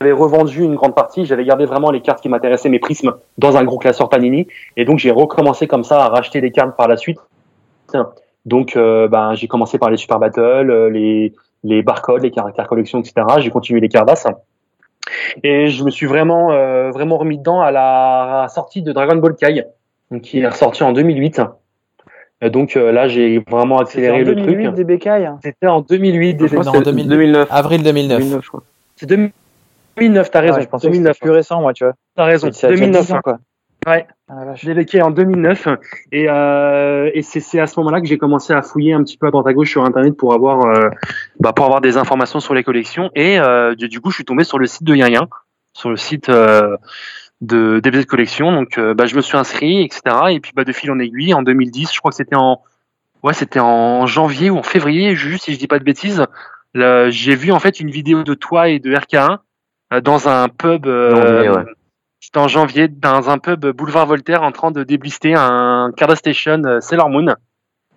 Speaker 5: J'avais revendu une grande partie, j'avais gardé vraiment les cartes qui m'intéressaient, mes prismes, dans un gros classeur Panini, et donc j'ai recommencé comme ça à racheter des cartes par la suite. Donc euh, ben, j'ai commencé par les Super Battle, les, les barcodes, les caractères collection, etc. J'ai continué les Cardass. Et je me suis vraiment, euh, vraiment remis dedans à la sortie de Dragon Ball Kai, qui est ressorti en 2008. Euh, Donc euh, là, j'ai vraiment
Speaker 7: C'était
Speaker 5: accéléré
Speaker 7: en
Speaker 5: le
Speaker 7: 2008
Speaker 5: truc.
Speaker 7: des bécailles. hein.
Speaker 5: C'était en 2008
Speaker 2: Je crois
Speaker 5: déjà.
Speaker 2: que
Speaker 3: Non,
Speaker 2: c'était
Speaker 3: 2000.
Speaker 2: 2009.
Speaker 3: Avril 2009.
Speaker 2: 2009, je crois.
Speaker 5: C'est 2009, t'as raison.
Speaker 4: Ouais, je pensais que
Speaker 5: 2009,
Speaker 4: c'était plus récent, moi, tu vois.
Speaker 5: t'as raison.
Speaker 4: C'est il y a
Speaker 5: 2009,
Speaker 4: 10 ans, quoi.
Speaker 5: Ouais.
Speaker 7: Ah, la vache.
Speaker 5: J'ai vécu en 2009 et, euh, et c'est, c'est à ce moment-là que j'ai commencé à fouiller un petit peu à droite à gauche sur internet pour avoir euh, bah, pour avoir des informations sur les collections et euh, du, du coup je suis tombé sur le site de Yin sur le site euh, de DBZ Collection donc euh, bah, je me suis inscrit etc et puis bah, de fil en aiguille en 2010 je crois que c'était en ouais c'était en janvier ou en février juste si je dis pas de bêtises là, j'ai vu en fait une vidéo de toi et de RK1 euh, dans un pub euh,
Speaker 2: ouais.
Speaker 5: C'était en janvier dans un pub boulevard Voltaire en train de déblister un Carda Station euh, Sailor Moon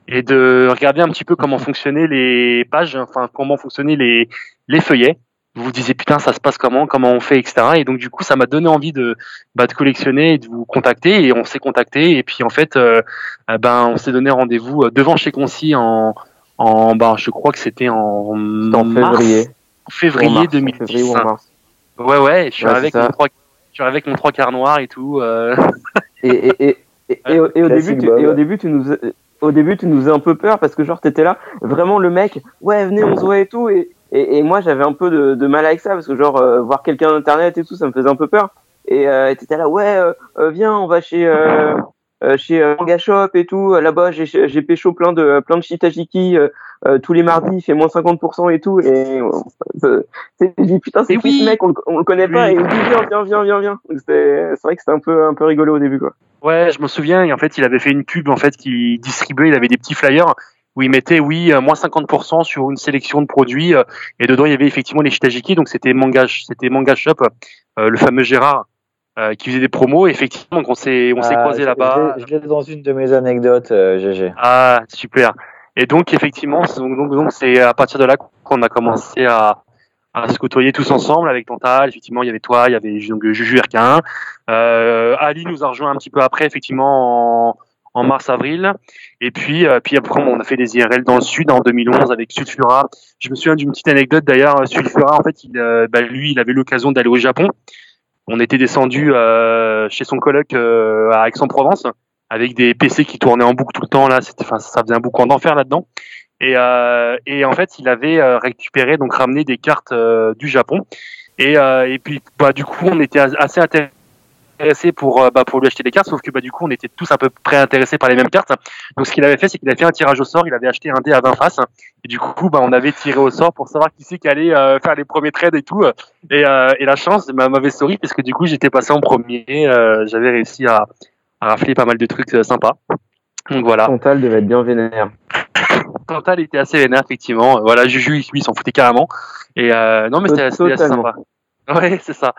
Speaker 5: et de regarder un petit peu comment fonctionnaient les pages, enfin comment fonctionnaient les, les feuillets. Vous vous disiez putain ça se passe comment, comment on fait, etc. Et donc du coup ça m'a donné envie de, bah, de collectionner et de vous contacter et on s'est contacté et puis en fait euh, euh, ben on s'est donné rendez-vous devant chez Concy en en bah je crois que c'était en,
Speaker 2: C'était en
Speaker 5: mars-
Speaker 2: février.
Speaker 5: février
Speaker 2: en mars, en
Speaker 5: 2010.
Speaker 2: février ou en mars.
Speaker 5: Ouais ouais, je suis
Speaker 2: Ouais,
Speaker 5: avec mon je suis avec mon trois quarts noir et tout. euh,
Speaker 2: Et, et, et, et, et au, et au
Speaker 4: Classique
Speaker 2: début, tu,
Speaker 4: Bob.
Speaker 2: et au début, tu nous, au début, tu nous faisais un peu peur parce que genre t'étais là, vraiment le mec, ouais venez on se voit et tout et, et, et moi j'avais un peu de, de mal avec ça parce que genre euh, voir quelqu'un d'internet et tout ça me faisait un peu peur et euh, et t'étais là ouais euh, euh, viens on va chez chez euh, Manga Shop et tout là-bas j'ai j'ai pécho plein de plein de shitajiki euh, tous les mardis il fait moins 50% et tout et euh, c'est dit putain c'est qui
Speaker 5: oui.
Speaker 2: ce mec on, le- on le connaît pas
Speaker 5: Oui.
Speaker 2: et il dit viens viens viens viens viens c'est vrai que c'était un peu un peu rigolo au début quoi
Speaker 5: Ouais, je me souviens. Et en fait, il avait fait une pub en fait qui distribuait. Il avait des petits flyers où il mettait oui euh, moins 50% sur une sélection de produits euh, et dedans il y avait effectivement les shitajiki. Donc c'était manga, c'était manga shop, euh, le fameux Gérard euh, qui faisait des promos. Et effectivement, donc on s'est on s'est
Speaker 4: Ah,
Speaker 5: croisé là-bas.
Speaker 4: Je l'ai je l'ai dans une de mes anecdotes, euh, GG.
Speaker 5: Ah super. Et donc effectivement, c'est- donc donc donc à partir de là qu'on a commencé à à se côtoyer tous ensemble avec Tantal. Effectivement, il y avait toi, il y avait donc Juju RK1. Euh, Ali nous a rejoint un petit peu après, effectivement en, mars-avril. Et puis, euh, puis après, on a fait des IRL dans le sud en 2011 avec Sulfura. Je me souviens d'une petite anecdote d'ailleurs. Sulfura, en fait, euh, bah, lui, il avait l'occasion d'aller au Japon. on était descendu euh, chez son coloc euh, à Aix-en-Provence avec des PC qui tournaient en boucle tout le temps là. Enfin, ça faisait un boucan d'enfer là-dedans. Et, euh, et en fait, il avait euh, récupéré, donc ramené des cartes euh, du Japon. Et, puis, bah, du coup, on était as- assez intéressés pour, bah, pour lui acheter des cartes, sauf que bah, du coup, on était tous à peu près intéressés par les mêmes cartes. Donc, ce qu'il avait fait, c'est qu'il avait fait un tirage au sort. Il avait acheté un dé à 20 faces. Et du coup, bah, on avait tiré au sort pour savoir qui c'est qui allait faire les premiers trades et tout. Et, la chance m'avait souri parce que du coup, j'étais passé en premier. J'avais réussi à, à rafler pas mal de trucs euh, sympas. Donc voilà.
Speaker 2: Chantal devait être bien vénère.
Speaker 5: Cantal était assez vénère, effectivement. Voilà, Juju, lui, il s'en foutait carrément. Et euh, non, mais c'était assez sympa. Ouais, c'est ça.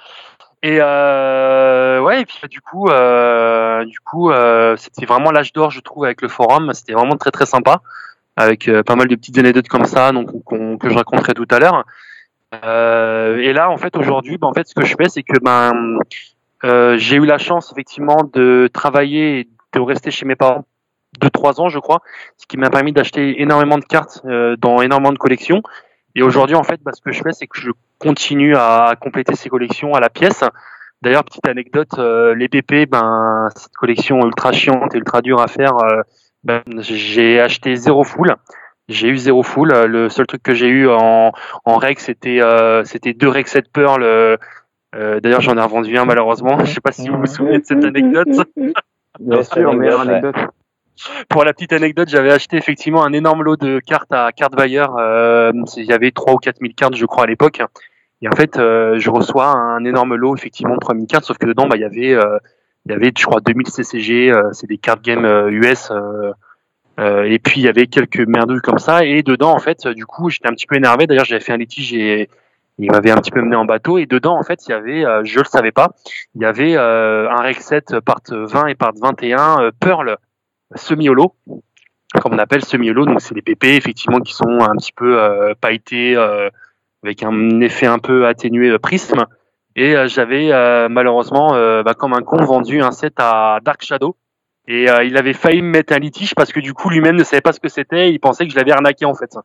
Speaker 5: Et euh, ouais, et puis bah, du coup, euh, du coup, euh, c'était vraiment l'âge d'or, je trouve, avec le forum. C'était vraiment très très sympa, avec pas mal de petites anecdotes comme ça, donc que je raconterai tout à l'heure. Et là, en fait, aujourd'hui, bah, en fait, ce que je fais, c'est que ben, euh, j'ai eu la chance effectivement de travailler et de rester chez mes parents deux trois ans, je crois, ce qui m'a permis d'acheter énormément de cartes euh, dans énormément de collections. Et aujourd'hui, en fait, bah, ce que je fais, c'est que je continue à compléter ces collections à la pièce. D'ailleurs, petite anecdote, euh, les BP, ben, cette collection ultra chiante et ultra dure à faire, euh, ben, j'ai acheté zéro full. J'ai eu zéro full. Euh, Le seul truc que j'ai eu en, en règle, c'était euh, c'était deux règles 7 Pearl. Euh, D'ailleurs, j'en ai revendu un malheureusement. Je sais pas si vous vous souvenez de cette anecdote.
Speaker 2: Bien sûr,
Speaker 4: anecdote,
Speaker 2: meilleure
Speaker 4: ouais.
Speaker 2: anecdote.
Speaker 5: Pour la petite anecdote, j'avais acheté effectivement un énorme lot de cartes à Cardwire. Euh, il y avait 3 ou 4 000 cartes, je crois, à l'époque. Et en fait, euh, je reçois un énorme lot, effectivement, de 3 000 cartes, sauf que dedans, bah, il y avait, euh, il y avait, je crois, 2000 CCG, euh, c'est des cartes game euh, US. euh, euh, et puis, il y avait quelques merdouilles comme ça. Et dedans, en fait, du coup, j'étais un petit peu énervé. D'ailleurs, j'avais fait un litige et il m'avait un petit peu mené en bateau. Et dedans, en fait, il y avait, euh, je le savais pas, il y avait euh, un rec 7 part 20 et part 21 euh, Pearl semi-holo, comme on appelle semi-holo. Donc, c'est les PP, effectivement, qui sont un petit peu euh, pailletés, euh, avec un effet un peu atténué euh, prisme. Et j'avais malheureusement, bah, comme un con, vendu un set à Dark Shadow. Et il avait failli me mettre un litige parce que du coup, lui-même ne savait pas ce que c'était. Il pensait que je l'avais arnaqué en fait.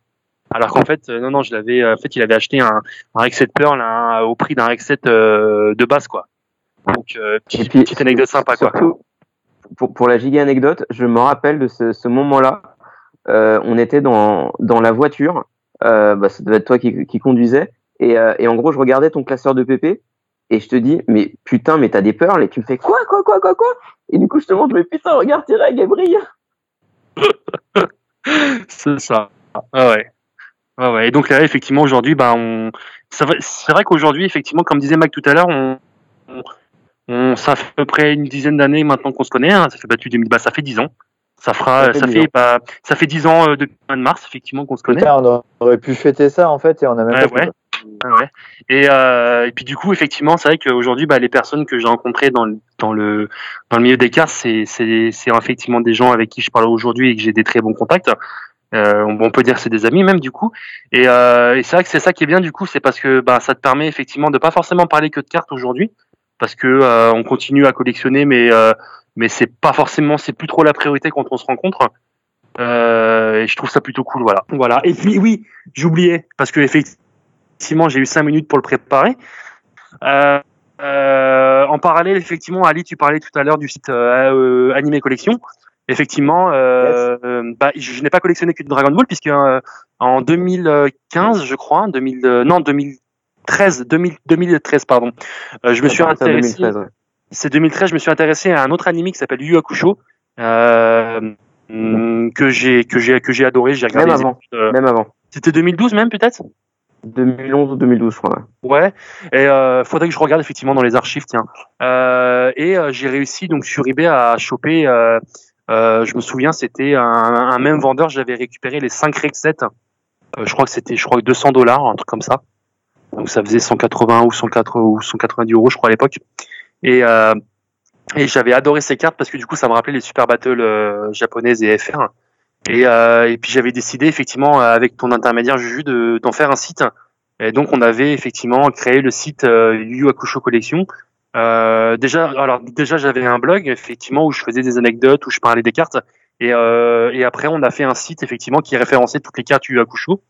Speaker 5: Alors qu'en fait, euh, non, non, je l'avais. euh, en fait, il avait acheté un, un 7 Pearl hein, au prix d'un 7 euh, de base, quoi. Donc, euh,
Speaker 2: Et
Speaker 5: petite,
Speaker 2: puis,
Speaker 5: petite anecdote sympa, quoi.
Speaker 2: Surtout, pour, pour la giga anecdote, je me rappelle de ce, ce moment-là. Euh, on était dans, dans la voiture. Euh, bah, ça devait être toi qui, qui conduisais. Et, euh, et en gros, je regardais ton classeur de PP. Et je te dis, mais putain, mais t'as des pearls. Et tu me fais quoi, quoi, quoi, quoi, quoi? Et du coup, je te montre, mais putain, regarde tes règles, elles brillent.
Speaker 5: C'est ça. Ah ouais. Ah ouais. Et donc là, effectivement, aujourd'hui, ben, on... c'est vrai, qu'aujourd'hui, effectivement, comme disait Mac tout à l'heure, on... on, on- ça fait à peu près une dizaine d'années maintenant qu'on se connaît. Hein. Ça fait battu 2000, bah, ça fait 10 ans. Ça fera,
Speaker 2: Ça fait
Speaker 5: ça
Speaker 2: 10
Speaker 5: fait,
Speaker 2: ans.
Speaker 5: bah, ça fait 10 ans euh, depuis le mois de mars, effectivement, qu'on se connaît.
Speaker 4: Putain, on aurait pu fêter ça en fait et on a même
Speaker 5: Ouais,
Speaker 4: pas
Speaker 5: ouais. Ah ouais. Et, euh, et puis du coup, effectivement, c'est vrai qu'aujourd'hui, bah, les personnes que j'ai rencontrées dans le, dans le, dans le milieu des c'est, c'est effectivement des gens avec qui je parle aujourd'hui et que j'ai des très bons contacts. Euh, on, peut dire c'est des amis même du coup. Et, euh, et c'est vrai que c'est ça qui est bien du coup, c'est parce que bah, ça te permet effectivement de pas forcément parler que de cartes aujourd'hui, parce que euh, on continue à collectionner, mais euh, mais c'est pas forcément, c'est plus trop la priorité quand on se rencontre. Euh, et je trouve ça plutôt cool, voilà. Voilà. Et puis oui, j'oubliais parce que effectivement j'ai eu cinq minutes pour le préparer. Euh, en parallèle, effectivement, Ali, tu parlais tout à l'heure du site Animé Collection. Effectivement, euh, bah, je, je n'ai pas collectionné que du Dragon Ball puisque euh, en 2015, je crois, 2000, euh, non 2013, 2000, 2013 pardon, je me suis intéressé.
Speaker 2: 2013, ouais.
Speaker 5: C'est 2013, je me suis intéressé à un autre anime qui s'appelle Yu Hakusho. Que j'ai que j'ai que j'ai adoré j'ai regardé
Speaker 2: Même avant.
Speaker 5: épisodes,
Speaker 2: Même avant.
Speaker 5: c'était 2012 même peut-être?
Speaker 2: 2011 ou 2012, je crois. ouais.
Speaker 5: Ouais, et euh, faudrait que je regarde effectivement dans les archives, tiens. Euh, et euh, j'ai réussi donc sur eBay à choper. Euh, je me souviens, c'était un, même vendeur. J'avais récupéré les 5 Rec 7. Euh, je crois que c'était, je crois que 200 dollars, un truc comme ça. Donc ça faisait 180 ou 180 ou 190 euros, je crois à l'époque. Et euh, et j'avais adoré ces cartes parce que du coup, ça me rappelait les super battles euh, japonaises et FR. Et, et puis j'avais décidé effectivement avec ton intermédiaire Juju de d'en faire un site. Et donc on avait effectivement créé le site Yu Collection. Euh, déjà, alors déjà j'avais un blog effectivement où je faisais des anecdotes, où je parlais des cartes. Et, euh, et après on a fait un site effectivement qui référençait toutes les cartes Hakusho.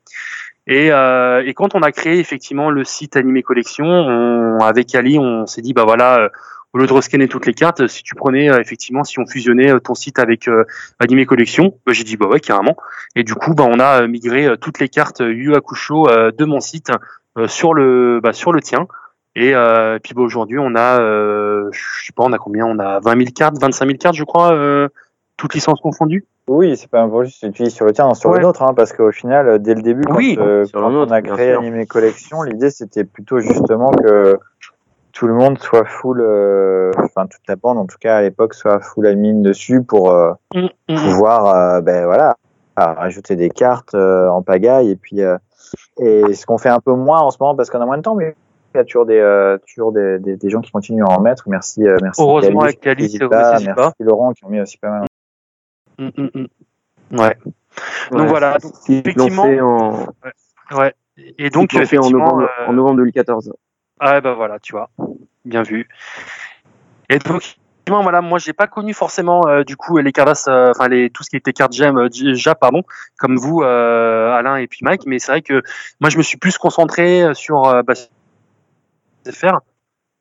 Speaker 5: Et, euh, et quand on a créé effectivement le site Animé Collection, on, avec Ali, on s'est dit bah voilà, euh, au lieu de rescanner toutes les cartes, si tu prenais euh, effectivement, si on fusionnait euh, ton site avec euh, Animé Collection, bah, j'ai dit bah ouais carrément. Et du coup bah on a migré toutes les cartes Yu Hakusho de mon site sur le bah, sur le tien. Et, euh, puis bah, aujourd'hui on a euh, je sais pas on a combien? On a 20 000 cartes 25 000 cartes je crois euh, toutes licences confondues.
Speaker 4: Oui, c'est pas un tu utilises sur le tien, non, sur
Speaker 5: Ouais.
Speaker 4: le nôtre, hein, parce qu'au final, euh, dès le début, quand,
Speaker 5: Oui,
Speaker 4: euh,
Speaker 2: nôtre,
Speaker 4: on a créé
Speaker 2: sûr.
Speaker 4: Animé Collection, l'idée c'était plutôt justement que tout le monde soit full, euh, enfin toute la bande en tout cas à l'époque soit full admin dessus pour euh,
Speaker 5: Mm, mm,
Speaker 4: pouvoir, euh, ben voilà, rajouter des cartes euh, en pagaille. Et puis euh, et ce qu'on fait un peu moins en ce moment parce qu'on a moins de temps, mais il y a toujours des euh, toujours des, des, des gens qui continuent à en mettre. Merci, euh, merci.
Speaker 5: Heureusement,
Speaker 4: Cali,
Speaker 5: avec Cali, c'est-
Speaker 4: merci
Speaker 5: pas.
Speaker 4: Laurent qui ont mis aussi pas mal.
Speaker 5: Mm, mm, mm. Ouais. Donc
Speaker 2: Ouais,
Speaker 5: voilà. effectivement-
Speaker 2: en,
Speaker 5: Ouais. Et donc
Speaker 2: lancé en novembre,
Speaker 5: euh,
Speaker 2: en novembre 2014.
Speaker 5: Ah bah voilà, tu vois, bien vu. Et donc effectivement, voilà, moi j'ai pas connu forcément euh, du coup les cartes, euh, enfin les tout ce qui était cartes gem euh, déjà pardon, comme vous euh, Alain et puis Mike, mais c'est vrai que moi je me suis plus concentré sur euh, faire.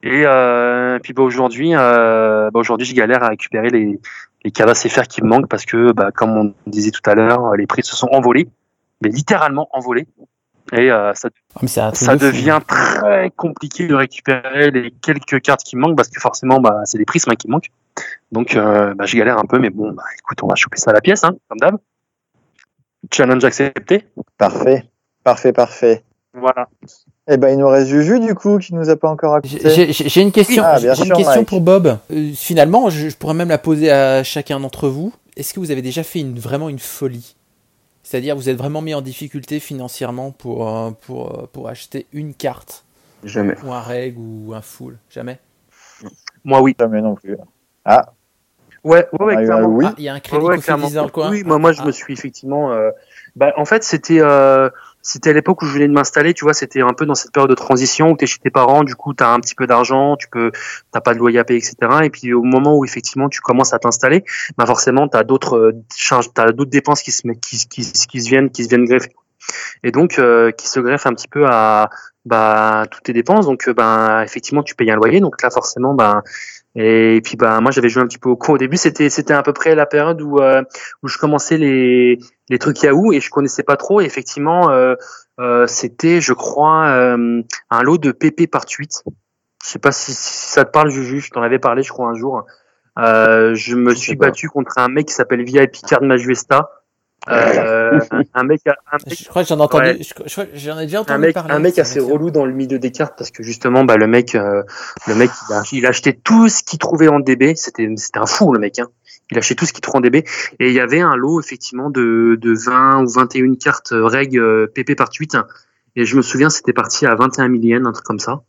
Speaker 5: Et euh, puis bah, aujourd'hui, euh, bah, aujourd'hui je galère à récupérer les les cartes CFR qui me manquent parce que bah, comme on disait tout à l'heure, les prix se sont envolés, mais littéralement envolés. Et euh, ça
Speaker 3: Ah,
Speaker 5: ça devient très compliqué de récupérer les quelques cartes qui me manquent parce que forcément bah, c'est des prismes qui me manquent. Donc euh, bah, je galère un peu mais bon bah écoute on va choper ça à la pièce hein, comme d'hab. Challenge accepté.
Speaker 4: Parfait, parfait, parfait.
Speaker 5: Voilà.
Speaker 4: Eh ben, il nous reste Juju, du coup, qui nous a pas encore raconté.
Speaker 3: J'ai une question,
Speaker 4: Ah,
Speaker 3: une question
Speaker 4: Mike.
Speaker 3: pour Bob. Euh, finalement, je, je pourrais même la poser à chacun d'entre vous. Est-ce que vous avez déjà fait une, vraiment une folie? C'est-à-dire, vous êtes vraiment mis en difficulté financièrement pour, euh, pour, euh, pour acheter une carte?
Speaker 2: Jamais.
Speaker 3: ou un reg ou un full Jamais?
Speaker 5: Moi oui.
Speaker 4: Jamais non plus. Ah,
Speaker 5: Ouais, ouais, ouais,
Speaker 4: ah,
Speaker 5: clairement.
Speaker 4: oui.
Speaker 3: Ah, il y a un crédit
Speaker 5: Ouais, ouais,
Speaker 3: dans le coin
Speaker 5: Oui, moi, moi je
Speaker 3: Ah,
Speaker 5: me suis effectivement. euh, bah, en fait, c'était euh, c'était à l'époque où je venais de m'installer. Tu vois, c'était un peu dans cette période de transition où tu es chez tes parents. Du coup, tu as un petit peu d'argent, tu peux, t'as pas de loyer à payer, etc. Et puis au moment où effectivement tu commences à t'installer, bah forcément, tu as d'autres euh, charges, t'as d'autres dépenses qui se qui, qui, qui se viennent qui se viennent greffer. Et donc euh, qui se greffent un petit peu à bah toutes tes dépenses. Donc bah effectivement, tu payes un loyer. Donc là, forcément, bah et puis bah moi j'avais joué un petit peu au con au début. C'était c'était à peu près la période où euh, où je commençais les les trucs Yahoo et je connaissais pas trop. Et effectivement, euh, euh, c'était, je crois, euh, un lot de PP par tweet. Je sais pas si, si ça te parle, Juju. Je t'en avais parlé, je crois, un jour. Euh, je me suis battu contre un mec qui s'appelle VIP Card Majuesta. Euh, un, mec, un mec
Speaker 3: Je crois que j'en ai entendu,
Speaker 5: Ouais.
Speaker 3: je, je crois que j'en ai déjà
Speaker 5: un mec,
Speaker 3: parler.
Speaker 5: un mec assez relou dans le milieu des cartes parce que justement, bah, le mec, euh, le mec, il a, il a acheté tout ce qu'il trouvait en DB. C'était, c'était un fou, le mec, hein. Il a acheté tout ce qu'il trouvait en DB. Et il y avait un lot, effectivement, de, de 20 ou 21 cartes euh, reg euh, PP par tweet. Et je me souviens, c'était parti à 21 000 yens, un truc comme ça.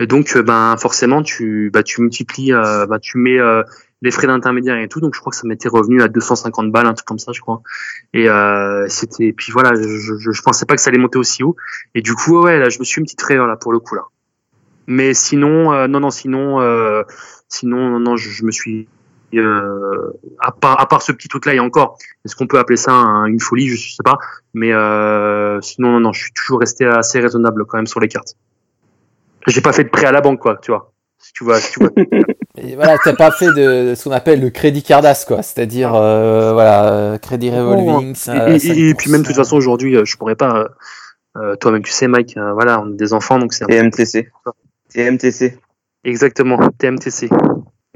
Speaker 5: Et donc, euh, ben, forcément, tu, bah, tu multiplies, euh, bah, tu mets, euh, les frais d'intermédiaire et tout. Donc, je crois que ça m'était revenu à 250 balles, un truc comme ça, je crois. Et, euh, c'était, puis voilà, je, je, pensais pas que ça allait monter aussi haut. Et du coup, ouais, là, je me suis une petite frayeur là pour le coup là. Mais sinon, euh, non, non, sinon, euh, sinon, non, non, je, me suis, euh, à part, à part ce petit truc là, et encore, est-ce qu'on peut appeler ça un- une folie, je sais pas. Mais sinon, non, non, je suis toujours resté assez raisonnable quand même sur les cartes. J'ai pas fait de prêt à la banque, quoi, tu vois. Si tu vois, si tu vois.
Speaker 3: Et voilà, t'as pas fait de ce qu'on appelle le crédit Cardas, quoi. C'est-à-dire, euh, voilà, euh, crédit revolving. ça-
Speaker 5: et, et- et puis même de
Speaker 3: 5%.
Speaker 5: toute façon aujourd'hui, euh, je pourrais pas. euh, toi-même, tu sais, Mike. euh, voilà, on est des enfants, donc c'est un
Speaker 2: TMTC. TMTC.
Speaker 5: Exactement, TMTC.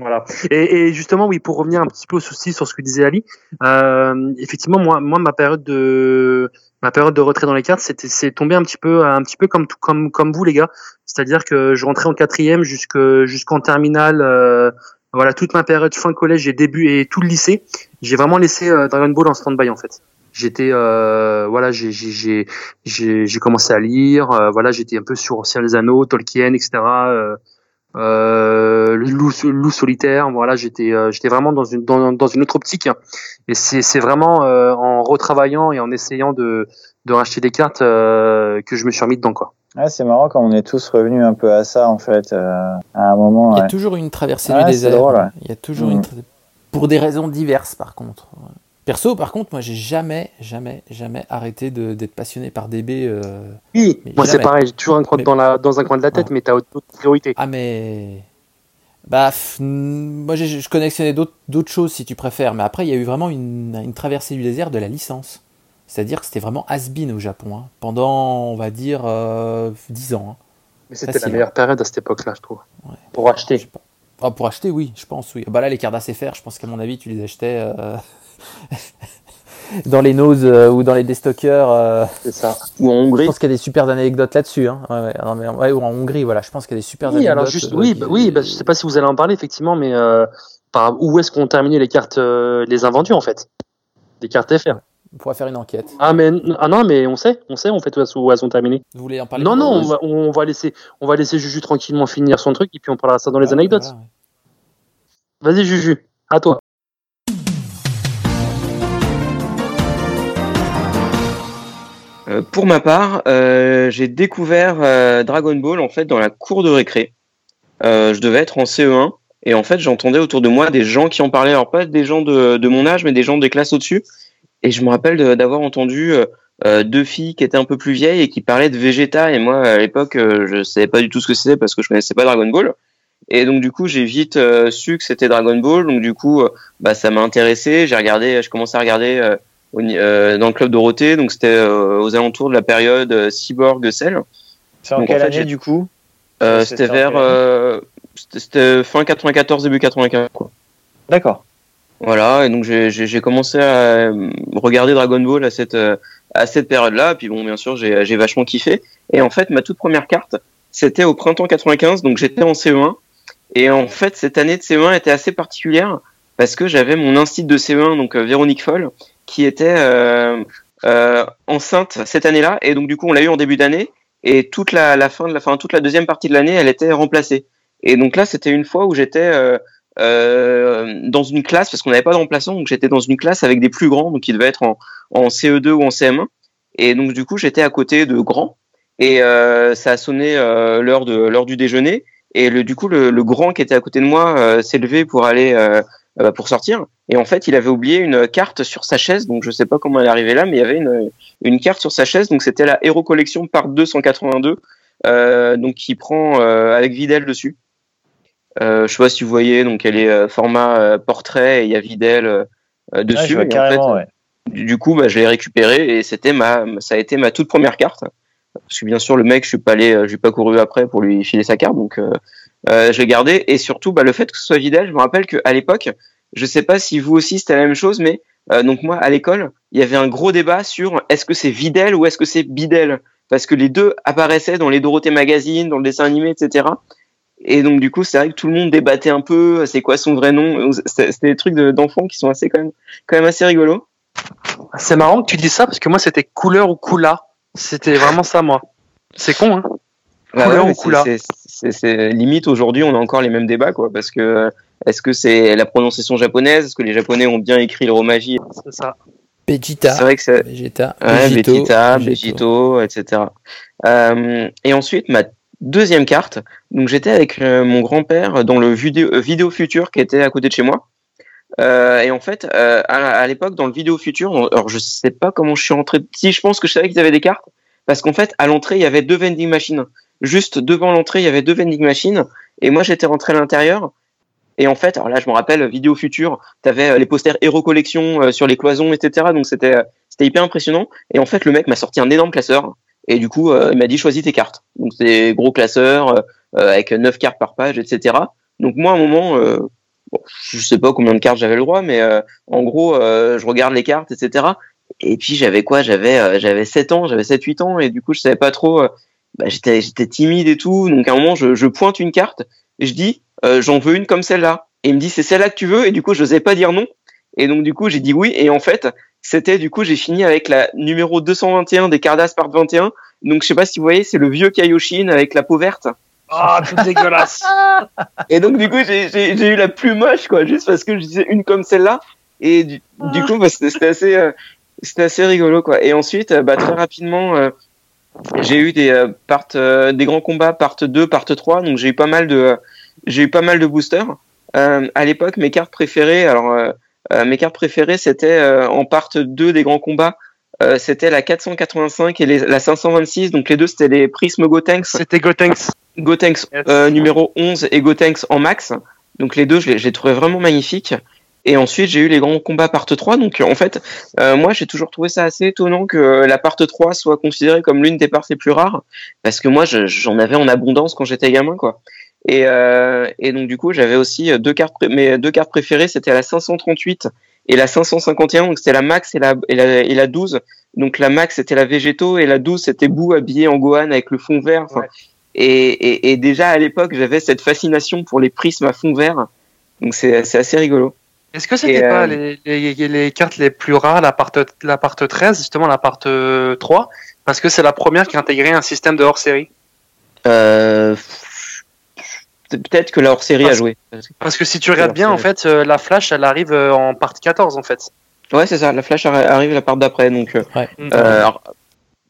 Speaker 5: Voilà. Et, et justement, oui, pour revenir un petit peu au souci sur ce que disait Ali, euh, effectivement, moi, moi, ma période de ma période de retrait dans les cartes, c'était c'est tombé un petit peu un petit peu comme tout- comme comme vous les gars. C'est-à-dire que je rentrais en quatrième jusque jusqu'en terminale. euh, voilà, toute ma période fin collège et début et tout le lycée, j'ai vraiment laissé euh, Dragon Ball en stand-by en fait. J'étais euh, voilà, j'ai commencé à lire, euh, voilà, j'étais un peu sur Seigneur des Anneaux, Tolkien, etc. Euh, le loup, loup solitaire, voilà, j'étais euh, j'étais vraiment dans une dans, dans une autre optique. Et c'est c'est vraiment euh, en retravaillant et en essayant de de racheter des cartes euh, que je me suis remis dedans quoi.
Speaker 4: Ouais, c'est marrant quand on est tous revenus un peu à ça, en fait, euh, à un moment.
Speaker 3: Il y a
Speaker 4: ouais.
Speaker 3: toujours une traversée
Speaker 4: Ouais,
Speaker 3: du désert.
Speaker 4: drôle, ouais.
Speaker 3: Il y a toujours
Speaker 4: Mm.
Speaker 3: une tra- pour des raisons diverses, par contre. Perso, par contre, moi, j'ai jamais, jamais, jamais arrêté de- d'être passionné par DB. euh,
Speaker 6: Oui, moi c'est pareil, j'ai toujours un coin
Speaker 3: Mais-
Speaker 6: dans, la, dans un coin de la tête, mais t'as d'autres priorités.
Speaker 3: Ah, mais. Bah, moi, je collectionnais d'autres choses si tu préfères, mais après, il y a eu vraiment une, une traversée du désert de la licence. C'est-à-dire que c'était vraiment has-been au Japon, hein, pendant, on va dire, euh, 10 ans. hein.
Speaker 6: Mais c'était la meilleure période à cette époque-là, je trouve.
Speaker 3: Ouais.
Speaker 6: Pour acheter.
Speaker 3: Je sais pas. Ah, pour acheter, oui, je pense, oui. Bah là, les Cardass FR, je pense qu'à mon avis, tu les achetais euh, dans les noses euh, ou dans les déstockers. euh,
Speaker 6: C'est ça.
Speaker 2: Ou en
Speaker 3: je
Speaker 2: Hongrie.
Speaker 3: pense qu'il y a des super anecdotes là-dessus. Hein. Ouais, ouais, non, mais, ouais, ou en Hongrie, voilà. Je pense qu'il y a des super
Speaker 6: Oui,
Speaker 3: anecdotes.
Speaker 6: alors juste,
Speaker 3: euh,
Speaker 6: oui,
Speaker 3: qui-
Speaker 6: bah, oui bah, je sais pas si vous allez en parler effectivement, mais euh, par, où est-ce qu'on terminé les cartes, euh, les invendus en fait? Des cartes FR.
Speaker 3: On pourra faire une enquête.
Speaker 6: Ah, mais, ah non, mais on sait, on sait, on fait où elles- où elles sont terminées.
Speaker 3: Vous voulez en parler
Speaker 6: Non, non, on va, on va laisser, on va laisser Juju tranquillement finir son truc et puis on parlera ça dans les
Speaker 3: voilà,
Speaker 6: anecdotes. Vas-y, Juju, à toi.
Speaker 2: Euh, pour ma part, euh, j'ai découvert euh, Dragon Ball en fait dans la cour de récré. Je devais être en CE1 et en fait j'entendais autour de moi des gens qui en parlaient, alors pas des gens de, mon âge mais des gens des classes au-dessus. Et je me rappelle d'avoir entendu deux filles qui étaient un peu plus vieilles et qui parlaient de Vegeta et moi à l'époque je savais pas du tout ce que c'était parce que je connaissais pas Dragon Ball. Et donc du coup j'ai vite su que c'était Dragon Ball donc du coup bah ça m'a intéressé. J'ai regardé, je commençais à regarder. Euh, dans le club Dorothée, donc c'était euh, aux alentours de la période euh, Cyborg Cell.
Speaker 4: C'est en
Speaker 2: Donc, en
Speaker 4: quelle
Speaker 2: fait,
Speaker 4: année du coup? C'était
Speaker 2: vers c'était- fin 94 début 95 quoi.
Speaker 4: D'accord.
Speaker 2: Voilà, et donc j'ai- commencé à regarder Dragon Ball à cette à cette période-là, puis bon bien sûr j'ai j'ai vachement kiffé. Et en fait ma toute première carte c'était au printemps 95, donc j'étais en CE1. Et en fait cette année de CE1 était assez particulière parce que j'avais mon instit de CE1 donc Véronique Foll qui était euh, euh, enceinte cette année-là, et donc du coup on l'a eu en début d'année. Et toute la, fin de la fin, toute la deuxième partie de l'année, elle était remplacée. Et donc là, c'était une fois où j'étais euh, dans une classe parce qu'on n'avait pas de remplaçant, donc j'étais dans une classe avec des plus grands, donc qui devaient être en, en CE2 ou en CM1. Et donc du coup, j'étais à côté de grands. Et ça a sonné l'heure du déjeuner. Et le, du coup, le, grand qui était à côté de moi s'est levé pour aller euh, euh, pour sortir. Et en fait, il avait oublié une carte sur sa chaise. Donc je sais pas comment elle est arrivée là, mais il y avait une, une carte sur sa chaise. Donc c'était la Hero Collection part 282, euh, donc qui prend euh, avec Videl dessus. Je sais pas si vous voyez, donc elle est format portrait et il y a Videl dessus.
Speaker 4: Ouais,
Speaker 2: en
Speaker 4: carrément,
Speaker 2: fait,
Speaker 4: ouais.
Speaker 2: du du coup, bah, je l'ai récupéré et c'était ma, ça a été ma toute première carte. Parce que bien sûr, le mec, je suis pas allé, je suis pas couru après pour lui filer sa carte, donc euh, je l'ai gardé. Et surtout, bah, le fait que ce soit Vidal, je me rappelle qu'à l'époque, je sais pas si vous aussi c'était la même chose, mais euh, donc moi à l'école, il y avait un gros débat sur est-ce que c'est Videl ou est-ce que c'est Bidel, parce que les deux apparaissaient dans les Dorothée Magazine, dans le dessin animé, etc. Et donc du coup, c'est vrai que tout le monde débattait un peu, c'est quoi son vrai nom? C'était des trucs de- d'enfants qui sont assez quand même, quand même assez rigolos.
Speaker 6: C'est marrant que tu dis ça parce que moi c'était couleur ou coula. C'était vraiment ça, moi. C'est con, hein
Speaker 2: Ouais, c'est- limite aujourd'hui, on a encore les mêmes débats, quoi, parce que est-ce que c'est la prononciation japonaise, est-ce que les Japonais ont bien écrit le romaji
Speaker 6: C'est ça.
Speaker 3: Vegeta.
Speaker 2: C'est vrai que c'est
Speaker 3: Vegeta.
Speaker 2: ouais,
Speaker 3: Vegito,
Speaker 2: Vegeta,
Speaker 3: Vegeto.
Speaker 2: Vegito, etc. Euh, et ensuite, ma deuxième carte, donc j'étais avec euh, mon grand-père dans le vidéo, euh, vidéo futur qui était à côté de chez moi. Euh, et en fait, euh, à, à l'époque, dans le vidéo futur, on- alors je sais pas comment je suis rentré. Si je pense que je savais qu'ils avaient des cartes, parce qu'en fait, à l'entrée, il y avait deux vending machines. Juste devant l'entrée, il y avait deux vending machines, et moi, j'étais rentré à l'intérieur. Et en fait, alors là, je me rappelle, vidéo future, t'avais euh, les posters Hero Collection euh, sur les cloisons, etc. Donc c'était euh, c'était hyper impressionnant. Et en fait, le mec m'a sorti un énorme classeur. Et du coup, il m'a dit choisis tes cartes. Donc c'est gros classeur avec neuf cartes par page, etc. Donc moi, à un moment, euh, bon, je sais pas combien de cartes j'avais le droit, mais euh, en gros, euh, je regarde les cartes, etc. Et puis j'avais quoi? J'avais j'avais 7 ans, j'avais 7 8 ans et du coup, je savais pas trop bah, j'étais j'étais timide et tout. Donc à un moment, je, je pointe une carte et je dis euh, j'en veux une comme celle-là. Et il me dit c'est celle-là que tu veux? Et du coup, je n'osais pas dire non. Et donc du coup, j'ai dit oui et en fait, c'était du coup, j'ai fini avec la numéro 221 des Cardass Part 21. Donc je sais pas si vous voyez, c'est le vieux Kaioshin avec la peau verte.
Speaker 6: Ah, tout dégueulasse.
Speaker 2: Et donc, du coup, j'ai eu la plus moche, quoi, juste parce que je disais une comme celle-là. Et du, du coup, bah, c'était assez, euh, c'était assez rigolo, quoi. Et ensuite, euh, bah, très rapidement, euh, j'ai eu des euh, part, euh, des grands combats, part 2, part 3. Donc, j'ai eu pas mal de, j'ai eu pas mal de boosters. Euh, à l'époque, mes cartes préférées, alors, mes cartes préférées, c'était en part 2 des grands combats. C'était la 485 et les- la 526. Donc les deux, c'était les Prism Gotenks.
Speaker 5: C'était Gotenks.
Speaker 2: Gotenks
Speaker 5: Yes.
Speaker 2: numéro 11 et Gotenks en max. Donc les deux, je les, je les trouvais vraiment magnifiques. Et ensuite, j'ai eu les grands combats part 3. Donc en fait, euh, moi, j'ai toujours trouvé ça assez étonnant que la part 3 soit considérée comme l'une des parts les plus rares. Parce que moi, je- j'en avais en abondance quand j'étais gamin, quoi. Et, euh, et donc du coup, j'avais aussi deux cartes, mes deux cartes préférées, c'était la 538 et la 551. Donc c'était la max et la, et la, et la 12. Donc la max c'était la végétaux et la 12 c'était Boo habillé en Gohan avec le fond vert.
Speaker 5: Ouais.
Speaker 2: et, et, et déjà à l'époque, j'avais cette fascination pour les prismes à fond vert. Donc c'est assez rigolo.
Speaker 5: Est-ce que c'était pas
Speaker 2: euh,
Speaker 5: les, les, les cartes les plus rares, la part, la part 13, justement la part 3 Parce que c'est la première qui intégrait un système de hors-série.
Speaker 2: Euh, Peut-être que la hors-série a joué.
Speaker 5: Parce que si tu regardes bien, en fait, euh, la Flash, elle arrive euh, en part 14, en fait.
Speaker 2: Ouais, c'est ça. La Flash arri- arrive la part d'après. Donc euh,
Speaker 3: Ouais.
Speaker 5: Mm.
Speaker 2: Euh, alors,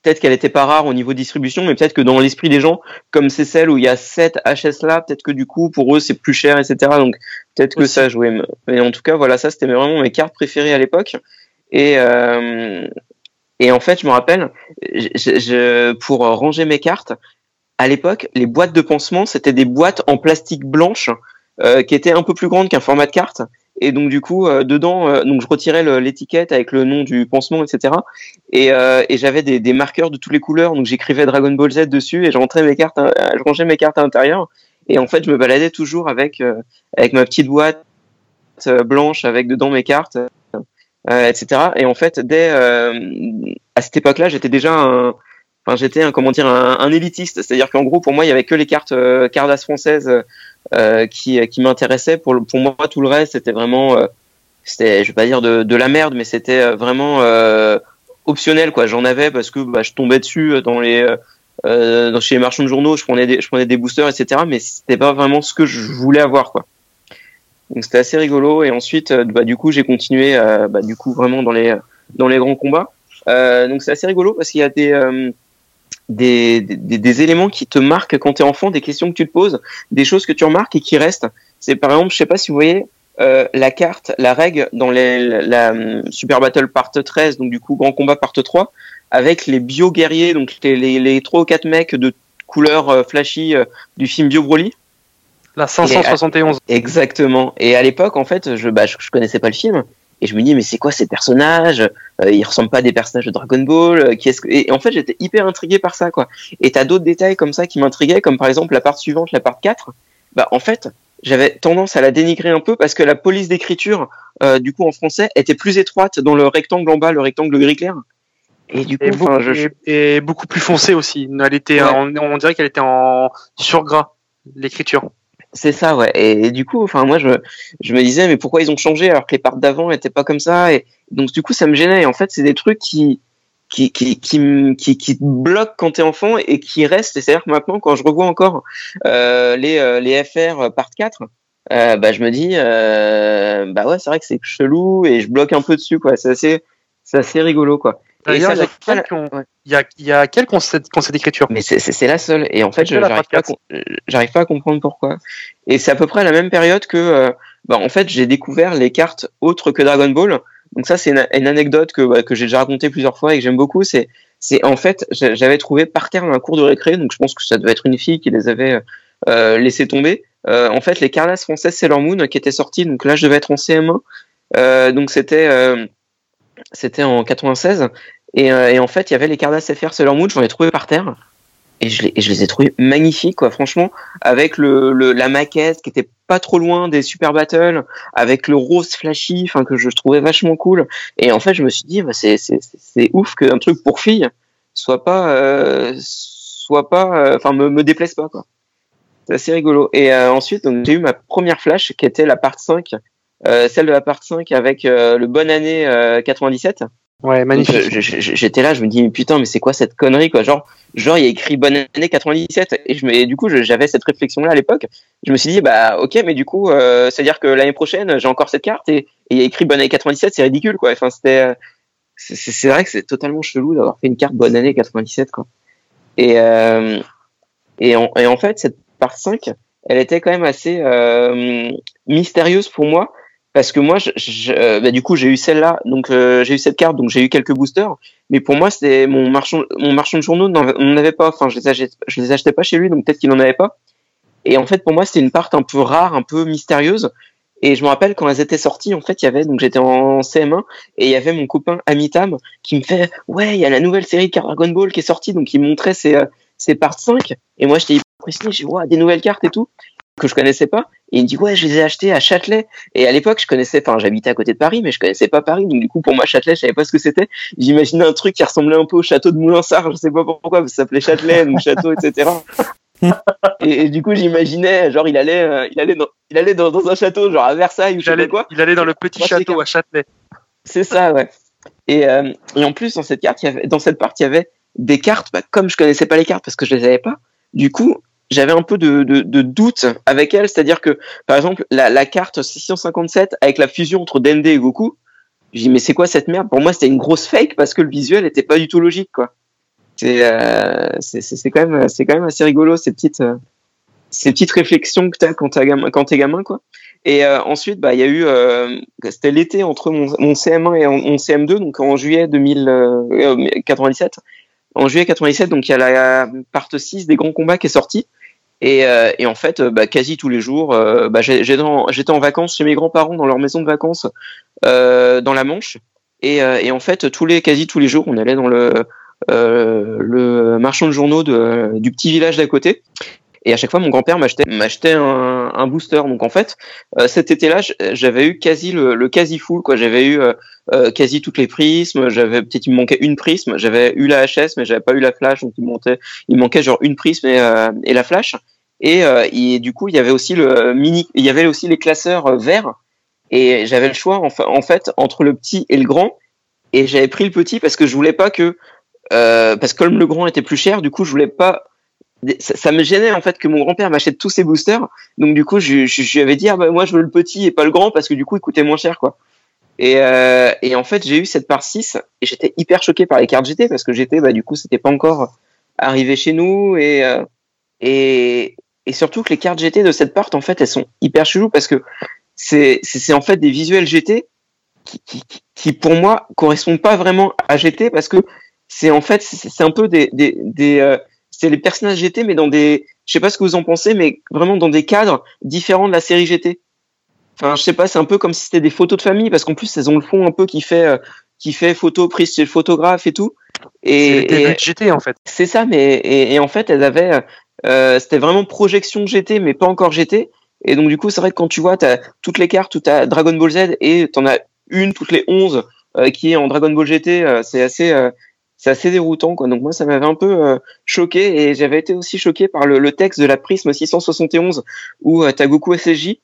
Speaker 2: peut-être qu'elle était pas rare au niveau distribution, mais peut-être que dans l'esprit des gens, comme c'est celle où il y a 7 HS là, peut-être que du coup, pour eux, c'est plus cher, etc. Donc, peut-être que ça jouait. Mais en tout cas, voilà, ça, c'était vraiment mes cartes préférées à l'époque. Et, euh, et en fait, je me rappelle, je, je- je- pour ranger mes cartes, à l'époque, les boîtes de pansement, c'était des boîtes en plastique blanche euh, qui étaient un peu plus grandes qu'un format de carte. Et donc du coup, euh, dedans, euh, donc je retirais l'étiquette avec le nom du pansement, etc. Et, euh, et j'avais des, des marqueurs de toutes les couleurs, donc j'écrivais Dragon Ball Z dessus et je rentrais mes cartes, à- je rangeais mes cartes à l'intérieur. Et en fait, je me baladais toujours avec euh, avec ma petite boîte euh, blanche avec dedans mes cartes, euh, etc. Et en fait, dès euh, à cette époque-là, j'étais déjà un Enfin, j'étais un comment dire un, élitiste, c'est-à-dire qu'en gros pour moi il y avait que les cartes euh, Cardas françaises euh, qui qui m'intéressaient. Pour pour moi tout le reste c'était vraiment euh, c'était je vais pas dire de, de la merde, mais c'était euh, vraiment euh, optionnel quoi. J'en avais parce que bah, je tombais dessus dans les dans- chez les marchands de journaux, je prenais des je prenais des boosters etc. Mais c'était pas vraiment ce que je voulais avoir quoi. Donc c'était assez rigolo et ensuite bah, du coup j'ai continué bah, du coup vraiment dans les dans les grands combats. Donc c'est assez rigolo parce qu'il y a des des, des, des éléments qui te marquent quand tu es enfant, des questions que tu te poses, des choses que tu remarques et qui restent. C'est par exemple, je sais pas si vous voyez euh, la carte, la règle dans les, la, la, euh, Super Battle Part 13, donc du coup Grand Combat Part 3, avec les bio-guerriers, donc les, les, les 3 ou 4 mecs de couleur euh, flashy euh, du film Bio Broly.
Speaker 5: La 571.
Speaker 2: Exactement. Et à l'époque, en fait, je, bah, je, je connaissais pas le film. Et je me dis, mais c'est quoi ces personnages? Euh, Ils ressemblent pas à des personnages de Dragon Ball. euh, qui est-ce que... Et en fait, j'étais hyper intrigué par ça, quoi. Et t'as d'autres détails comme ça qui m'intriguaient, comme par exemple la part suivante, la part 4. Bah, en fait, j'avais tendance à la dénigrer un peu parce que la police d'écriture, euh, du coup, en français, était plus étroite dans le rectangle en bas, le rectangle gris clair. Et du coup,
Speaker 5: Et, beaucoup,
Speaker 2: je,
Speaker 5: et- et beaucoup plus foncée aussi. Elle était,
Speaker 2: Ouais.
Speaker 5: on, on dirait qu'elle était en surgras, l'écriture.
Speaker 2: C'est ça, ouais. Et, du coup, enfin, moi, je, je me disais, mais pourquoi ils ont changé alors que les parts d'avant étaient pas comme ça Et donc, du coup, ça me gênait. Et en fait, c'est des trucs qui, qui, qui, qui, qui, te bloquent quand t'es enfant et qui restent. Et c'est-à-dire que maintenant, quand je revois encore euh, les, euh, les FR part 4, euh, bah, je me dis, euh, bah ouais, c'est vrai que c'est chelou et je bloque un peu dessus, quoi. C'est assez, c'est assez rigolo, quoi.
Speaker 5: D'ailleurs, il y a quel qu'on-
Speaker 2: ouais.
Speaker 5: il y a, il y a quel concept, concept d'écriture
Speaker 2: Mais c'est- la seule. Et en fait, j'arrive pas, euh, j'arrive pas à comprendre pourquoi. Et c'est à peu près à la même période que, euh, bah, en fait, j'ai découvert les cartes autres que Dragon Ball. Donc ça, c'est une, une anecdote que, bah, que j'ai déjà racontée plusieurs fois et que j'aime beaucoup. C'est, c'est en fait, j'a- j'avais trouvé par terre dans un cours de récré. Donc je pense que ça devait être une fille qui les avait euh, laissés tomber. Euh, en fait, les Carlas françaises Sailor Moon qui étaient sorties. Donc là, je devais être en CM1. Euh, donc c'était, euh, c'était en 96. Et, euh, et en fait, il y avait les Cardas FR Sailor Moon, j'en ai trouvé par terre. Et je, les, ai trouvés magnifiques, quoi, franchement, avec le, le, la maquette qui était pas trop loin des Super Battle, avec le rose flashy, enfin que je trouvais vachement cool. Et en fait, je me suis dit, bah, c'est ouf qu'un truc pour filles soit pas euh, soit pas, euh, enfin me, me déplaise pas, quoi. C'est assez rigolo. Et euh, ensuite, j'ai eu ma première flash qui était la part 5, euh, celle de la part 5 avec euh, le bonne année euh, 97.
Speaker 5: Ouais,
Speaker 2: Donc,
Speaker 5: magnifique.
Speaker 2: J'étais là, je me dis mais putain, mais c'est quoi cette connerie quoi? Genre, genre il y a écrit bonne année 97 et je me, et du coup j'avais cette réflexion là à l'époque. Je me suis dit bah ok, mais du coup euh, c'est à dire que l'année prochaine j'ai encore cette carte et il y a écrit bonne année 97, c'est ridicule quoi. Enfin c'était, euh, c'est vrai que c'est totalement chelou d'avoir fait une carte bonne année 97 quoi. Et euh, et en, et en fait cette part 5, elle était quand même assez euh, mystérieuse pour moi parce que moi, je, je- euh, bah, du coup, j'ai eu celle-là, donc euh, j'ai eu cette carte, donc j'ai eu quelques boosters. Mais pour moi, c'était mon marchand, mon marchand de journaux n'en avait pas. Enfin, je les achetais, les achetais pas chez lui, donc peut-être qu'il n'en avait pas. Et en fait, pour moi, c'était une part un peu rare, un peu mystérieuse. Et je me rappelle quand elles étaient sorties, en fait, il y avait, donc j'étais en CM1, et il y avait mon copain Amitam qui me fait, ouais, il y a la nouvelle série de Dragon Ball qui est sortie, donc il montrait ses, euh, ses parts 5. Et moi, j'étais hyper impressionné, j'ai ouais, des nouvelles cartes et tout, que je connaissais pas. Et il me dit, ouais, je les ai achetées à Châtelet. Et à l'époque, je connaissais, enfin, j'habitais à côté de Paris, mais je connaissais pas Paris. Donc, du coup, pour moi, Châtelet, je savais pas ce que c'était. J'imaginais un truc qui ressemblait un peu au château de Moulinsart. Je sais pas pourquoi, parce que ça s'appelait Châtelet, donc château, etc. et, et du coup, j'imaginais, genre, il allait, euh, il allait dans, il allait dans, dans un château, genre à Versailles ou je sais pas quoi.
Speaker 5: il allait dans le petit château à Châtelet.
Speaker 2: C'est ça, ouais. Et, euh, et en plus, dans cette carte, il y avait, dans cette partie, il y avait des cartes, bah, comme je connaissais pas les cartes parce que je les avais pas, du coup, j'avais un peu de, doute avec elles. C'est-à-dire que, par exemple, la, carte 657 avec la fusion entre Dende et Goku, j'ai dit, mais c'est quoi cette merde? Pour moi, c'était une grosse fake parce que le visuel était pas du tout logique, quoi. C'est, euh, quand même, quand même assez rigolo, ces petites, euh, ces petites réflexions que t'as quand t'es gamin, gamin, quoi. Et euh, ensuite, bah, il y a eu, euh, c'était l'été entre mon, mon CM1 et mon CM2, donc en juillet 2097. En juillet 97, donc il y a la part 6 des grands combats qui est sortie. Et, euh, et en fait, euh, bah, quasi tous les jours, euh, bah, j'étais en, vacances chez mes grands-parents dans leur maison de vacances euh, dans la Manche. Et, euh, et en fait, tous les, quasi tous les jours, on allait dans le, euh, le marchand de journaux du petit village d'à côté. Et à chaque fois, mon grand-père m'achetait un, un booster. Donc en fait, euh, cet été-là, j'avais eu quasi le, quasi full. Quoi, j'avais eu euh, euh, quasi toutes les prismes. J'avais peut-être il me manquait une prisme. J'avais eu la HS, mais j'avais pas eu la flash. Donc il me manquait, il manquait genre une prisme et, la flash. Et, du coup, il y avait aussi le mini, il y avait aussi les classeurs verts. Et j'avais le choix en, fa- en fait entre le petit et le grand. Et j'avais pris le petit parce que je voulais pas que, parce que comme le grand était plus cher, du coup, je voulais pas ça, ça me gênait en fait que mon grand-père m'achète tous ses boosters. Donc du coup, je, je, je lui avais dit ah bah moi je veux le petit et pas le grand parce que du coup il coûtait moins cher quoi. Et, euh, et en fait j'ai eu cette part 6 et j'étais hyper choqué par les cartes GT parce que GT bah du coup c'était pas encore arrivé chez nous et euh, et et surtout que les cartes GT de cette part en fait elles sont hyper cheloues parce que c'est c'est en fait des visuels GT qui, qui, qui- pour moi correspondent pas vraiment à GT parce que c'est en fait c'est un peu des des, des euh, c'est les personnages GT, mais dans des, je sais pas ce que vous en pensez, mais vraiment dans des cadres différents de la série GT. Enfin, je sais pas, c'est un peu comme si c'était des photos de famille, parce qu'en plus, elles ont le fond un peu qui fait, euh, qui fait photo prise chez le photographe et tout. Et,
Speaker 5: GT en fait.
Speaker 2: c'est ça, mais et, et en fait, elles avaient, euh, c'était vraiment projection GT, mais pas encore GT. Et donc du coup, c'est vrai que quand tu vois, t'as toutes les cartes où t'as Dragon Ball Z et t'en as une toutes les 11 euh, qui est en Dragon Ball GT, euh, c'est assez, euh, c'est assez déroutant quoi. Donc moi, ça m'avait un peu euh, choqué et j'avais été aussi choqué par le, le texte de la Prisme 671 où euh, t'as Goku SSJ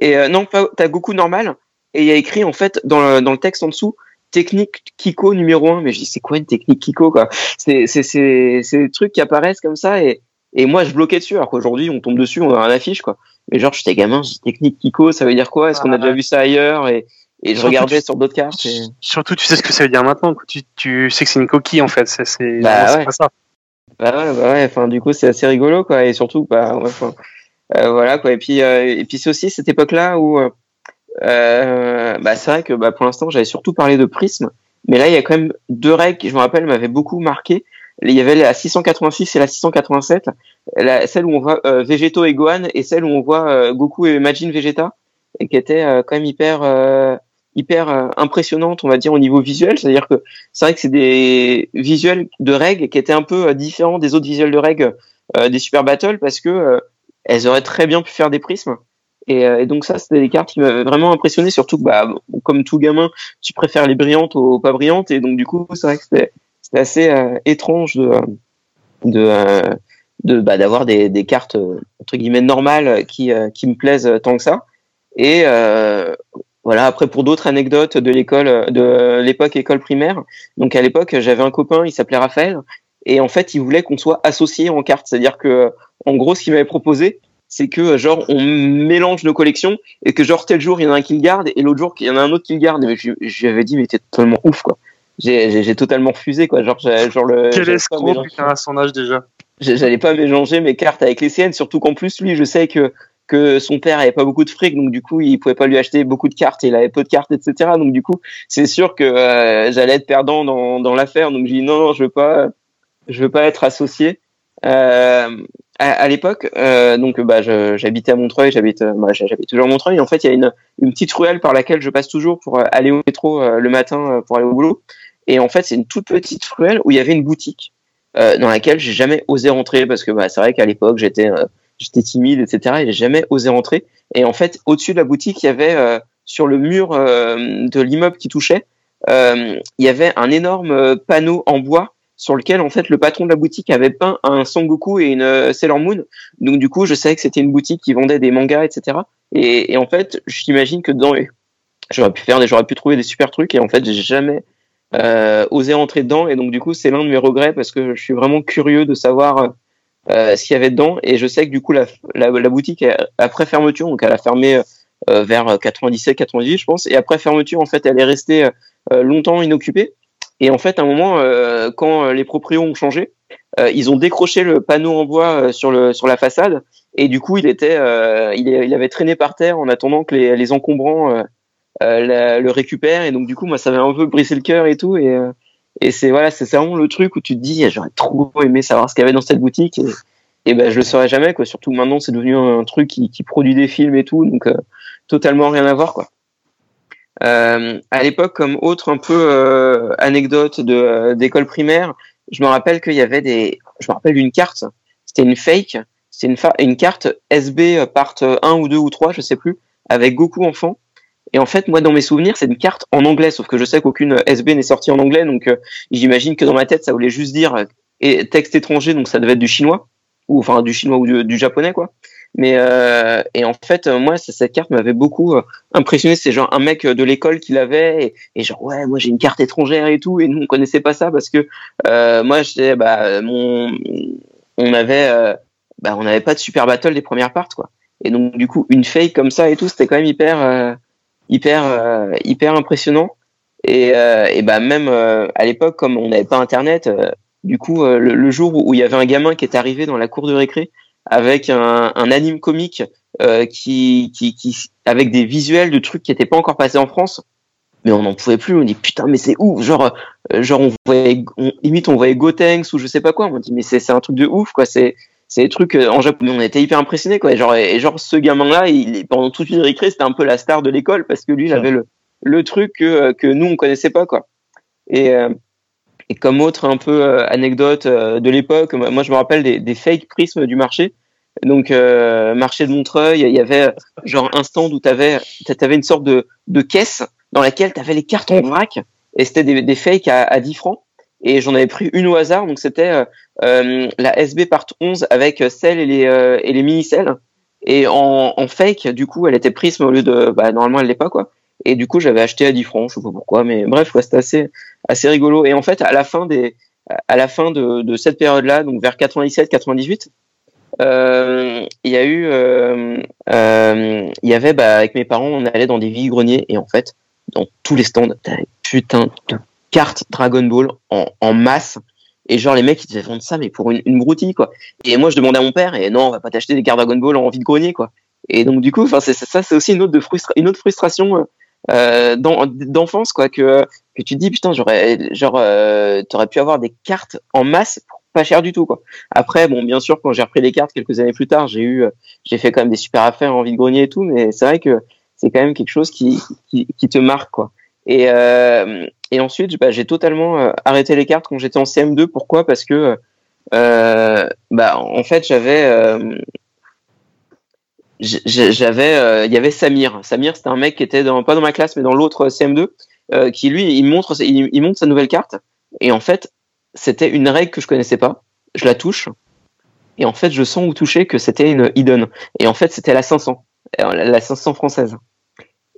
Speaker 2: et euh, non pas t'as Goku normal et il y a écrit en fait dans le, dans le texte en dessous technique Kiko numéro 1 mais je dis c'est quoi une technique Kiko quoi? C'est c'est c'est c'est des trucs qui apparaissent comme ça et et moi je bloquais dessus alors qu'aujourd'hui on tombe dessus on a un affiche quoi mais genre j'étais gamin technique Kiko ça veut dire quoi? Est-ce qu'on a
Speaker 5: Ah.
Speaker 2: déjà vu ça ailleurs et et je
Speaker 5: Surtout,
Speaker 2: regardais
Speaker 5: tu-
Speaker 2: sur d'autres cartes et...
Speaker 5: Surtout, tu sais ce que ça veut dire maintenant. quoi. Tu, tu sais que c'est une coquille en fait. C'est
Speaker 2: Bah ouais.
Speaker 5: pas ça.
Speaker 2: Bah ouais, bah ouais, enfin du coup c'est assez rigolo quoi et surtout bah ouais, enfin, euh, voilà quoi et puis euh, et puis c'est aussi cette époque là où euh, euh, bah c'est vrai que bah pour l'instant j'avais surtout parlé de prisme mais là il y a quand même deux règles qui je me rappelle m'avaient beaucoup marqué il y avait la 686 et la 687 la, celle où on voit euh, Végéto et Gohan et celle où on voit euh, Goku et Majin Vegeta et qui était quand même hyper euh, hyper euh, impressionnante on va dire au niveau visuel c'est à dire que c'est vrai que c'est des visuels de règles qui étaient un peu euh, différents des autres visuels de règles euh, des Super Battle parce que elles auraient très bien pu faire des prismes. Et, et donc ça, c'était des cartes qui m'avaient vraiment impressionné, surtout que bah, comme tout gamin, tu préfères les brillantes aux pas brillantes, et donc du coup, c'est vrai que c'était assez euh, étrange de de euh, de bah, d'avoir des, des cartes entre guillemets normales qui euh, qui me plaisent tant que ça. Et euh, voilà. Après, pour d'autres anecdotes de l'école, euh, de l'époque école primaire. Donc à l'époque, j'avais un copain, il s'appelait Raphaël, et en fait, il voulait qu'on soit associés en cartes. C'est-à-dire que, en gros, ce qu'il m'avait proposé, c'est que genre on mélange nos collections et que genre tel jour il y en a un qui le garde et l'autre jour il y en a un autre qui le garde. Et je, je lui avais dit mais t'es totalement ouf quoi. J'ai j'ai- j'ai totalement refusé quoi. Genre j'ai- genre le.
Speaker 5: Quel escroc putain à son âge déjà.
Speaker 2: j'allais pas mélanger mes cartes avec les siennes, surtout qu'en plus lui, je sais que que son père avait pas beaucoup de fric, donc du coup il pouvait pas lui acheter beaucoup de cartes, il avait peu de cartes, etc. Donc du coup c'est sûr que j'allais être perdant dans, l'affaire, donc j'ai dit non, non je veux pas, je veux pas être associé. Euh, à, l'époque, euh, donc bah, j'habitais à Montreuil, j'habite, bah, j'habite toujours à Montreuil. En fait, il y a une, une petite ruelle par laquelle je passe toujours pour aller au métro le matin pour aller au boulot. Et en fait, c'est une toute petite ruelle où il y avait une boutique euh, dans laquelle j'ai jamais osé rentrer parce que bah, c'est vrai qu'à l'époque j'étais euh, j'étais timide, etc. Et j'ai jamais osé rentrer. Et en fait, au-dessus de la boutique, il y avait euh, sur le mur de l'immeuble qui touchait, il y avait un énorme panneau en bois sur lequel en fait le patron de la boutique avait peint un Son Goku et une Sailor Moon. Donc du coup, je savais que c'était une boutique qui vendait des mangas, etc. Et, en fait, j'imagine que dedans, j'aurais pu faire, j'aurais pu trouver des super trucs. Et en fait, j'ai jamais euh, oser entrer dedans. Et donc, du coup, c'est l'un de mes regrets parce que je suis vraiment curieux de savoir euh, ce qu'il y avait dedans. Et je sais que du coup, la, la, boutique, après fermeture, donc elle a fermé euh, vers 97-98, je pense. Et après fermeture, en fait, elle est restée euh, longtemps inoccupée. Et en fait, à un moment, euh, quand les proprios ont changé, ils ont décroché le panneau en bois sur, le, sur la façade. Et du coup, il était, il, il, avait traîné par terre en attendant que les, les encombrants euh, le récupère et donc du coup moi ça m'a un peu brisé le cœur et tout et euh, et c'est voilà c'est vraiment le truc où tu te dis j'aurais trop aimé savoir ce qu'il y avait dans cette boutique. Et, et ben je le saurais jamais quoi. Surtout maintenant c'est devenu un truc qui, produit des films et tout. Donc euh, totalement rien à voir quoi. Euh, à l'époque comme autre un peu anecdote de d'école primaire je me rappelle qu'il y avait des je me rappelle une carte. C'était une fake. C'est une, une carte SB part 1 ou 2 ou 3 je sais plus avec Goku enfant et en fait, moi, dans mes souvenirs, c'est une carte en anglais, sauf que je sais qu'aucune SB n'est sortie en anglais, donc euh, j'imagine que dans ma tête, ça voulait juste dire euh, texte étranger, donc ça devait être du chinois, ou enfin du chinois ou du, japonais, quoi. Mais euh, et en fait, moi, cette carte m'avait beaucoup impressionné. C'est genre un mec de l'école qui l'avait et, genre ouais, moi j'ai une carte étrangère et tout. Et nous on connaissait pas ça parce que moi, j'étais bah mon, on avait bah on n'avait pas de super battle des premières parts quoi. Et donc du coup une fake comme ça et tout, c'était quand même hyper hyper euh, hyper impressionnant. Et, euh, et bah même euh, à l'époque, comme on n'avait pas Internet, du coup, le, jour où il y avait un gamin qui est arrivé dans la cour de récré avec un, un anime comique qui, qui, qui, avec des visuels de trucs qui n'étaient pas encore passés en France, mais on n'en pouvait plus. On dit putain, mais c'est ouf. Genre, genre on voyait, limite on voyait Gotenks ou je sais pas quoi. On dit mais c'est un truc de ouf quoi. C'est c'est des trucs euh, en Japon on était hyper impressionnés quoi. Et genre et genre ce gamin là il pendant toute une récré c'était un peu la star de l'école parce que lui il avait le le truc que, que nous on connaissait pas quoi. Et euh, et comme autre un peu euh, anecdote de l'époque moi je me rappelle des, des fake prismes du marché. Donc marché de Montreuil il y avait genre un stand où tu avais une sorte de de caisse dans laquelle tu avais les cartes en vrac et c'était des, des fakes à, à 10 francs et j'en avais pris une au hasard donc c'était euh, la SB part 11 avec celle et les, euh, et les mini-celles. Et en, fake, du coup, elle était prisme au lieu de. Bah, normalement, elle l'est pas, quoi. Et du coup, j'avais acheté à 10 francs, je sais pas pourquoi, mais bref, ouais, c'était assez, assez rigolo. Et en fait, à la fin, des, à la fin de, cette période-là, donc vers 97-98, euh, il y a eu, euh, euh, il y avait, bah, avec mes parents, on allait dans des villes greniers et en fait, dans tous les stands, t'avais putain de cartes Dragon Ball en, en masse et genre, les mecs, ils devaient vendre ça, mais pour une, une broutille, quoi. Et moi, je demandais à mon père, et non, on va pas t'acheter des cartes Dragon Ball en vide grenier, quoi. Et donc, du coup, enfin, ça, c'est aussi une autre, de frustra une autre frustration euh, d'enfance, quoi, que, que tu te dis, putain, j'aurais, genre, euh, t'aurais pu avoir des cartes en masse pour pas cher du tout, quoi. Après, bon, bien sûr, quand j'ai repris les cartes quelques années plus tard, j'ai eu, j'ai fait quand même des super affaires en vide grenier et tout, mais c'est vrai que c'est quand même quelque chose qui, qui, qui te marque, quoi. Et, euh, et ensuite, bah, j'ai totalement euh, arrêté les cartes quand j'étais en CM2. Pourquoi? Parce que, euh, bah, en fait, j'avais, euh, j'avais, euh, il y avait Samir. Samir, c'était un mec qui était dans, pas dans ma classe, mais dans l'autre CM2, qui lui, il montre, il, il, montre sa nouvelle carte. Et en fait, c'était une règle que je connaissais pas. Je la touche. Et en fait, je sens ou toucher que c'était une hidden. Et en fait, c'était la 500, la 500 française.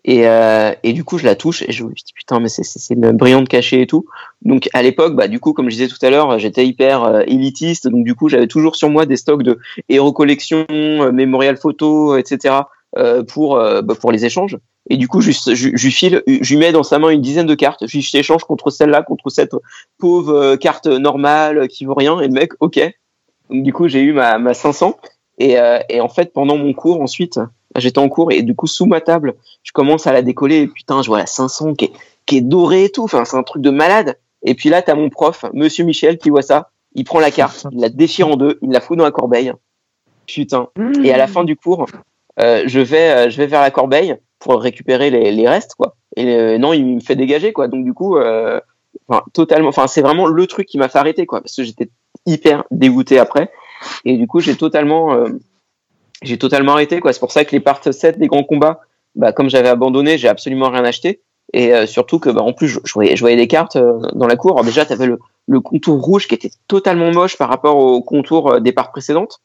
Speaker 2: Et, euh, et du coup, je la touche et je me dis putain, mais c'est une brillante cachée et tout. Donc à l'époque, bah du coup, comme je disais tout à l'heure, j'étais hyper euh, élitiste. Donc du coup, j'avais toujours sur moi des stocks de héros collection, euh, mémorial photo, etc. Euh, pour bah, pour les échanges. Et du coup, je, je, je, file, je lui mets dans sa main une dizaine de cartes. Je lui échange contre celle-là, contre cette pauvre carte normale qui vaut rien. Et le mec, ok. Donc du coup, j'ai eu ma, ma 500. Et, euh, et en fait, pendant mon cours, ensuite, j'étais en cours et du coup, sous ma table, je commence à la décoller et putain, je vois la 500 qui est, dorée et tout. Enfin, c'est un truc de malade. Et puis là, t'as mon prof, Monsieur Michel, qui voit ça. Il prend la carte, il la déchire en deux, il la fout dans la corbeille. Putain. Et à la fin du cours, euh, je vais, euh, je vais vers la corbeille pour récupérer les, restes, quoi. Et euh, non, il me fait dégager, quoi. Donc du coup, totalement. Enfin, c'est vraiment le truc qui m'a fait arrêter, quoi, parce que j'étais hyper dégoûté après. Et du coup, j'ai totalement, j'ai totalement arrêté, quoi. C'est pour ça que les parts 7 des grands combats, bah, comme j'avais abandonné, j'ai absolument rien acheté. Et euh, surtout que, bah, en plus, je, je voyais, je voyais des cartes euh, dans la cour. Alors déjà, t'avais le, le contour rouge qui était totalement moche par rapport au contour euh, des parts précédentes.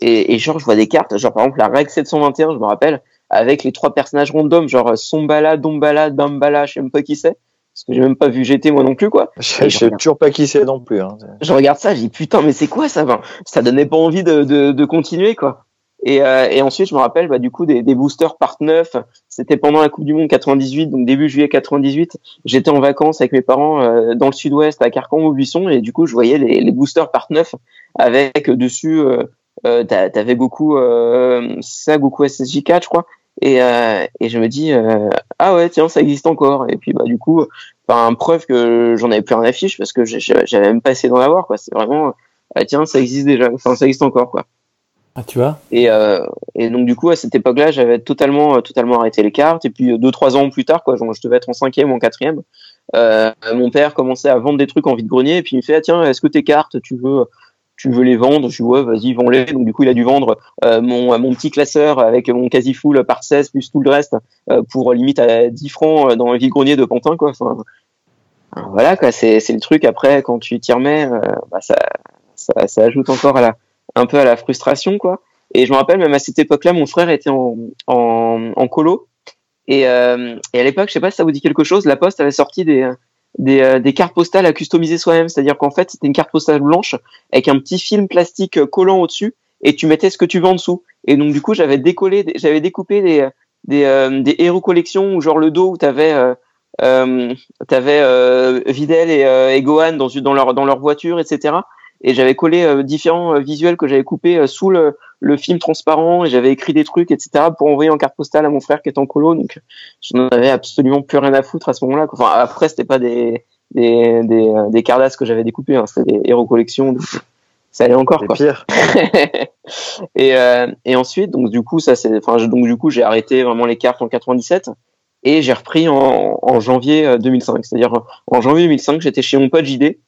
Speaker 2: Et, et genre, je vois des cartes, genre par exemple la règle 721, je me rappelle, avec les trois personnages random, genre Sombala, Dombala, Dambala, je sais même pas qui c'est, parce que j'ai même pas vu GT moi non plus, quoi.
Speaker 4: Je je sais toujours pas qui c'est non plus. Hein.
Speaker 2: Je regarde ça, je dis putain, mais c'est quoi ça? Enfin, Ça donnait pas envie de, de, de continuer, quoi. Et, euh, et ensuite, je me rappelle bah, du coup des, des boosters part 9. C'était pendant la Coupe du Monde 98, donc début juillet 98. J'étais en vacances avec mes parents euh, dans le sud-ouest à Carcan au Buisson et du coup, je voyais les, les boosters part 9 avec euh, dessus, euh, euh, t'a- t'avais Goku, euh, ça, Goku SSJ4, je crois. Et, euh, et je me dis ah ouais tiens ça existe encore et puis bah du coup enfin preuve que j'en avais plus rien à fiche parce que j'avais même pas essayé d'en avoir quoi c'est vraiment tiens ça existe déjà enfin ça existe encore quoi
Speaker 3: Ah, tu vois
Speaker 2: et, euh, et donc du coup à cette époque-là, j'avais totalement euh, totalement arrêté les cartes. Et puis euh, deux trois ans plus tard, quoi, je devais être en cinquième ou en quatrième, mon père commençait à vendre des trucs en vide grenier. Et puis il me fait ah, tiens, est-ce que tes cartes, tu veux tu veux les vendre? Je dis ouais, vas-y, vends-les. Donc du coup, il a dû vendre mon mon petit classeur avec mon quasi full par 16 plus tout le reste pour limite à 10 francs dans le vide grenier de Pantin, quoi. Voilà quoi, c'est le truc. Après, quand tu t'y remets, bah, ça, ça ça ajoute encore à la un peu à la frustration, quoi. Et je me rappelle, même à cette époque-là, mon frère était en, en, en colo. Et, euh, et à l'époque, je sais pas si ça vous dit quelque chose, la Poste avait sorti des, des, euh, des cartes postales à customiser soi-même. C'est-à-dire qu'en fait, c'était une carte postale blanche avec un petit film plastique euh, collant au-dessus et tu mettais ce que tu veux en dessous. Et donc, du coup, j'avais décollé, j'avais découpé des, des, euh, des héros collections où genre le dos où t'avais, euh, euh, euh, Videl et, et Gohan dans, dans leur, dans leur voiture, etc. Et j'avais collé euh, différents euh, visuels que j'avais coupés euh, sous le, le film transparent et j'avais écrit des trucs, etc. pour envoyer en carte postale à mon frère qui est en colo. Donc, je n'en avais absolument plus rien à foutre à ce moment-là. Enfin, après, c'était pas des, des, des, des Cardass que j'avais découpés, hein, c'était des héros collections. donc ça allait encore, quoi.
Speaker 4: pire.
Speaker 2: et, euh, et ensuite, donc du coup, ça c'est, enfin, donc du coup, j'ai arrêté vraiment les cartes en 97 et j'ai repris en, en janvier euh, 2005. C'est-à-dire en janvier 2005, j'étais chez mon pote JD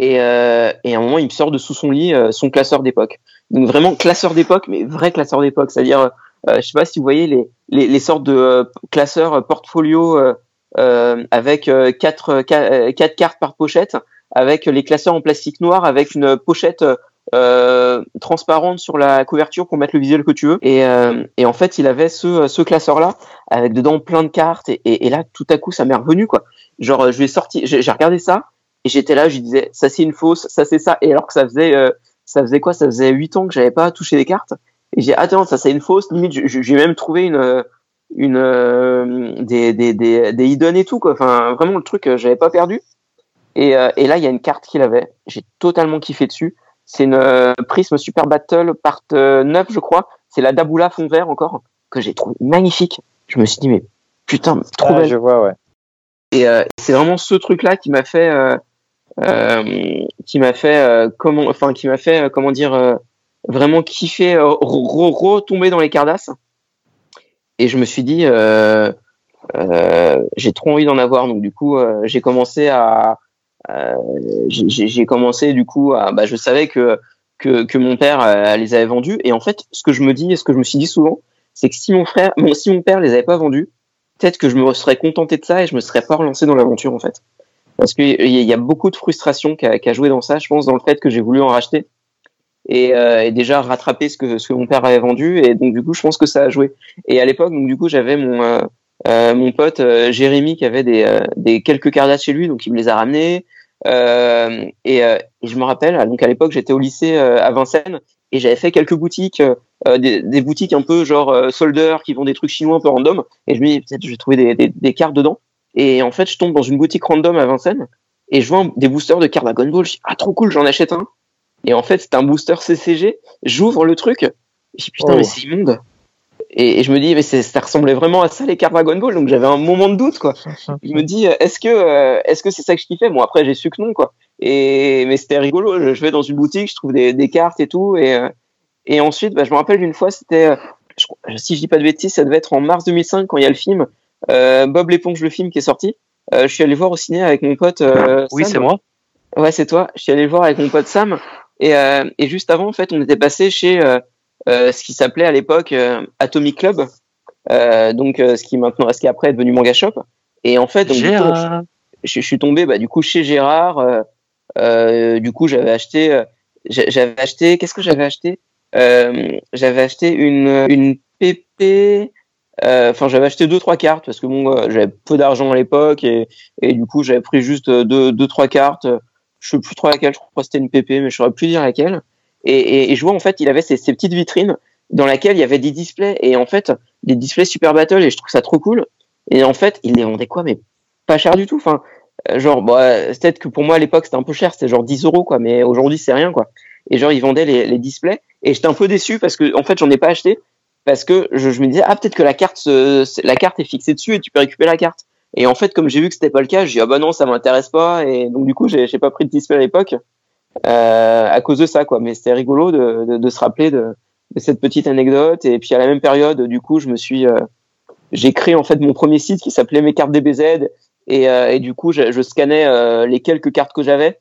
Speaker 2: et, euh, et à un moment, il me sort de sous son lit euh, son classeur d'époque. Donc vraiment classeur d'époque, mais vrai classeur d'époque. C'est-à-dire, euh, je sais pas si vous voyez les les, sortes de euh, classeurs portfolio avec quatre, qua- quatre cartes par pochette, avec les classeurs en plastique noir, avec une pochette transparente sur la couverture pour mettre le visuel que tu veux. Et, en fait, il avait ce, ce classeur-là avec dedans plein de cartes. Et, là, tout à coup, ça m'est revenu quoi. Genre, je lui ai sorti, j'ai j'ai regardé ça et j'étais là, je lui disais, ça c'est une fausse, ça c'est ça. Et alors que ça faisait, euh, ça faisait quoi? Ça faisait huit ans que j'avais pas touché les cartes. Et j'ai attends, ça c'est une fausse. Limite, j'ai même trouvé une euh, une euh, des, des des des hidden et tout quoi. Enfin, vraiment le truc, euh, j'avais pas perdu. Et, euh, et là, il y a une carte qu'il avait. J'ai totalement kiffé dessus. C'est une euh, Prism Super Battle part euh, 9, je crois. C'est la Daboula fond vert encore, que j'ai trouvé magnifique. Je me suis dit, mais putain, trop
Speaker 4: Ah,
Speaker 2: belle.
Speaker 4: je vois, ouais.
Speaker 2: Et euh, c'est vraiment ce truc-là qui m'a fait, euh, qui m'a fait, euh, comment, enfin, qui m'a fait, euh, comment dire, euh, vraiment kiffer, euh, re- re- retomber dans les Cardass. Et je me suis dit, euh, euh, j'ai trop envie d'en avoir. Donc du coup, euh, j'ai commencé à, euh, j'ai- commencé du coup à, bah, je savais que que, mon père euh, les avait vendus. Et en fait, ce que je me dis, et ce que je me suis dit souvent, c'est que si mon frère, bon, si mon père les avait pas vendus, peut-être que je me serais contenté de ça et je me serais pas relancé dans l'aventure en fait. Parce qu'il y, a beaucoup de frustration qui a, joué dans ça, je pense, dans le fait que j'ai voulu en racheter et, euh, et déjà rattraper ce que, mon père avait vendu. Et donc du coup, je pense que ça a joué. Et à l'époque, donc du coup, j'avais mon euh, euh, mon pote euh, Jérémy qui avait des, euh, des quelques cardas chez lui, donc il me les a ramenés. Euh, et, euh, je me rappelle, donc à l'époque, j'étais au lycée à Vincennes et j'avais fait quelques boutiques, des, des boutiques un peu genre solder qui vendent des trucs chinois un peu random. Et je me dis peut-être je vais trouver des, des, des cartes dedans. Et en fait, je tombe dans une boutique random à Vincennes et je vois des boosters de cartes Dragon Ball. Je dis ah trop cool, j'en achète un. Et en fait, c'est un booster CCG. J'ouvre le truc dis, putain,
Speaker 4: Oh.
Speaker 2: mais c'est immonde. Et, et je me dis, mais ça ressemblait vraiment à ça les cartes Dragon Ball, donc j'avais un moment de doute, quoi. Je me dis, euh, est-ce que euh, est-ce que c'est ça que je kiffais? Bon, après, j'ai su que non, quoi. Et mais c'était rigolo. Je, je vais dans une boutique, je trouve des, des cartes et tout, et euh, et ensuite, bah, je me rappelle d'une fois, c'était, je si je dis pas de bêtises, ça devait être en mars 2005 quand il y a le film Bob l'éponge, le film qui est sorti. Euh, je suis allé voir au ciné avec mon pote. euh,
Speaker 5: Oui, c'est moi.
Speaker 2: Ouais, c'est toi. Je suis allé le voir avec mon pote Sam. Et, euh, et juste avant, en fait, on était passé chez euh, euh, ce qui s'appelait à l'époque euh, Atomic Club. Euh, donc, euh, ce qui maintenant, ce qui après est devenu Manga Shop. Et en fait, donc,
Speaker 5: Gérard.
Speaker 2: je, je suis tombé bah, du coup chez Gérard. euh, euh, du coup, j'avais acheté, euh, j'a- j'avais acheté, qu'est-ce que j'avais acheté? Euh, J'avais acheté une une PP. Euh, Enfin, j'avais acheté deux trois cartes parce que bon, euh, j'avais peu d'argent à l'époque et et du coup, j'avais pris juste euh, deux deux trois cartes. Je sais plus trop laquelle. Je crois que c'était une PP, mais je saurais plus dire laquelle. Et, et, et je vois en fait, il avait ces, ces petites vitrines dans laquelle il y avait des displays et en fait des displays Super Battle et je trouve ça trop cool. Et en fait, il les vendait quoi, mais pas cher du tout. Enfin, genre, bah, peut-être que pour moi à l'époque c'était un peu cher, c'était genre 10 euros quoi, mais aujourd'hui c'est rien quoi. Et genre, ils vendaient les, les displays et j'étais un peu déçu parce que en fait, j'en ai pas acheté parce que je, je me disais ah peut-être que la carte se- la carte est fixée dessus et tu peux récupérer la carte. Et en fait, comme j'ai vu que c'était pas le cas, j'ai dit ah bah non, ça m'intéresse pas et donc du coup, j'ai pas pris de display à l'époque euh, à cause de ça quoi. Mais c'était rigolo de, de, de se rappeler de, de cette petite anecdote et puis à la même période, du coup, je me suis euh, j'ai créé en fait mon premier site qui s'appelait mes cartes DBZ et, euh, et du coup je, je scannais euh, les quelques cartes que j'avais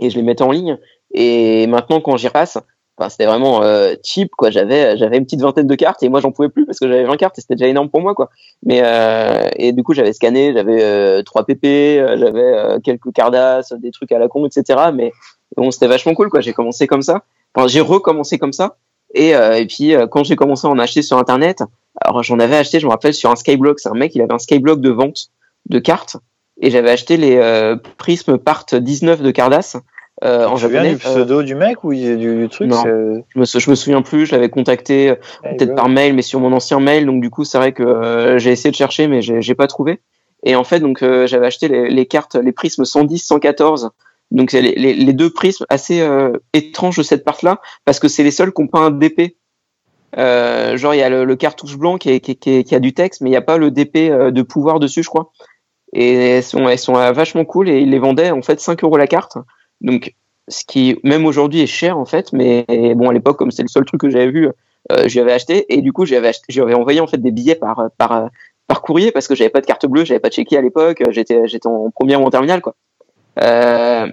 Speaker 2: et je les mettais en ligne et maintenant quand j'y repasse enfin, c'était vraiment euh, cheap quoi. J'avais j'avais une petite vingtaine de cartes et moi j'en pouvais plus parce que j'avais 20 cartes et c'était déjà énorme pour moi quoi. Mais euh, et du coup j'avais scanné j'avais euh, 3 pp euh, j'avais euh, quelques cardas des trucs à la con etc mais bon c'était vachement cool quoi. J'ai commencé comme ça. Enfin j'ai recommencé comme ça. Et, euh, et puis euh, quand j'ai commencé à en acheter sur internet alors j'en avais acheté, je me rappelle, sur un Skyblock. C'est un mec, il avait un Skyblock de vente de cartes. Et j'avais acheté les euh, Prism Part 19 de Cardass euh, en japonais.
Speaker 4: du pseudo du mec ou du, du truc
Speaker 2: non. je, me, je me souviens plus, je l'avais contacté euh, peut-être par mail, mais sur mon ancien mail. Donc du coup, c'est vrai que euh, j'ai essayé de chercher, mais j'ai pas trouvé. Et en fait, donc euh, j'avais acheté les, les cartes, les prismes 110, 114. Donc c'est les, les, les deux prismes assez euh, étranges de cette part-là, parce que c'est les seuls qui n'ont pas un DP. Euh, genre il y a le, le cartouche blanc qui, est, qui, est- qui, est- qui a du texte, mais il n'y a pas le DP euh, de pouvoir dessus, je crois. Et elles sont, elles sont euh, vachement cool et ils les vendaient en fait 5 euros la carte. Donc ce qui même aujourd'hui est cher en fait, mais bon à l'époque comme c'est le seul truc que j'avais vu, euh, j'y avais acheté. Et du coup j'avais j'avais envoyé en fait des billets par par par courrier parce que j'avais pas de carte bleue, j'avais pas de chéquier à l'époque, j'étais j'étais en première ou en terminale quoi. Euh,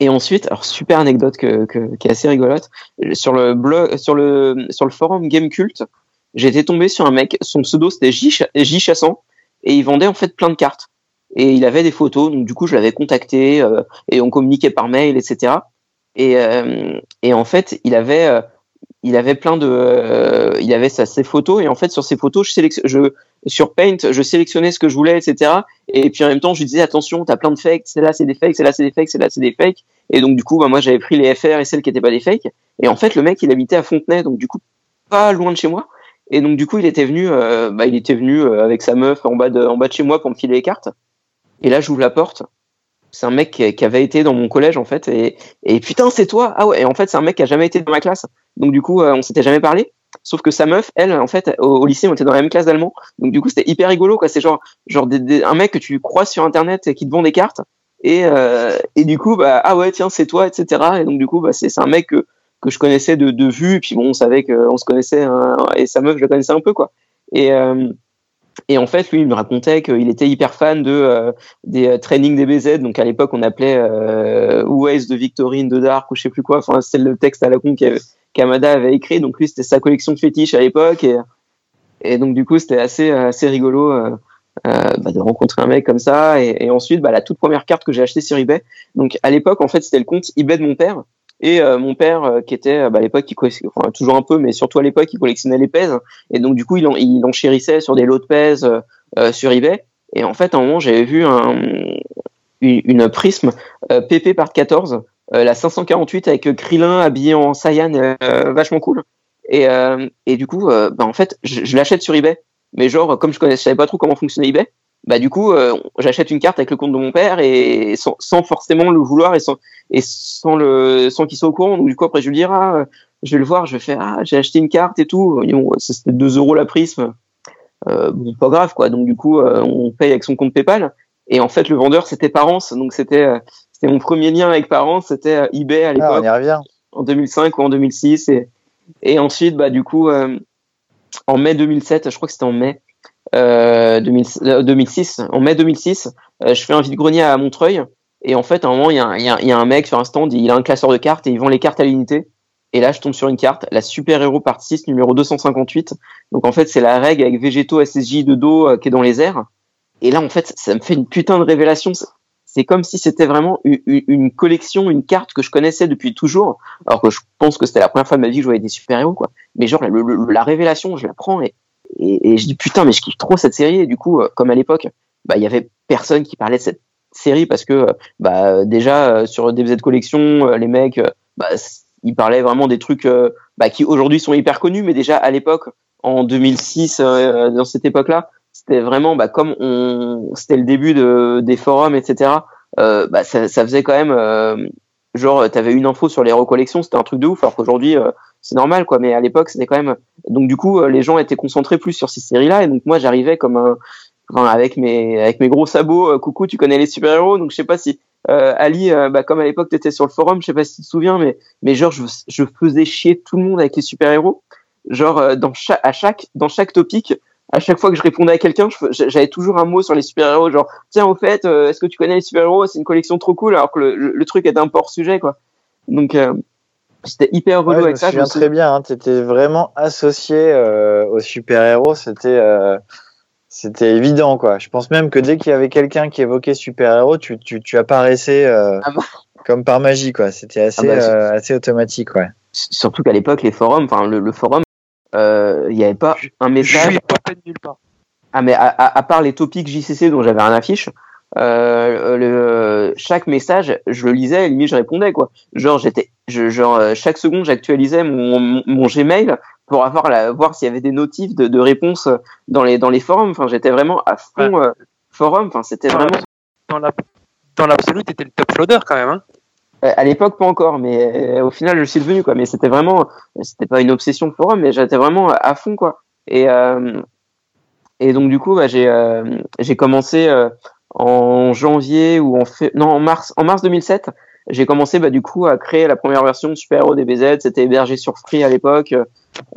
Speaker 2: et ensuite, alors super anecdote que, que, qui est assez rigolote, sur le blog, sur le sur le forum Game Cult, j'étais tombé sur un mec, son pseudo c'était J, J Chassant et il vendait en fait plein de cartes et il avait des photos, donc du coup je l'avais contacté euh, et on communiquait par mail, etc. Et euh, et en fait il avait euh, il avait plein de euh, il avait sa, ses photos et en fait sur ces photos je je sur Paint je sélectionnais ce que je voulais etc et puis en même temps je lui disais attention t'as plein de fakes c'est là c'est des fakes c'est là c'est des fakes c'est là c'est des fakes. Et donc du coup bah, moi j'avais pris les FR et celles qui étaient pas des fakes. Et en fait le mec il habitait à Fontenay donc du coup pas loin de chez moi. Et donc du coup il était venu euh, bah, il était venu euh, avec sa meuf en bas de en bas de chez moi pour me filer les cartes et là j'ouvre la porte. C'est un mec qui, avait été dans mon collège en fait et, et putain c'est toi! Ah ouais et en fait c'est un mec qui a jamais été dans ma classe. Donc du coup euh, on s'était jamais parlé. Sauf que sa meuf elle en fait au, lycée on était dans la même classe d'allemand. Donc du coup c'était hyper rigolo quoi. C'est genre genre un mec que tu croises sur internet et qui te vend des cartes. Et euh, et du coup bah ah ouais tiens c'est toi etc et donc du coup bah c'est un mec que que je connaissais de de vue. Et puis bon on savait qu'on se connaissait hein, et sa meuf je la connaissais un peu quoi. Et euh, et en fait lui il me racontait qu'il était hyper fan de euh, des euh, trainings DBZ donc à l'époque on appelait euh, de Victorine de Dark ou je sais plus quoi. Enfin c'était le texte à la con qu'Amada avait écrit. Donc lui c'était sa collection de fétiches à l'époque. Et et donc du coup c'était assez assez rigolo euh, euh, bah, de rencontrer un mec comme ça. Et, et ensuite bah, la toute première carte que j'ai achetée sur eBay. Donc à l'époque en fait c'était le compte eBay de mon père et euh, mon père euh, qui était euh, bah, à l'époque enfin, toujours un peu mais surtout à l'époque il collectionnait les pèses. Et donc du coup il, en, il enchérissait sur des lots de pèses euh, euh, sur eBay. Et en fait à un moment j'avais vu un, une, une prisme euh, PP part 14 euh, la 548 avec Krillin habillé en Saiyan vachement cool. Et, et du coup bah, en fait je, je l'achète sur eBay. Mais genre comme je connaissais savais pas trop comment fonctionnait eBay bah du coup euh, j'achète une carte avec le compte de mon père et sans, sans forcément le vouloir et sans et sans le sans qu'il soit au courant donc du coup après je lui dis ah je vais le voir, je vais faire ah j'ai acheté une carte et tout. C'était 2 euros la prisme. Euh, bon, pas grave quoi. Donc du coup, euh, on paye avec son compte PayPal. Et en fait, le vendeur c'était Parence, donc c'était euh, c'était mon premier lien avec Parence, c'était eBay à l'époque.
Speaker 4: Ah, on y revient.
Speaker 2: En 2005 ou en 2006 et et ensuite bah du coup en mai 2007, je crois que c'était en mai euh, 2006, en mai 2006, je fais un vide-grenier à Montreuil et en fait, à un moment, il y, a, y a un mec sur un stand, il a un classeur de cartes et il vend les cartes à l'unité. Et là, je tombe sur une carte, la Super Héros Part 6, numéro 258. Donc en fait, c'est la règle avec Végéto SSJ de dos euh, qui est dans les airs. Et là, en fait, ça me fait une putain de révélation. C'est comme si c'était vraiment une, une, collection, une carte que je connaissais depuis toujours. Alors que je pense que c'était la première fois de ma vie que je voyais des super-héros, quoi. Mais genre, la révélation, je la prends et, et, je dis putain, mais je kiffe trop cette série. Et du coup, euh, comme à l'époque, bah, il y avait personne qui parlait de cette série parce que bah déjà euh, sur DBZ collection euh, les mecs euh, bah, ils parlaient vraiment des trucs bah, qui aujourd'hui sont hyper connus mais déjà à l'époque en 2006 dans cette époque là c'était vraiment bah, comme on c'était le début de, des forums etc euh, bah, ça, faisait quand même euh, genre t'avais une info sur les recollections c'était un truc de ouf alors qu'aujourd'hui c'est normal quoi mais à l'époque c'était quand même donc du coup les gens étaient concentrés plus sur ces séries là et donc moi j'arrivais comme un enfin, avec mes avec mes gros sabots. Euh, coucou, tu connais les super héros, donc je sais pas si euh, Ali, euh, bah, comme à l'époque tu étais sur le forum, je sais pas si tu te souviens, mais mais genre je, faisais chier tout le monde avec les super héros. Genre dans chaque à chaque dans chaque topic, à chaque fois que je répondais à quelqu'un, j'avais toujours un mot sur les super-héros, genre tiens au fait, est-ce que tu connais les super-héros? C'est une collection trop cool, alors que le, le, truc est un peu hors sujet quoi. Donc euh, j'étais hyper relou avec ça.
Speaker 4: Je me souviens très bien, hein, tu étais vraiment associé euh, aux super-héros, c'était c'était évident, quoi. Je pense même que dès qu'il y avait quelqu'un qui évoquait super-héros, tu, tu, tu apparaissais euh, ah bah. comme par magie, quoi. C'était assez, ah bah, euh, assez automatique, ouais.
Speaker 2: Surtout qu'à l'époque, les forums, enfin, le, forum, euh, il n'y avait pas un message.
Speaker 5: Je pas nulle part.
Speaker 2: Ah, mais à, à, part les topics JCC dont j'avais un affiche, euh, le, chaque message, je le lisais et limite je répondais quoi. Genre j'étais, je, genre chaque seconde j'actualisais mon, mon, mon, Gmail pour avoir la, voir s'il y avait des notifs de, de réponses dans les dans les forums. Enfin j'étais vraiment à fond euh, forum. Enfin c'était vraiment
Speaker 5: dans la dans l'absolu t'étais le top loader quand même. Hein
Speaker 2: euh, à l'époque pas encore, mais euh, au final je suis devenu quoi. Mais c'était vraiment, c'était pas une obsession de forum, mais j'étais vraiment à fond quoi. Et et donc du coup bah, j'ai j'ai commencé en janvier ou en fait non en mars en mars 2007 j'ai commencé bah, du coup à créer la première version de Super Hero DBZ c'était hébergé sur Free à l'époque.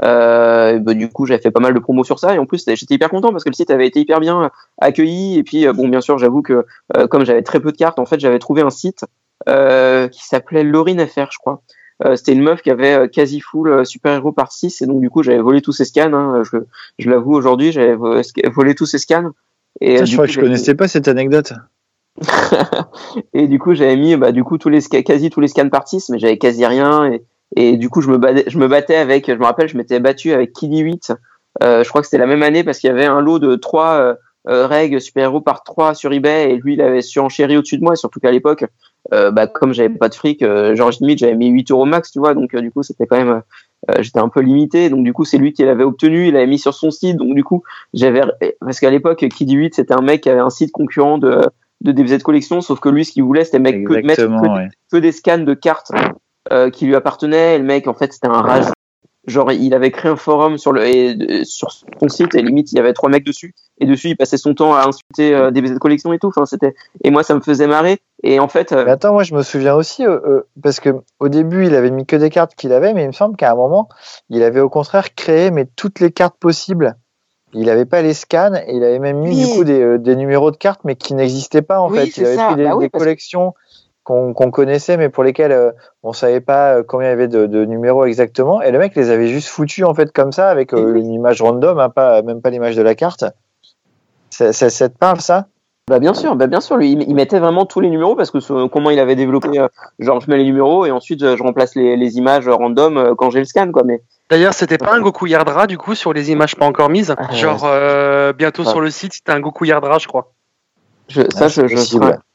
Speaker 2: Euh, bah, du coup j'avais fait pas mal de promos sur ça. Et en plus j'étais hyper content parce que le site avait été hyper bien accueilli. Et puis euh, bon bien sûr j'avoue que euh, comme j'avais très peu de cartes en fait j'avais trouvé un site euh, qui s'appelait Laurine FR je crois. Euh, c'était une meuf qui avait quasi full super héros par 6 et donc du coup j'avais volé tous ses scans hein, je, je l'avoue aujourd'hui j'avais volé tous ses scans
Speaker 4: et, ça, je crois que je connaissais pas cette anecdote.
Speaker 2: et du coup, j'avais mis bah, du coup tous les quasi tous les scans partis, mais j'avais quasi rien. Et, et du coup, je me, battais, je me battais avec, je me rappelle, je m'étais battu avec Kiddy 8. Euh, je crois que c'était la même année parce qu'il y avait un lot de trois euh, euh règles super-héros par 3 sur eBay et lui, il avait surenchéri au-dessus de moi. Et surtout qu'à l'époque, euh, bah, comme j'avais pas de fric, euh, genre limite, j'avais mis 8 euros max, tu vois. Donc, du coup, c'était quand même euh, j'étais un peu limité. Donc du coup, c'est lui qui l'avait obtenu, il l'avait mis sur son site. Donc du coup, j'avais parce qu'à l'époque, Kid 8 c'était un mec qui avait un site concurrent de de DBZ Collection, sauf que lui, ce qu'il voulait, c'était mec que, mettre que, des scans de cartes euh, qui lui appartenaient. Et le mec, en fait, c'était un rage genre il avait créé un forum sur le et, sur son site et limite il y avait trois mecs dessus. Et dessus il passait son temps à insulter euh, des de collection et tout. Enfin c'était et moi ça me faisait marrer. Et en fait
Speaker 4: euh, mais attends moi je me souviens aussi euh, euh, parce que au début il avait mis que des cartes qu'il avait mais il me semble qu'à un moment il avait au contraire créé mais toutes les cartes possibles. Il n'avait pas les scans et il avait même mis du coup des, des, numéros de cartes mais qui n'existaient pas en fait. Il avait pris des, bah des collections qu'on connaissait, mais pour lesquels euh, on savait pas euh, combien il y avait de, de, numéros exactement. Et le mec les avait juste foutus en fait comme ça, avec euh, une image random, hein, pas, même pas l'image de la carte. Ça, ça, ça, te parle ça?
Speaker 2: Bah bien sûr, bah bien sûr, lui il mettait vraiment tous les numéros parce que comment il avait développé, genre je mets les numéros et ensuite je remplace les, les images random quand j'ai le scan quoi. Mais
Speaker 5: D'ailleurs, c'était pas un Goku Yardra du coup sur les images pas encore mises? Ah, genre bientôt sur le site, c'était un Goku Yardra, je crois.
Speaker 2: Je, ça, ah, je, je,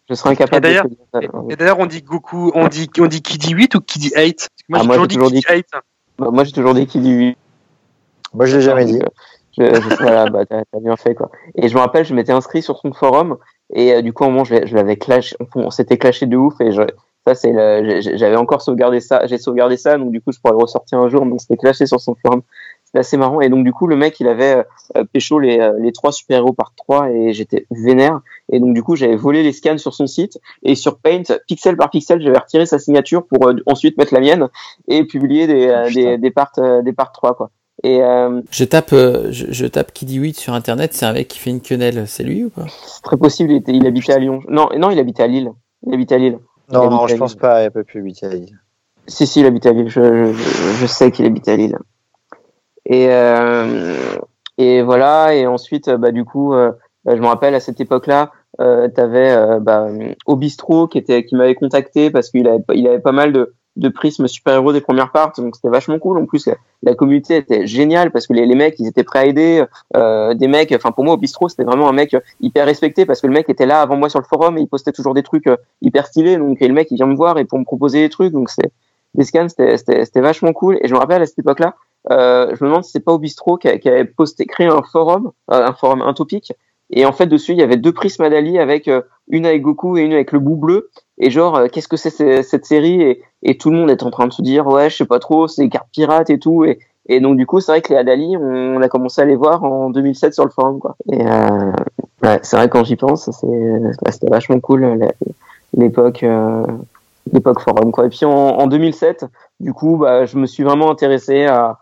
Speaker 2: je serais incapable
Speaker 5: et de Et d'ailleurs, on dit Goku, on dit, on dit qui dit 8 ou qui dit 8
Speaker 2: Moi, ah, j'ai toujours, dit 8. Bah, moi, j'ai toujours dit qui dit 8.
Speaker 4: Moi, je l'ai jamais dit.
Speaker 2: Je, je, voilà, bah, t'as bien fait, quoi. Et je me rappelle, je m'étais inscrit sur son forum, et euh, du coup, au moment, je, je l'avais clash, on s'était clashé de ouf, et je, Ça, c'est j'avais encore sauvegardé ça, j'ai sauvegardé ça, donc du coup, je pourrais le ressortir un jour, donc c'était clashé sur son forum. C'était assez marrant. Et donc, du coup, le mec, il avait euh, pécho les, euh, les trois super-héros par trois et j'étais vénère. Et donc, du coup, j'avais volé les scans sur son site et sur Paint, pixel par pixel, j'avais retiré sa signature pour euh, ensuite mettre la mienne et publier des, euh, des, des parts, euh, des parts 3, quoi. Et euh,
Speaker 3: Je tape, euh, je, je tape Kiddy 8 sur internet, c'est un mec qui fait une quenelle. C'est lui ou pas?
Speaker 2: C'est très possible, il, était, il habitait à Lyon. Non, non, il habitait à Lille. Il habitait à Lille. Il
Speaker 4: Non, je
Speaker 2: Lille.
Speaker 4: pense pas, il peut plus habiter à Lille.
Speaker 2: Si, si, il habite à Lille. Je, je, je sais qu'il habite à Lille. Et, euh, et voilà. Et ensuite, bah, du coup, euh, je me rappelle à cette époque-là, euh, t'avais euh, bah, au qui qui m'avait contacté parce qu'il avait il avait pas mal de de prismes super-héros des premières parts, donc c'était vachement cool. En plus, la, communauté était géniale parce que les, les mecs, ils étaient prêts à aider. Des mecs, enfin pour moi au bistrot, c'était vraiment un mec hyper respecté parce que le mec était là avant moi sur le forum et il postait toujours des trucs hyper stylés. Donc et le mec, il vient me voir et pour me proposer des trucs. Donc c'est des scans, c'était vachement cool. Et je me rappelle à cette époque-là, je me demande si c'est pas au bistrot qui, qui avait posté créé un forum, euh, un forum, un topic. Et en fait dessus, il y avait deux prismes d'Ali avec euh, une avec Goku et une avec le bout bleu. Et genre, euh, qu'est-ce que c'est ce- cette série? Et, et tout le monde est en train de se dire, ouais, je sais pas trop, c'est des cartes pirates et tout. Et, et donc du coup, c'est vrai que les Adali, on, a commencé à les voir en 2007 sur le forum, quoi. Et euh, ouais, c'est vrai quand j'y pense, c'était vachement cool l'époque euh, l'époque forum, quoi. Et puis en, en 2007, du coup, bah, je me suis vraiment intéressé à-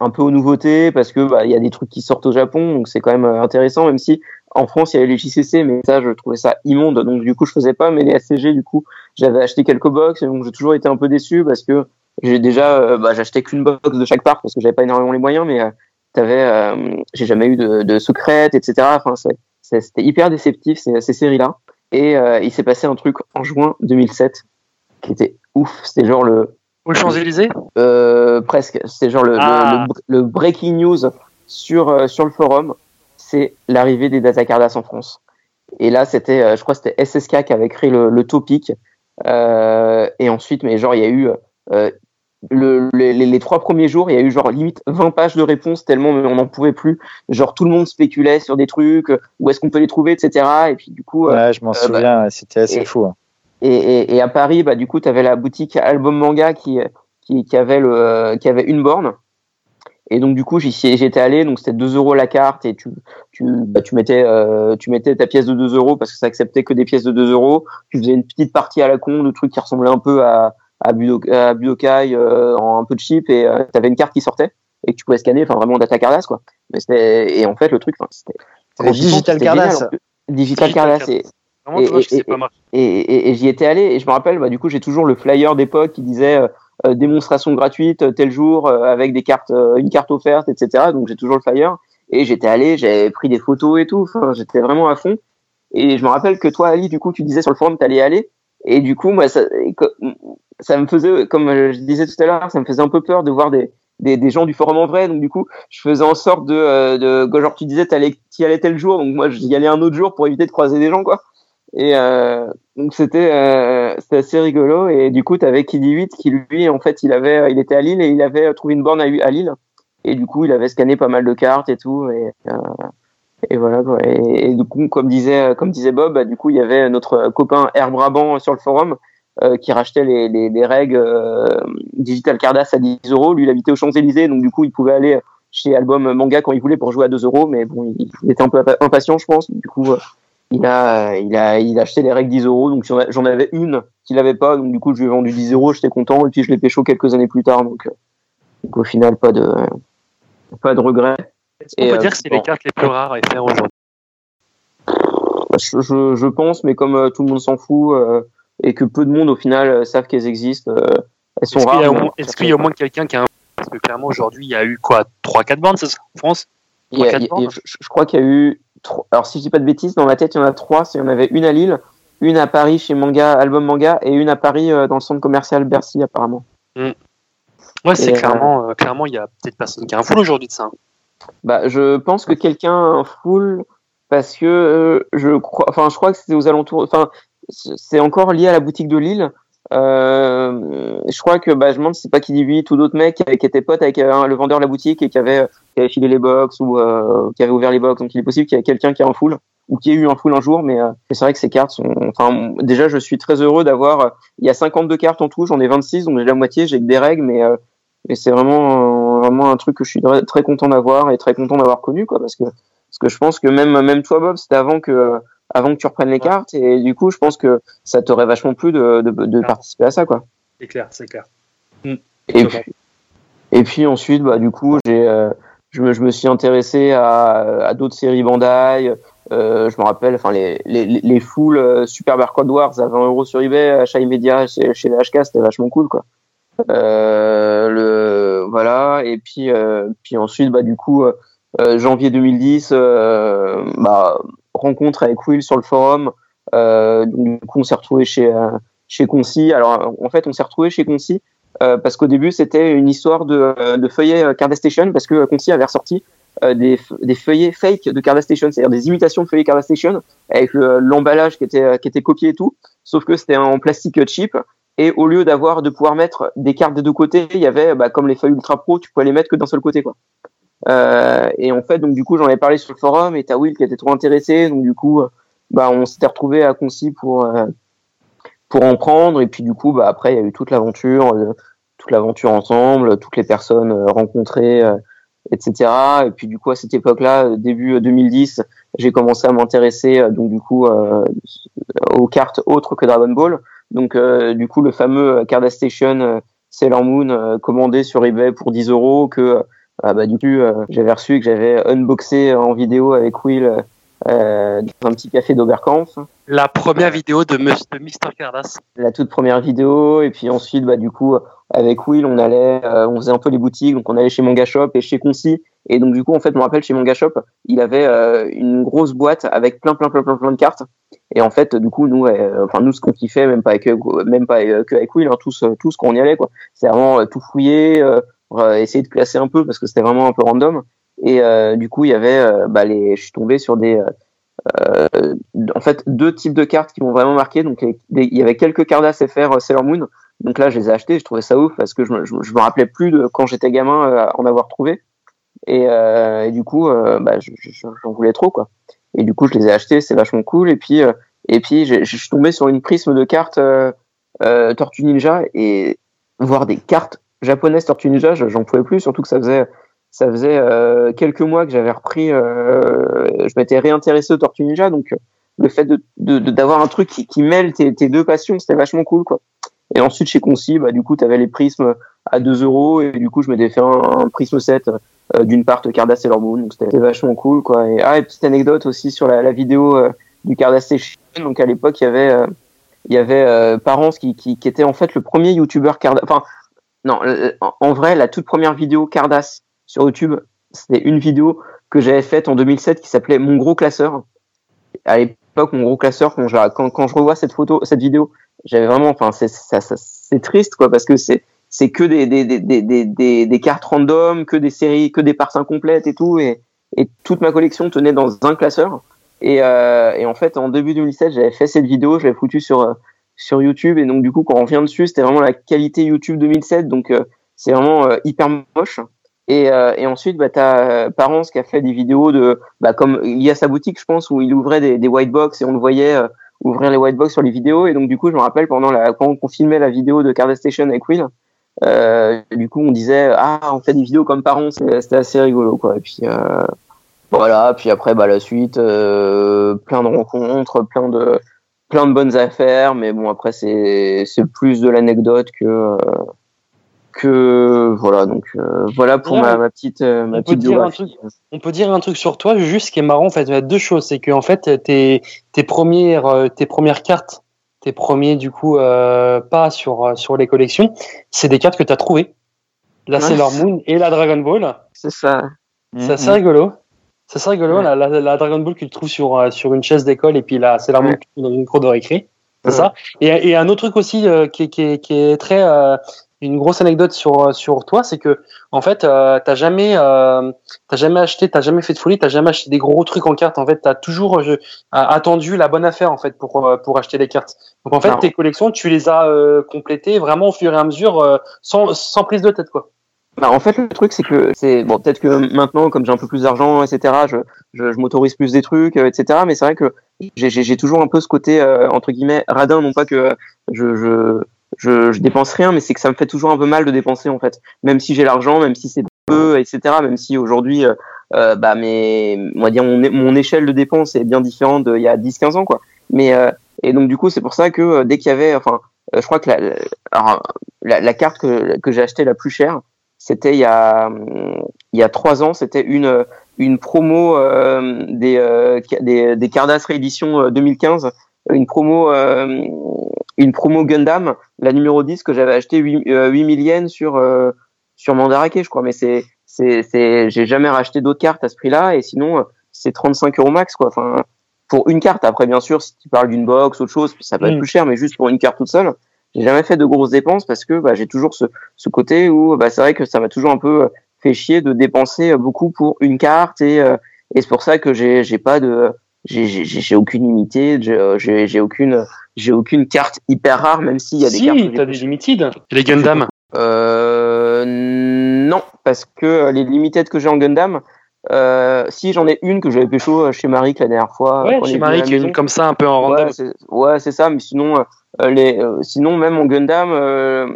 Speaker 2: un peu aux nouveautés parce que bah, il y a des trucs qui sortent au Japon, donc c'est quand même euh, intéressant, même si en France il y avait les JCC, mais ça je trouvais ça immonde, donc du coup je faisais pas. Mais les SCG, du coup, j'avais acheté quelques box, donc j'ai toujours été un peu déçu parce que j'ai déjà, euh, bah, j'achetais qu'une box de chaque part parce que j'avais pas énormément les moyens, mais euh, t'avais, j'ai jamais eu de, de secrète, etc. Enfin, c'était hyper déceptif ces, ces séries-là. Et il s'est passé un truc en juin 2007 qui était ouf. C'était genre le,
Speaker 5: Aux Champs-Élysées
Speaker 2: euh, presque. C'est genre le,
Speaker 5: Ah.
Speaker 2: le, le breaking news sur, euh, sur le forum. C'est l'arrivée des data cardas en France. Et là, c'était, euh, je crois, que c'était SSK qui avait créé le, le topic. Euh, et ensuite, mais genre, il y a eu euh, le, les, trois premiers jours, il y a eu genre limite 20 pages de réponses tellement on n'en pouvait plus. Genre, tout le monde spéculait sur des trucs, où est-ce qu'on peut les trouver, etc. Et puis, du coup, euh,
Speaker 4: Ouais, je m'en
Speaker 2: euh, bah,
Speaker 4: souviens, c'était assez
Speaker 2: et-
Speaker 4: fou. hein.
Speaker 2: Et, et, et à Paris, bah, du coup, tu avais la boutique Album Manga qui, qui, qui, avait le, qui avait une borne. Et donc, du coup, j'y j'y étais allé. Donc, c'était 2 euros la carte et tu, tu, bah, tu, mettais, euh, tu mettais ta pièce de 2 euros parce que ça acceptait que des pièces de 2 euros. Tu faisais une petite partie à la con de trucs qui ressemblaient un peu à, à, Budo- à Budokai euh, en un peu de cheap et euh, tu avais une carte qui sortait et que tu pouvais scanner, enfin, vraiment data cardas, quoi. Mais c'était, et en fait, le truc, c'était,
Speaker 4: Digital Cardass.
Speaker 2: Digital
Speaker 5: Digital
Speaker 2: Cardass.
Speaker 5: Cardass.
Speaker 2: Et,
Speaker 5: Vraiment
Speaker 2: Et- et- j'y étais allé et je me rappelle bah, du coup j'ai toujours le flyer d'époque qui disait euh, euh, démonstration gratuite euh, tel jour euh, avec des cartes euh, une carte offerte etc donc j'ai toujours le flyer. Et j'étais allé j'avais pris des photos et tout. Enfin j'étais vraiment à fond. Et je me rappelle que toi Ali du coup tu disais sur le forum t'allais aller. Et du coup moi ça ça me faisait comme je disais tout à l'heure ça me faisait un peu peur de voir des des, des gens du forum en vrai. Donc du coup je faisais en sorte de, de genre tu disais t'allais t'y allais tel jour. Donc moi j'y allais un autre jour pour éviter de croiser des gens quoi et euh, donc c'était euh, assez rigolo. Et du coup tu avais Kiddy 8 qui lui en fait il avait il était à Lille et il avait trouvé une borne à, Lille. Et du coup il avait scanné pas mal de cartes et tout. Et euh, et voilà quoi. Et, du coup comme disait comme disait Bob bah, du coup il y avait notre copain Air Brabant sur le forum euh, qui rachetait les, les, les règles euh, Digital Cardass à 10 euros. Lui il habitait aux Champs-Élysées donc du coup il pouvait aller chez Album Manga quand il voulait pour jouer à 2 euros. Mais bon il, il était un peu impatient je pense. Du coup euh, il a, il a, il a acheté les règles 10 euros, donc j'en avais une qu'il avait pas, donc du coup je lui ai vendu 10 euros, j'étais content, et puis je l'ai pécho quelques années plus tard, donc, euh, donc au final pas de, pas de regret.
Speaker 5: Est-ce qu'on
Speaker 2: Et,
Speaker 5: peut
Speaker 2: euh,
Speaker 5: dire que c'est
Speaker 2: bon.
Speaker 5: les cartes les plus rares à faire aujourd'hui?
Speaker 2: Je, je, je pense, mais comme euh, tout le monde s'en fout euh, et que peu de monde au final savent qu'elles existent, elles sont rares.
Speaker 5: est-ce qu'il y a au moins quelqu'un qui a un... Parce que clairement aujourd'hui il y a eu quoi 3-4 bandes c'est ça, en France?
Speaker 2: Il y a-
Speaker 5: quatre
Speaker 2: il y a-
Speaker 5: bornes?
Speaker 2: je, je crois qu'il y a eu, trois- alors si je dis pas de bêtises, dans ma tête il y en a trois. Il y en avait une à Lille, une à Paris chez Manga, Album Manga, et une à Paris euh, dans le centre commercial Bercy apparemment.
Speaker 5: Ouais c'est
Speaker 2: euh,
Speaker 5: clairement, euh, clairement il y a peut-être personne qui a un full aujourd'hui de ça. hein.
Speaker 2: Bah, je pense que quelqu'un a un full parce que je crois, enfin, je crois que c'était aux alentours, enfin, c'est encore lié à la boutique de Lille. Euh, je crois que bah, je me demande si c'est pas qui 8 ou d'autres mecs qui, qui étaient potes avec euh, le vendeur de la boutique et qui avait, qui avait filé les box ou euh, qui avait ouvert les box. Donc il est possible qu'il y ait quelqu'un qui a un full. ou qu'il y ait eu un full un jour, mais c'est vrai que ces cartes sont. Enfin, déjà, je suis très heureux d'avoir. Il y a 52 cartes en tout, j'en ai 26, donc j'ai la moitié, j'ai que des règles, mais et c'est vraiment vraiment un truc que je suis très content d'avoir et très content d'avoir connu, quoi, parce que parce que je pense que même même toi, Bob, c'était avant que avant que tu reprennes les cartes, et du coup, je pense que ça t'aurait vachement plu de, de, de participer à ça, quoi.
Speaker 6: C'est clair, c'est clair.
Speaker 2: Et puis, et puis ensuite, bah, du coup, j'ai, euh, je, me, je me suis intéressé à, à d'autres séries Bandai. Euh, je me rappelle, enfin les les les foules euh, Super Barcode Wars à 20 euros sur eBay, achat immédiat chez, chez les HK, c'était vachement cool, quoi. Euh, le voilà. Et puis euh, puis ensuite, bah du coup, janvier 2010, bah rencontre avec Will sur le forum. donc, du coup, on s'est retrouvé chez chez Concy. Alors en fait, on s'est retrouvé chez Concy euh, parce qu'au début c'était une histoire de, de feuillets euh, Cardastation parce que Concy avait ressorti euh, des, des, feuillets fake de Cardastation, c'est-à-dire des imitations de feuillets Cardastation avec l'emballage qui était qui était copié et tout, sauf que c'était en plastique cheap et au lieu d'avoir de pouvoir mettre des cartes des deux côtés, il y avait bah, comme les feuilles Ultra Pro, tu pouvais les mettre que d'un seul côté quoi. Euh, et en fait donc du coup j'en ai parlé sur le forum et t'as Will qui était trop intéressé donc du coup bah on s'était retrouvé à Concy pour pour en prendre. Et puis du coup, bah, après, il y a eu toute l'aventure, euh, toute l'aventure ensemble, toutes les personnes euh, rencontrées, euh, etc. Et puis du coup, à cette époque-là, début 2010, j'ai commencé à m'intéresser donc du coup aux cartes autres que Dragon Ball. Donc du coup, le fameux Card Station Sailor Moon commandé sur eBay pour 10 euros que bah, du coup j'avais reçu que j'avais unboxé en vidéo avec Will euh, dans un petit café d'Oberkampf.
Speaker 5: La première vidéo de, Mr. Cardass.
Speaker 2: La toute première vidéo, et puis ensuite, bah, du coup, avec Will, on allait, euh, on faisait un peu les boutiques, donc on allait chez Manga Shop et chez Concy. Et donc, du coup, en fait, je me rappelle, chez Manga Shop, il avait euh, une grosse boîte avec plein, plein, plein, plein, plein de cartes. Et en fait, du coup, nous, euh, enfin, nous, ce qu'on kiffait, même pas avec, même pas que avec Will, hein, tous, tous qu'on y allait, quoi. C'est vraiment tout fouiller, essayer de classer un peu parce que c'était vraiment un peu random. Et euh, du coup, il y avait, euh, bah, les, je suis tombé sur des, euh, en fait, deux types de cartes qui m'ont vraiment marqué. Donc, il y avait quelques cartes FR Sailor Moon. Donc là, je les ai achetées. Je trouvais ça ouf parce que je me, je, me rappelais plus de quand j'étais gamin en avoir trouvé. Et, et du coup, bah, j'en voulais trop, quoi. Et du coup, je les ai achetés. C'est vachement cool. Et puis, et puis, je suis tombé sur une prisme de cartes Tortue Ninja et voir des cartes japonaises Tortue Ninja, j'en pouvais plus. Surtout que ça faisait ça faisait euh, quelques mois que j'avais repris, euh, je m'étais réintéressé au Tortue Ninja, donc euh, le fait de d'avoir un truc qui, qui mêle tes, tes, deux passions, c'était vachement cool, quoi. Et ensuite chez Concy, bah du coup, t'avais les prismes à 2 euros et du coup, je m'étais fait un, un prisme set euh, d'une part de Cardass Sailor Moon, donc c'était vachement cool, quoi. Et ah, et petite anecdote aussi sur la, la vidéo euh, du Cardass Station, donc à l'époque, il y avait il y avait Parents qui, qui, qui était en fait le premier YouTuber Cardass, enfin non, en vrai, la toute première vidéo Cardass sur YouTube. C'était une vidéo que j'avais faite en 2007 qui s'appelait Mon gros classeur. À l'époque, mon gros classeur, quand je, revois cette photo, cette vidéo, j'avais vraiment, enfin, c'est, triste, quoi, parce que c'est, que des, cartes random, que des séries, que des parts incomplètes et tout, et, toute ma collection tenait dans un classeur. Et, euh, en fait, en début 2007, j'avais fait cette vidéo, je l'avais foutue sur, sur YouTube, et donc du coup, quand on revient dessus, c'était vraiment la qualité YouTube 2007, donc euh, c'est vraiment euh, hyper moche. Et, euh, et ensuite, bah, tu as euh, Parence qui a fait des vidéos de, bah, comme il y a sa boutique, je pense, où il ouvrait des, des white box et on le voyait euh, ouvrir les white box sur les vidéos. Et donc, du coup, je me rappelle pendant la, quand on filmait la vidéo de Card Station avec Will, euh, du coup, on disait, ah, on fait des vidéos comme Parence, c'était assez rigolo, quoi. Et puis, voilà. Puis après, bah, la suite, plein de rencontres, plein de, plein de bonnes affaires. Mais bon, après, c'est, c'est plus de l'anecdote que, que voilà donc euh, voilà pour ma, ma, petite euh, ma
Speaker 6: on
Speaker 2: petite
Speaker 6: peut dire un truc, on peut dire un truc sur toi juste ce qui est marrant en fait il y a deux choses c'est que en fait tes tes premières euh, tes premières cartes tes premiers du coup euh, pas sur sur les collections c'est des cartes que tu as trouvées la Sailor Moon et la Dragon Ball.
Speaker 2: C'est ça.
Speaker 6: C'est assez rigolo c'est assez rigolo ouais. la, la, la, Dragon Ball que tu trouves sur sur une chaise d'école et puis la Sailor Moon ouais. dans une cour de récré c'est ça et, et un autre truc aussi qui, qui, qui est très une grosse anecdote sur sur toi, c'est que en fait, euh, t'as jamais euh, t'as jamais acheté, t'as jamais fait de folie, t'as jamais acheté des gros trucs en cartes. En fait, t'as toujours euh, attendu la bonne affaire en fait pour euh, pour acheter les cartes. Donc en fait, non. tes collections, tu les as euh, complétées vraiment au fur et à mesure, euh, sans sans prise de tête quoi.
Speaker 2: Bah, en fait, le truc, c'est que c'est bon, peut-être que maintenant, comme j'ai un peu plus d'argent, etc., je, je, je m'autorise plus des trucs, euh, etc. Mais c'est vrai que j'ai- toujours un peu ce côté euh, entre guillemets radin, non pas que je, je, je, je dépense rien, mais c'est que ça me fait toujours un peu mal de dépenser en fait. Même si j'ai l'argent, même si c'est peu, etc. Même si aujourd'hui, euh, euh, bah, mes, on va dire mon, mon échelle de dépenses est bien différente d'il y a 10-15 ans, quoi. Mais euh, et donc du coup, c'est pour ça que dès qu'il y avait, enfin, je crois que la, la, la carte que, que j'ai achetée la plus chère, c'était il y a il y a trois ans, c'était une une promo euh, des, euh, des des Cardass réédition euh, 2015, une promo euh, une promo Gundam, la numéro 10 que j'avais acheté 8, euh, 8000 yens sur euh, sur Mandarake, je crois, mais c'est c'est c'est j'ai jamais racheté d'autres cartes à ce prix-là et sinon euh, c'est 35 euros max quoi. Enfin pour une carte. Après bien sûr si tu parles d'une box autre chose, ça peut être
Speaker 6: Mm.
Speaker 2: plus cher, mais juste pour une carte toute seule, j'ai jamais fait de grosses dépenses parce que bah, j'ai toujours ce ce côté où bah, c'est vrai que ça m'a toujours un peu euh, fait chier de dépenser euh, beaucoup pour une carte et euh, et c'est pour ça que j'ai j'ai pas de j'ai j'ai j'ai aucune unité, j'ai euh, j'ai j'ai aucune j'ai aucune carte hyper rare même s'il y a des
Speaker 6: si,
Speaker 2: cartes
Speaker 6: t'as des limited.
Speaker 5: Les Gundam.
Speaker 2: euh, non, parce que les limited que j'ai en Gundam, euh, si j'en ai une que j'avais pécho chez Marik la dernière fois.
Speaker 6: Ouais,
Speaker 5: Chez
Speaker 2: maison.
Speaker 5: une comme ça un peu en random.
Speaker 2: Ouais, c'est ouais, ça, mais sinon, euh, les, euh, sinon même en Gundam, euh,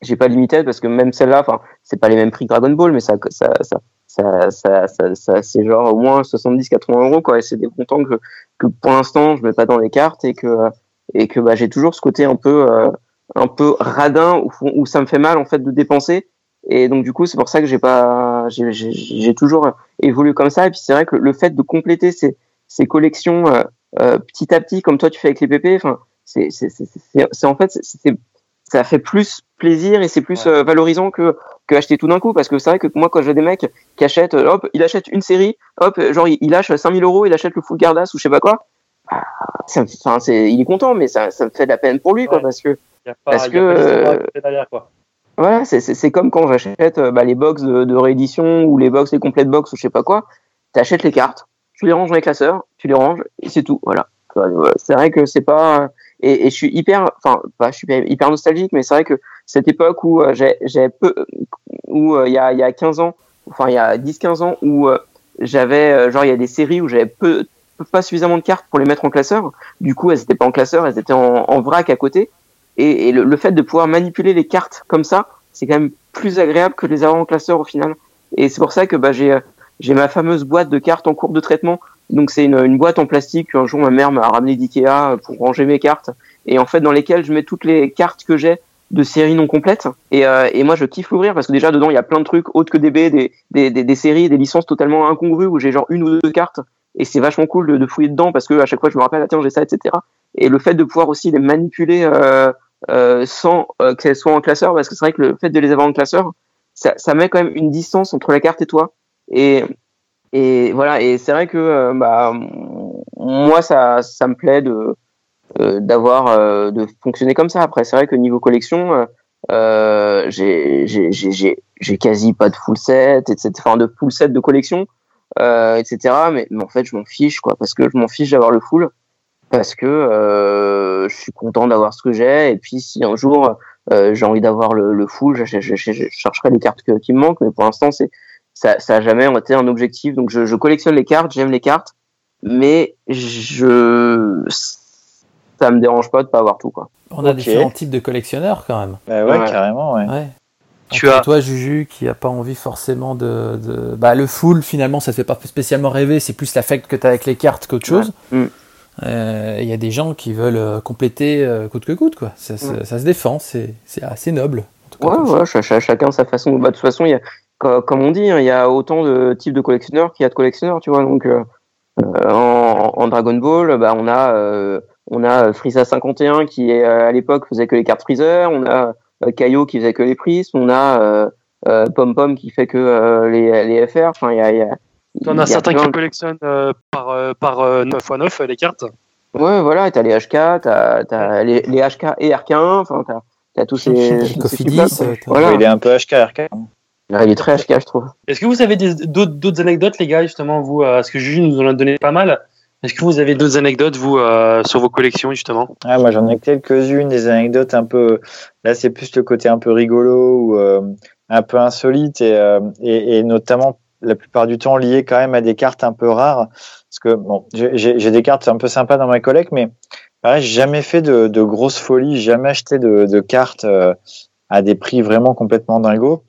Speaker 2: j'ai pas limited parce que même celle-là, enfin, c'est pas les mêmes prix que Dragon Ball, mais ça, ça, ça, ça, ça, ça, ça- c'est genre au moins 70-80 euros quoi. Et c'est des montants que, que pour l'instant je mets pas dans les cartes et que et que bah j'ai toujours ce côté un peu euh, un peu radin où, où ça me fait mal en fait de dépenser. Et donc du coup c'est pour ça que j'ai pas j'ai toujours évolué comme ça. Et puis c'est vrai que le fait de compléter ces ces collections euh, euh, petit à petit comme toi tu fais avec les PP, enfin c'est c'est c'est c'est- c'est en fait ça fait plus plaisir et c'est plus
Speaker 6: Ouais.
Speaker 2: euh, valorisant que que acheter tout d'un coup parce que c'est vrai que moi quand j'ai des mecs qui achètent euh, hop il achète une série hop genre il, lâche 5000 euros il achète le full Gardas ou je sais pas quoi ah, ça me- enfin c'est il est content mais ça ça me fait de la peine pour lui quoi parce que
Speaker 6: pas,
Speaker 2: Parce que, euh,
Speaker 6: derrière, quoi.
Speaker 2: Voilà c'est comme quand j'achète euh, bah, les box de, de réédition ou les box les complètes box ou je sais pas quoi. T'achètes les cartes tu les ranges dans les classeurs tu les ranges et c'est tout voilà. Euh, c'est vrai que c'est pas et, et je suis hyper enfin pas je suis hyper nostalgique mais c'est vrai que cette époque où euh, j'ai peu où euh, il y a y a 15 ans enfin il y a 10 15 ans où j'avais genre il y a des séries où j'avais peu pas suffisamment de cartes pour les mettre en classeur. Du coup elles étaient pas en classeur elles étaient en, en vrac à côté et, et le, le fait de pouvoir manipuler les cartes comme ça c'est quand même plus agréable que les avoir en classeur au final. Et c'est pour ça que bah j'ai euh, j'ai ma fameuse boîte de cartes en cours de traitement. Donc c'est une, une boîte en plastique. Qu'un jour ma mère m'a ramené d'Ikea pour ranger mes cartes. Et en fait dans lesquelles je mets toutes les cartes que j'ai de séries non complètes. Et, euh, et moi je kiffe l'ouvrir parce que déjà dedans il y a plein de trucs autres que des B, des, des, des, des séries, des licences totalement incongrues où j'ai genre une ou deux cartes. Et c'est vachement cool de, de fouiller dedans parce que à chaque fois je me rappelle ah, tiens j'ai ça etc et le fait de pouvoir aussi les manipuler euh, euh, sans euh, qu'elles soient en classeur parce que c'est vrai que le fait de les avoir en classeur ça, met quand même une distance entre la carte et toi. Et et voilà et c'est vrai que euh, bah moi ça ça me plaît de euh, d'avoir euh, de fonctionner comme ça. Après c'est vrai que niveau collection euh, euh, j'ai quasi pas de full set etc enfin de full set de collection euh, etc mais, mais en fait je m'en fiche quoi parce que je m'en fiche d'avoir le full parce que euh, je suis content d'avoir ce que j'ai et puis si un jour euh, j'ai envie d'avoir le, le full je, je, je, je chercherai les cartes que, qui me manquent mais pour l'instant c'est ça, ça a jamais été un objectif donc je, je collectionne les cartes j'aime les cartes mais je ça me dérange pas de pas avoir tout quoi
Speaker 3: On a différents types de collectionneurs quand même.
Speaker 4: Bah ouais,
Speaker 2: Ouais.
Speaker 4: carrément, ouais.
Speaker 3: Ouais.
Speaker 5: Tu as-
Speaker 3: toi, Juju, qui a pas envie forcément de, de- Bah, le full, finalement, ça te fait pas spécialement rêver. C'est plus l'affect que tu as avec les cartes qu'autre chose.
Speaker 2: Mm.
Speaker 3: Euh, Il y a des gens qui veulent euh, compléter euh, coûte que coûte, quoi. Ça,
Speaker 2: Ouais.
Speaker 3: ça se défend. C'est assez noble. en tout cas,
Speaker 2: Ouais, ouais, ch- ch- chacun sa façon. Bah, de toute façon, y a, comme on dit, hein, il y a autant de types de collectionneurs qu'il y a de collectionneurs, tu vois. Donc, euh, euh, en, en Dragon Ball, bah, on a, euh, on a Frieza 51 qui euh, à l'époque faisait que les cartes Freezer, on a euh, Kaio qui faisait que les prismes, on a euh, euh, Pom Pom qui fait que euh, les, les FR. Enfin, il y a, y il y
Speaker 5: as
Speaker 2: a
Speaker 5: certains qui
Speaker 2: de-
Speaker 5: collectionnent euh, par, euh, par euh, 9x9 euh, les cartes.
Speaker 2: Ouais, voilà, t'as les HK, t'as, t'as les, les HK et RK1, enfin, t'as, t'as tous ces, tous ces Voilà.
Speaker 4: Il est un peu HKRK.
Speaker 2: Là, il est très HK, je trouve.
Speaker 6: Est-ce que vous avez des- d'autres d'autres anecdotes, les gars, justement, vous euh, Parce que Juju nous en a donné pas mal. Est-ce que vous avez d'autres anecdotes, vous, euh, sur vos collections, justement?
Speaker 4: Ah, moi, j'en ai quelques-unes, des anecdotes un peu. Là, c'est plus le côté un peu rigolo euh, un peu et, euh, et, et, notamment la plupart du temps liées quand même à des cartes un peu rares. Parce que bon, j'ai des cartes un peu sympas dans ma collecte, mais pareil, j'ai jamais fait de, de grosses folies, jamais acheté de, de cartes euh, à des prix vraiment complètement dingos.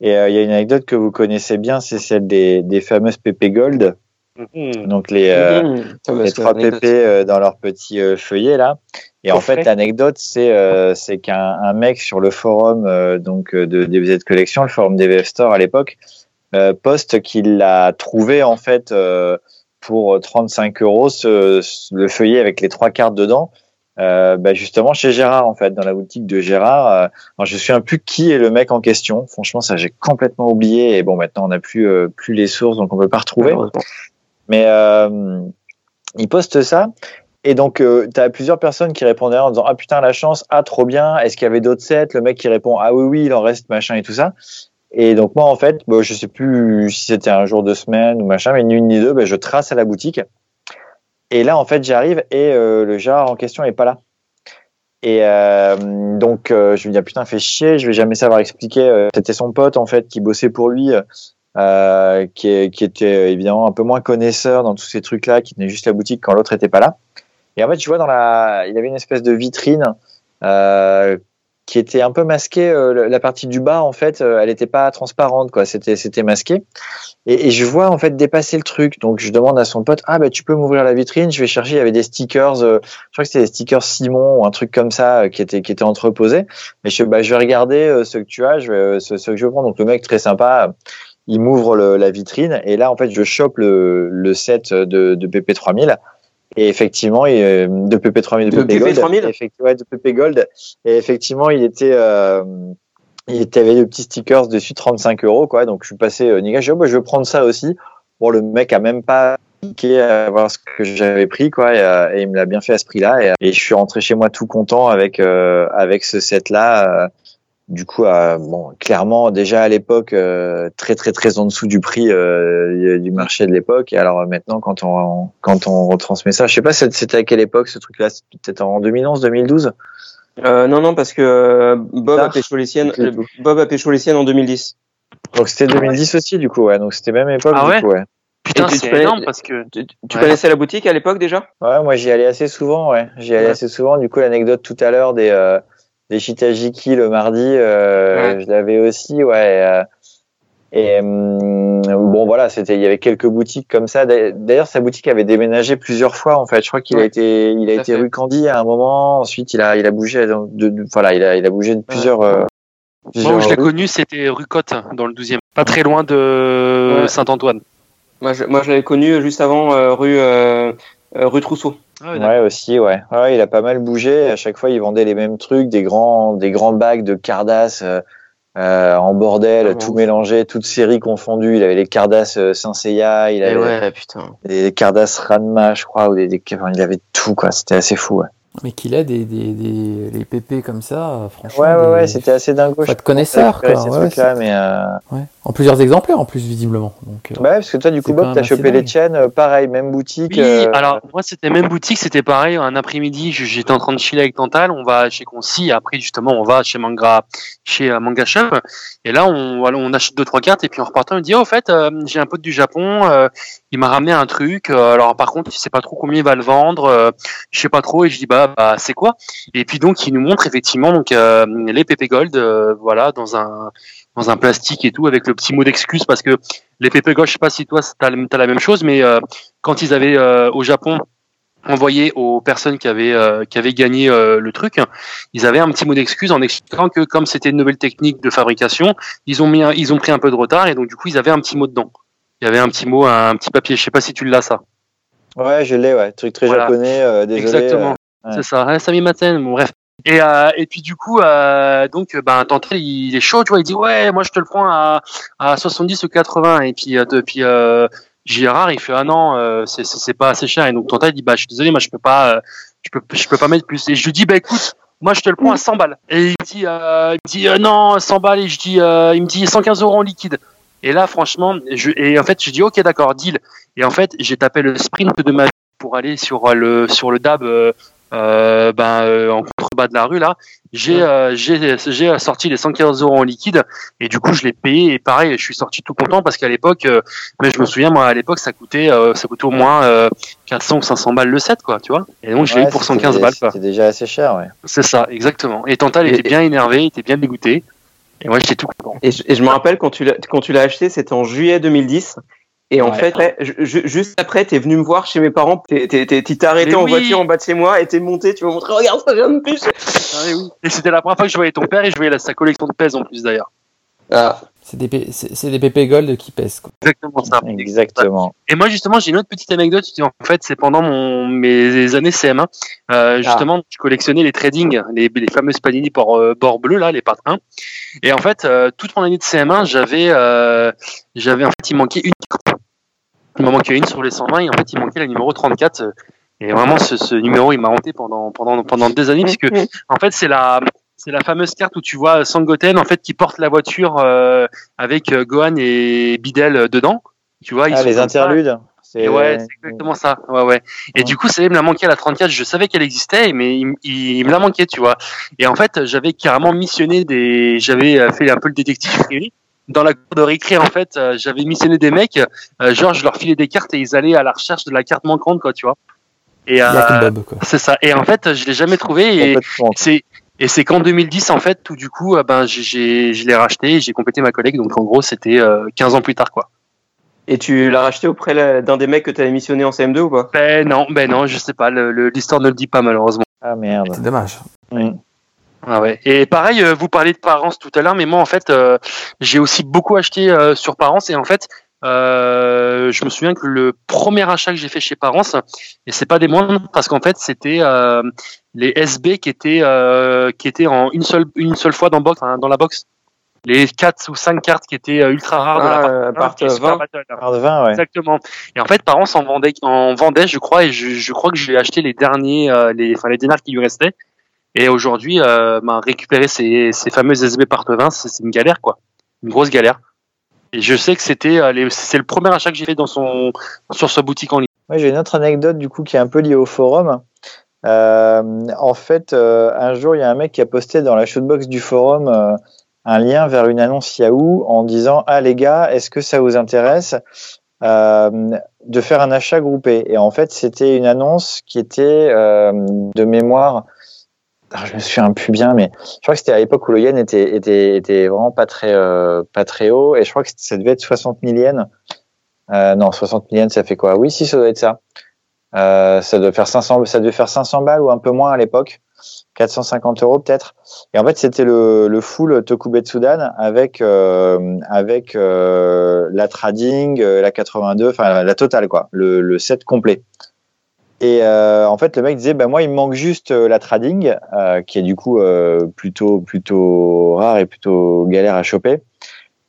Speaker 4: Et euh, il y a une anecdote que vous connaissez bien, c'est celle des, des fameuses PP Gold. Mmh. Donc les, euh, mmh. les trois PP euh, dans leur petit euh, feuillet là. Et en fait, l'anecdote, c'est c'est qu'un un mec sur le forum donc de DVZ Collection, le forum DVF Store à l'époque, poste qu'il a trouvé en fait pour 35 euros ce, le feuillet avec les trois cartes dedans. Euh, bah justement chez Gérard en fait dans la boutique de Gérard euh, alors je suis un plus qui est le mec en question. Franchement ça j'ai complètement oublié. Et bon maintenant on n'a plus euh, plus les sources donc on peut pas retrouver. Mais euh, il poste ça. Et donc tu as plusieurs personnes qui répondaient en disant ah putain la chance. Ah trop bien. Est-ce qu'il y avait d'autres sets? Le mec qui répond ah oui oui il en reste machin et tout ça et donc moi en fait bon, je sais plus si c'était un jour de semaine ou machin mais ni une ni deux ben, je trace à la boutique et là, en fait, j'arrive et euh, le genre en question est pas là. Et euh, donc, euh, je me dis, ah, putain, fait chier, je vais jamais savoir expliquer. C'était son pote, en fait, qui bossait pour lui, qui, était évidemment un peu moins connaisseur dans tous ces trucs-là, qui tenait juste la boutique quand l'autre était pas là. Et en fait, tu vois, dans la, il avait une espèce de vitrine qui était un peu masqué. Euh, la partie du bas, en fait, euh, elle n'était pas transparente, quoi. C'était, c'était masqué. Et, je vois en fait dépasser le truc. Donc je demande à son pote, ah bah tu peux m'ouvrir la vitrine. Je vais chercher. Il y avait des stickers. Euh, je crois que c'était des stickers Simon ou un truc comme ça qui était qui était entreposé. Mais je, bah, je vais regarder ce que tu as. Je vais, ce, que je veux prendre. Donc le mec très sympa. Il m'ouvre la vitrine et là en fait je chope le, set de, de PP3000 et effectivement, il, euh, de PP3000,
Speaker 2: de, PP, Gold, 3000
Speaker 4: ouais, de PP Gold. Et effectivement, il était, euh, il était avec des petits stickers dessus, 35 euros, quoi. Donc, je suis passé, euh, Niga, je, oh, bah, je vais prendre ça aussi. Bon, le mec a même pas piqué à voir ce que j'avais pris, quoi. Et, euh, et il me l'a bien fait à ce prix-là. Et, et, je suis rentré chez moi tout content avec, avec ce set-là du coup, bon, clairement, déjà à l'époque, euh, très très très en dessous du prix euh, du marché de l'époque. Et alors maintenant, quand on quand on retransmet ça, je sais pas, c'était à quelle époque ce truc-là? C'était peut-être en 2011, 2012
Speaker 2: euh, Non, non, parce que Bob a pécho les siennes. Bob a pécho les siennes en 2010.
Speaker 4: Donc c'était 2010 aussi, du coup, ouais. Donc c'était même époque,
Speaker 5: ah
Speaker 4: du coup, ouais.
Speaker 5: Putain, c'est énorme parce que
Speaker 2: tu, connaissais la boutique à l'époque déjà?
Speaker 4: Ouais, moi j'y allais assez souvent, ouais. J'y allais assez souvent. Du coup, l'anecdote tout à l'heure des des Shitajiki le mardi, euh, je l'avais aussi, ouais. Euh, et hum, bon voilà, c'était il y avait quelques boutiques comme ça. D'ailleurs, sa boutique avait déménagé plusieurs fois en fait. Je crois qu'il a été il a été rue Candy à un moment. Ensuite, il a il a bougé de, voilà, il a il a bougé de plusieurs. Euh,
Speaker 5: Moi, où je l'ai connu, c'était rue Côte dans le 12e, pas très loin de Saint-Antoine.
Speaker 2: Moi, je, moi, je l'avais connu juste avant rue rue Trousseau.
Speaker 4: Ah ouais, aussi, ouais. ouais. Il a pas mal bougé. À chaque fois, il vendait les mêmes trucs, des grands, des grands bacs de Cardass euh, euh en bordel, ah tout mélangé, toutes séries confondues. Il avait les Cardass euh, Saint Seiya, il avait
Speaker 2: ouais, putain.
Speaker 4: des Cardass Ranma, je crois, ou des, des... Enfin, il avait tout, quoi. C'était assez fou, ouais.
Speaker 3: Mais qu'il a des, des, des, les PP comme ça, franchement.
Speaker 4: Ouais, ouais, ouais, c'était assez dingo.
Speaker 3: Faut être connaisseur, quoi.
Speaker 4: Ouais, là, mais euh...
Speaker 3: ouais. En plusieurs exemplaires, en plus, visiblement. Donc,
Speaker 4: euh, bah ouais, parce que toi, du coup, Bob, t'as chopé les tiennes, euh, pareil, même boutique.
Speaker 5: Oui, euh... alors, moi, c'était même boutique, c'était pareil. Un après-midi, j'étais en train de chiller avec Tantal, on va chez Concy, après, justement, on va chez Manga, chez Manga Shop. Et là, on, on achète deux, trois cartes, et puis en repartant, il me dit, oh, au fait, euh, j'ai un pote du Japon, il m'a ramené un truc. alors, par contre, je sais pas trop combien il va le vendre, je sais pas trop, et je dis, bah, bah c'est quoi? Et puis, donc, il nous montre effectivement, donc, les PP Gold, voilà, dans un, dans un plastique et tout, avec le petit mot d'excuse parce que les PP Gold, je sais pas si toi t'as as la même chose, mais euh, quand ils avaient euh, au Japon envoyé aux personnes qui avaient euh, qui avaient gagné le truc, ils avaient un petit mot d'excuse en expliquant que comme c'était une nouvelle technique de fabrication, ils ont mis ils ont pris un peu de retard et donc du coup ils avaient un petit mot dedans. Il y avait un petit mot, un, petit papier. Je sais pas si tu l'as ça.
Speaker 4: Ouais, je l'ai, ouais. Truc très japonais. désolé,
Speaker 5: Exactement. C'est ça. Sami Maten. Bon, bref. Et, euh, et puis du coup, euh, donc ben Tantel il est chaud, tu vois, il dit ouais, moi je te le prends à, à 70 ou 80. Et puis depuis euh, Girard, il fait ah non, euh, c'est pas assez cher. Et donc Tantel dit bah je suis désolé, moi je peux pas, euh, je peux je peux pas mettre plus. Et je lui dis bah écoute, moi je te le prends à 100 balles. Et il me dit, euh, il me dit non 100 balles. Et je dis, il me dit 115 euros en liquide. Et là franchement, je, et en fait je dis ok d'accord deal. Et en fait j'ai tapé le sprint de ma vie pour aller sur le sur le DAB euh, ben, euh, en contrebas de la rue là, j'ai euh, j'ai j'ai sorti les 115 euros en liquide et du coup je l'ai payé et pareil, je suis sorti tout content parce qu'à l'époque, euh, mais je me souviens moi à l'époque ça coûtait euh, ça coûtait au moins euh, 400 ou 500 balles le set quoi, tu vois. Et donc je l'ai
Speaker 4: Ouais,
Speaker 5: eu pour
Speaker 4: c'était-
Speaker 5: 115 balles.
Speaker 4: C'était déjà assez cher, ouais.
Speaker 5: C'est ça, exactement. Et Tantal
Speaker 2: Et-
Speaker 5: était bien énervé, il était bien dégoûté. Et moi j'étais tout content.
Speaker 2: Et je, et je me rappelle quand tu l'as quand tu l'as acheté, c'était en juillet 2010. Et en
Speaker 6: Ouais.
Speaker 2: fait, je- juste après, t'es venu me voir chez mes parents. t'es- t'es- t'es- Tu t'es arrêté
Speaker 5: Mais
Speaker 2: en
Speaker 5: oui.
Speaker 2: voiture en bas de chez moi et t'es monté. Tu m'as montré, regarde, ça vient de pêcher.
Speaker 5: Ah oui. Et c'était la première fois que je voyais ton père et je voyais sa collection de pèse en plus d'ailleurs.
Speaker 2: Ah,
Speaker 3: C'est des, des PP Gold qui pèsent. Quoi.
Speaker 5: Exactement ça.
Speaker 4: Exactement.
Speaker 5: Et moi justement j'ai une autre petite anecdote. En fait c'est pendant mon mes années CM1. Euh, justement je collectionnais les trading, les, les fameuses Panini bord, euh, bord bleu là, les 1. Et en fait euh, toute mon année de CM1 j'avais euh, j'avais en fait il manquait une carte. Il m'en manquait une sur les 120 et en fait il manquait la numéro 34. euh, Et vraiment ce, ce numéro il m'a hanté pendant pendant pendant des années puisque en fait c'est la c'est la fameuse carte où tu vois Sangoten en fait qui porte la voiture euh, avec euh, Gohan et Bidel dedans. Tu vois, ils
Speaker 4: Ah,
Speaker 5: sont
Speaker 4: les interludes. c'est-
Speaker 5: ouais, c'est exactement ça. Ouais, ouais. Et
Speaker 4: Ouais.
Speaker 5: du coup, ça il me l'a manqué à la 34. Je savais qu'elle existait, mais il, il- il me l'a manqué, tu vois. Et en fait, j'avais carrément missionné des, j'avais fait un peu le détective privé. Dans la cour de récré, en fait, euh, j'avais missionné des mecs, euh, genre, je leur filais des cartes et ils allaient à la recherche de la carte manquante, quoi, tu vois. Et euh, c'est ça. Et en fait, je l'ai jamais trouvé et c'est et c'est qu'en 2010 en fait où du coup euh, ben j'ai- j'ai je l'ai racheté, et j'ai complété ma collègue donc en gros c'était euh, 15 ans plus tard quoi.
Speaker 2: Et tu l'as racheté auprès d'un des mecs que t'avais missionné en CM2 ou pas?
Speaker 5: Ben non, ben non, je sais pas, l'histoire ne le dit pas malheureusement.
Speaker 4: Ah merde.
Speaker 3: C'est dommage.
Speaker 4: Mm.
Speaker 5: Ah ouais. Et pareil, euh, vous parliez de Parents tout à l'heure, mais moi en fait, euh, j'ai aussi beaucoup acheté euh, sur Parents et en fait, euh, je me souviens que le premier achat que j'ai fait chez Parents, et c'est pas des moindres parce qu'en fait c'était euh, les SB qui étaient euh, qui étaient en une seule une seule fois dans box, hein, dans la box. Les quatre ou cinq cartes qui étaient ultra rares de la
Speaker 2: Ah,
Speaker 5: part
Speaker 2: euh, part
Speaker 5: qui est Super
Speaker 2: 20.
Speaker 5: Battle.
Speaker 4: Par de vin, ouais.
Speaker 5: Exactement. Et en fait, Parents en vendait, en vendait, je crois, et je, je crois que j'ai acheté les derniers, euh, les, enfin les dinars qui lui restaient. Et aujourd'hui, euh, ben, récupérer ces, ces fameuses SB part 20, c'est une galère, quoi, une grosse galère. Et je sais que c'était, euh, c'est le premier achat que j'ai fait dans son, sur sa boutique en ligne.
Speaker 4: Moi, j'ai une autre anecdote du coup qui est un peu liée au forum. Euh, en fait, euh, un jour, il y a un mec qui a posté dans la shootbox du forum un lien vers une annonce Yahoo en disant Ah les gars, est-ce que ça vous intéresse de faire un achat groupé? Et en fait, c'était une annonce qui était de mémoire. Alors, je me souviens plus bien, mais je crois que c'était à l'époque où le yen était, était, était vraiment pas très, euh, pas très haut, et je crois que ça devait être 60 000 yens. Euh, non, 60 000 yens, ça fait quoi? Oui, si, ça doit être ça. Euh, ça faire 500, ça devait faire 500 balles ou un peu moins à l'époque, 450 euros peut-être. Et en fait, c'était le, full Tokubetsudan avec avec la trading, la 82, enfin la totale quoi, le, le set complet. Et euh, en fait, le mec disait, bah moi, il me manque juste euh, la trading, euh, qui est du coup euh, plutôt plutôt rare et plutôt galère à choper.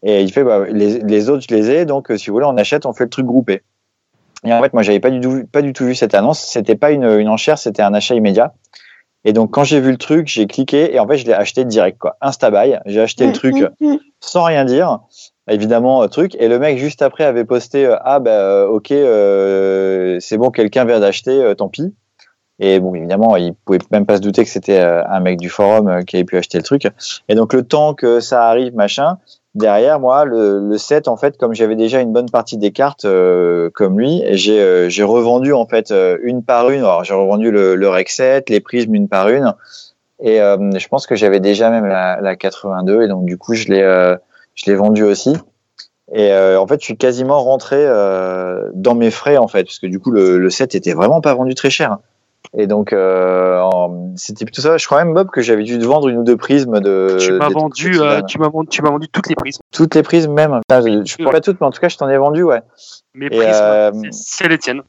Speaker 4: Et il fait, bah, les, les autres, je les ai, donc si vous voulez, on achète, on fait le truc groupé. Et en fait, moi, j'avais pas du tout, pas du tout vu cette annonce. C'était pas une, une enchère, c'était un achat immédiat. Et donc, quand j'ai vu le truc, j'ai cliqué et en fait, je l'ai acheté direct, quoi. Instabuy. J'ai acheté le truc sans rien dire. Évidemment, euh, truc. Et le mec, juste après, avait posté, euh, ah, bah, euh, ok, euh, c'est bon, quelqu'un vient d'acheter, euh, tant pis. Et bon, évidemment, il pouvait même pas se douter que c'était un mec du forum qui avait pu acheter le truc. Et donc, le temps que ça arrive, machin, derrière moi, le, le set, en fait, comme j'avais déjà une bonne partie des cartes comme lui, j'ai j'ai revendu en fait une par une. Alors, j'ai revendu le, le rec les prismes une par une. Et je pense que j'avais déjà même la, la 82. Et donc, du coup, je l'ai je l'ai vendu aussi. Et euh, en fait, je suis quasiment rentré euh, dans mes frais en fait, parce que du coup, le, le set était vraiment pas vendu très cher. Et donc, euh, c'était plutôt ça. Je crois même Bob que j'avais dû te vendre une ou deux prismes de.
Speaker 5: tu m'as vendu, tu m'as vendu, tu m'as vendu toutes les prismes.
Speaker 4: toutes les prismes même. Je je prends pas toutes, mais en tout cas, je t'en ai vendu, ouais.
Speaker 5: Mes
Speaker 4: Et,
Speaker 5: prismes, c'est- les tiennes.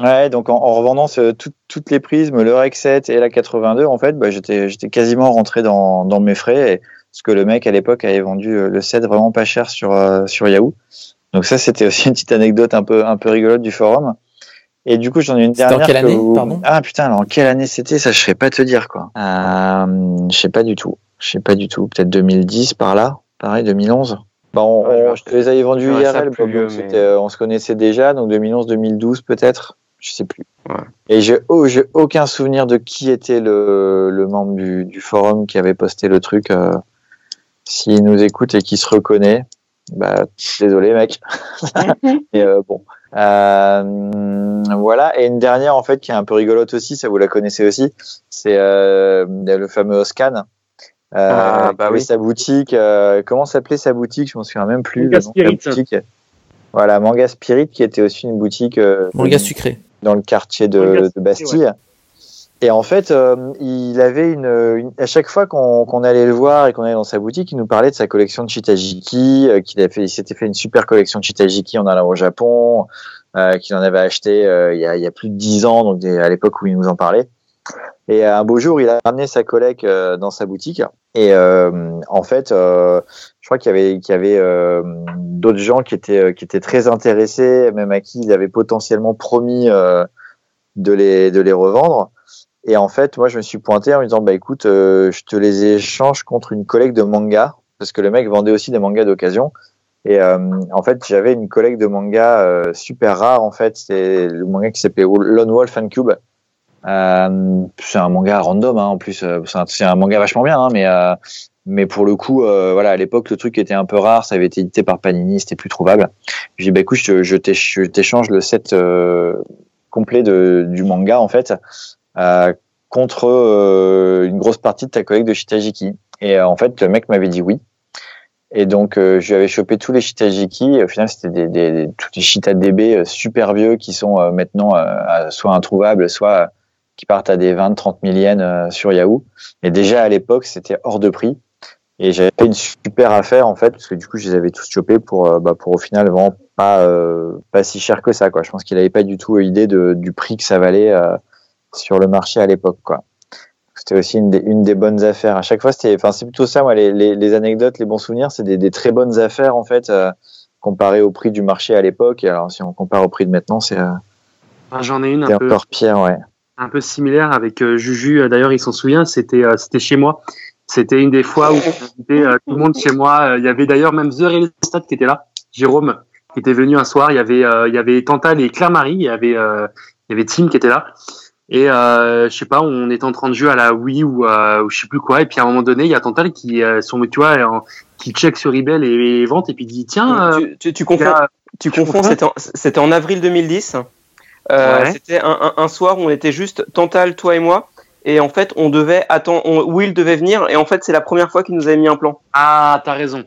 Speaker 4: Ouais, donc en, en revendant ce- tout- toutes les prismes, le Rec 7 et la 82, en fait, bah, j'étais j'étais quasiment rentré dans, dans mes frais. Et, parce que le mec à l'époque avait vendu euh, le set vraiment pas cher sur, euh, sur Yahoo. Donc ça, c'était aussi une petite anecdote un peu, un peu rigolote du forum. Et du coup, j'en ai une
Speaker 3: C'était en
Speaker 4: dernière.
Speaker 3: quelle
Speaker 4: que
Speaker 3: année,
Speaker 4: vous-
Speaker 3: pardon?
Speaker 4: Ah putain, alors en quelle année c'était Ça, je sais pas te dire quoi. Euh, je sais pas du tout. Je sais pas du tout. Peut-être 2010 par là. Pareil, 2011. Bah, on,
Speaker 2: Ouais,
Speaker 4: on- je te les avais vendus
Speaker 2: ouais,
Speaker 4: IRL, donc
Speaker 2: mais-
Speaker 4: euh, on se connaissait déjà, donc 2011, 2012 peut-être. Je sais plus.
Speaker 2: Ouais.
Speaker 4: Et j'ai oh, aucun souvenir de qui était le, le membre du, du forum qui avait posté le truc. Euh, S'il nous écoute et qui se reconnaît, bah désolé mec. et euh, bon. Euh, voilà. Et une dernière en fait qui est un peu rigolote aussi, ça vous la connaissez aussi, c'est euh, le fameux Oscan. Euh,
Speaker 2: Ah, bah oui.
Speaker 4: sa boutique. euh, comment s'appelait sa boutique? Je m'en souviens même plus.
Speaker 5: Manga
Speaker 4: le nom de la
Speaker 5: Spirit.
Speaker 4: boutique. Voilà, Manga Spirit, qui était aussi une boutique euh,
Speaker 3: Manga sucré.
Speaker 4: dans le quartier de, Bastille. Et en fait, euh, il avait une, une- à chaque fois qu'on allait le voir et qu'on allait dans sa boutique, il nous parlait de sa collection de Chitajiki, euh, qu'il fait, il s'était fait une super collection de Chitajiki en allant au Japon, euh, qu'il en avait acheté euh, il, y a, il y a plus de dix ans, donc des- à l'époque où il nous en parlait. Et un beau jour, il a ramené sa collègue euh, dans sa boutique. Et euh, en fait, je crois qu'il y avait, d'autres gens qui étaient, qui étaient très intéressés, même à qui il avait potentiellement promis de les, de les revendre. Et en fait, moi, je me suis pointé en lui disant, bah écoute, euh, je te les échange contre une collègue de manga, parce que le mec vendait aussi des mangas d'occasion. Et euh, en fait, j'avais une collègue de manga euh, super rare. En fait, c'est le manga qui s'appelait Lone Wolf and Cube. C'est un manga random, hein, en plus. C'est un, manga vachement bien, hein, mais mais pour le coup, voilà, à l'époque, le truc était un peu rare. Ça avait été édité par Panini, c'était plus trouvable. J'ai dit, bah écoute, je, je t'éch- je t'échange le set complet du manga, en fait, contre euh, une grosse partie de ta collègue de Shitajiki. Et euh, en fait, le mec m'avait dit oui. Et donc, euh, je lui avais chopé tous les Shitajiki. Au final, c'était des, des, tous les Shita euh, super vieux qui sont euh, maintenant euh, soit introuvables, soit euh, qui partent à des 20, 30 000 yens euh, sur Yahoo. Et déjà à l'époque, c'était hors de prix. Et j'avais fait une super affaire en fait, parce que du coup, je les avais tous chopés pour, euh, bah, pour au final vraiment pas, euh, pas si cher que ça. Quoi. Je pense qu'il avait pas du tout idée du prix que ça valait euh, sur le marché à l'époque. Quoi. C'était aussi une des, une des bonnes affaires. À chaque fois, c'était, enfin, c'est plutôt ça, moi, les, les, les anecdotes, les bons souvenirs, c'est des, des très bonnes affaires en fait, euh, comparé au prix du marché à l'époque. Alors, si on compare au prix de maintenant, c'est euh,
Speaker 5: Enfin, J'en ai une un peu,
Speaker 4: encore pire, ouais.
Speaker 5: un peu similaire avec euh, Juju. D'ailleurs, il s'en souvient. C'était c'était chez moi. C'était une des fois où tout le monde chez moi. Il y avait d'ailleurs même The Real Estate qui était là. Jérôme qui était venu un soir. Il y avait il y avait Tantal et Claire Marie. Il y avait il y avait Tim qui était là. Et euh, je sais pas, on était en train de jouer à la Wii ou, euh, ou je sais plus quoi. Et puis à un moment donné, il y a Tantal qui euh, son tu vois en- qui check sur eBay les, les ventes et puis dit tiens. euh,
Speaker 2: tu, tu, tu confonds,
Speaker 5: a-
Speaker 2: tu confonds c'était en, c'était en avril 2010. Euh,
Speaker 5: Ouais.
Speaker 2: C'était un, un, un soir où on était juste Tantal, toi et moi. Et en fait, on devait attendre, on- Will devait venir. Et en fait, c'est la première fois qu'il nous avait mis un plan.
Speaker 5: Ah, t'as raison.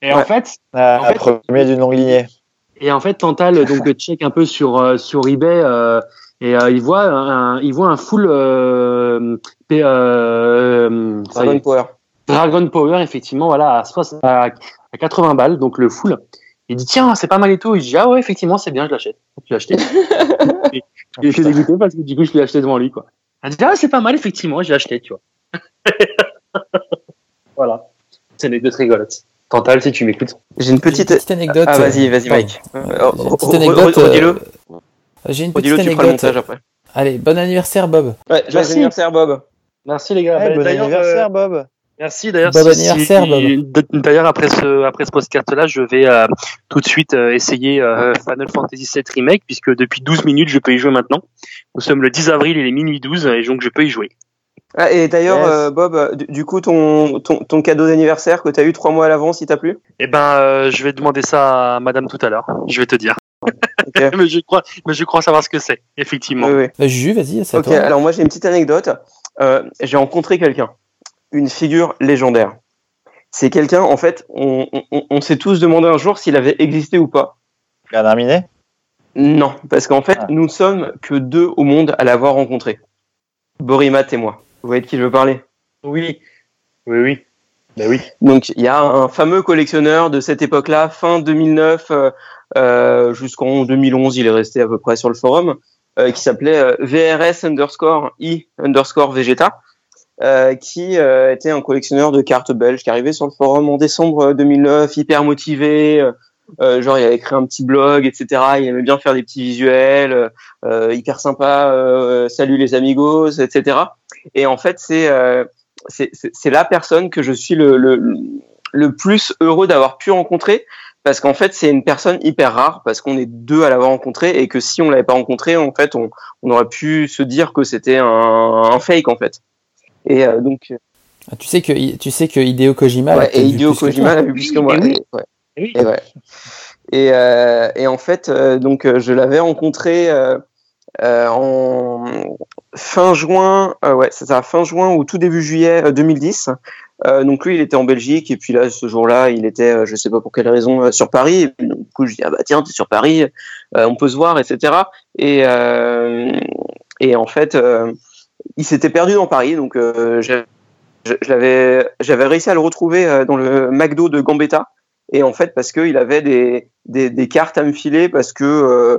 Speaker 5: Et en fait,
Speaker 4: Ah,
Speaker 5: En fait-
Speaker 4: premier d'une longue lignée.
Speaker 5: Et en fait, Tantal donc check un peu sur euh, sur eBay euh, et euh, il voit un il voit un full euh, P- euh,
Speaker 2: Dragon Power.
Speaker 5: Dragon Power effectivement voilà à, 60 à, à 80 balles donc le full. Il dit tiens c'est pas mal et tout. Il dit ah ouais effectivement c'est bien je l'achète. Je l'ai acheté. et, il était dégoûté parce que du coup je l'ai acheté devant lui quoi. Il dit ah c'est pas mal effectivement j'ai acheté tu vois. voilà. C'est une anecdote rigolote. Tantal si tu m'écoutes.
Speaker 2: J'ai une
Speaker 3: Petite,
Speaker 2: petite.
Speaker 3: anecdote.
Speaker 2: Ah, vas-y, vas-y. Mike.
Speaker 3: Une petite anecdote. euh, J'ai une petite
Speaker 2: redis-le, tu le
Speaker 3: anecdote.
Speaker 2: montage après.
Speaker 3: Allez, bon anniversaire Bob.
Speaker 2: Ouais,
Speaker 5: Merci.
Speaker 2: anniversaire, Bob.
Speaker 5: Merci les gars.
Speaker 4: Bon
Speaker 5: d'ailleurs,
Speaker 4: anniversaire,
Speaker 5: euh,
Speaker 4: Bob.
Speaker 5: Merci d'ailleurs.
Speaker 3: Bon
Speaker 5: si-
Speaker 3: anniversaire,
Speaker 5: si- D'ailleurs après ce après ce podcast là, je vais euh, tout de suite euh, essayer euh, Final Fantasy VII Remake puisque depuis 12 minutes je peux y jouer maintenant. Nous sommes le 10 avril, il est minuit 12 et donc je peux y jouer.
Speaker 2: Ah, et d'ailleurs,
Speaker 4: Yes.
Speaker 2: euh, Bob, du, du coup, ton, ton, ton cadeau d'anniversaire que tu as eu trois mois à l'avance, il t'a plu?
Speaker 5: Eh ben euh, je vais demander ça à Madame tout à l'heure. Je vais te dire. Mais je crois mais je crois savoir ce que c'est effectivement.
Speaker 2: Oui, oui.
Speaker 3: Bah, Juju, vas-y, c'est à
Speaker 2: Ok,
Speaker 3: toi.
Speaker 2: alors moi j'ai une petite anecdote. Euh, j'ai rencontré quelqu'un, une figure légendaire. C'est quelqu'un, en fait, on, on, on s'est tous demandé un jour s'il avait existé ou pas.
Speaker 4: Bernard Minet?
Speaker 2: Non, parce qu'en fait,
Speaker 4: Ah.
Speaker 2: nous ne sommes que deux au monde à l'avoir rencontré. Borimat et moi. Vous voyez de qui je veux parler?
Speaker 5: Oui. Oui oui. Ben.
Speaker 2: Donc il y a un fameux collectionneur de cette époque-là, fin 2009 euh, euh, jusqu'en 2011, il est resté à peu près sur le forum, euh, qui s'appelait VRS underscore i underscore Vegeta, qui était un collectionneur de cartes belges qui arrivait sur le forum en décembre 2009, hyper motivé. genre il avait créé un petit blog, etc. Il aimait bien faire des petits visuels, hyper sympa. salut les amigos, etc. Et en fait c'est c'est la personne que je suis le, le, le plus heureux d'avoir pu rencontrer parce qu'en fait c'est une personne hyper rare parce qu'on est deux à l'avoir rencontré et que si on l'avait pas rencontré en fait on, on aurait pu se dire que c'était un, un fake en fait et euh, donc
Speaker 3: Ah, tu sais que tu sais que Hideo Kojima.
Speaker 2: ouais, et Hideo
Speaker 3: plus que
Speaker 2: Kojima l'a vu plus que moi
Speaker 5: Et oui.
Speaker 2: et, ouais.
Speaker 5: Et oui.
Speaker 2: Et ouais. Et, euh, et en fait, euh, donc euh, je l'avais rencontré euh, euh, en fin juin, euh, ouais, c'est ça, fin juin ou tout début juillet euh, 2010. Euh, donc lui, il était en Belgique et puis là, ce jour-là, il était, euh, je sais pas pour quelle raison, euh, sur Paris. Et du coup, je dis ah bah tiens, t'es sur Paris, euh, on peut se voir, etc. Et euh, et en fait, euh, il s'était perdu dans Paris, donc euh, l'avais, j'avais réussi à le retrouver euh, dans le McDo de Gambetta. Et en fait, parce qu'il avait des, des, des cartes à me filer, parce que euh, euh,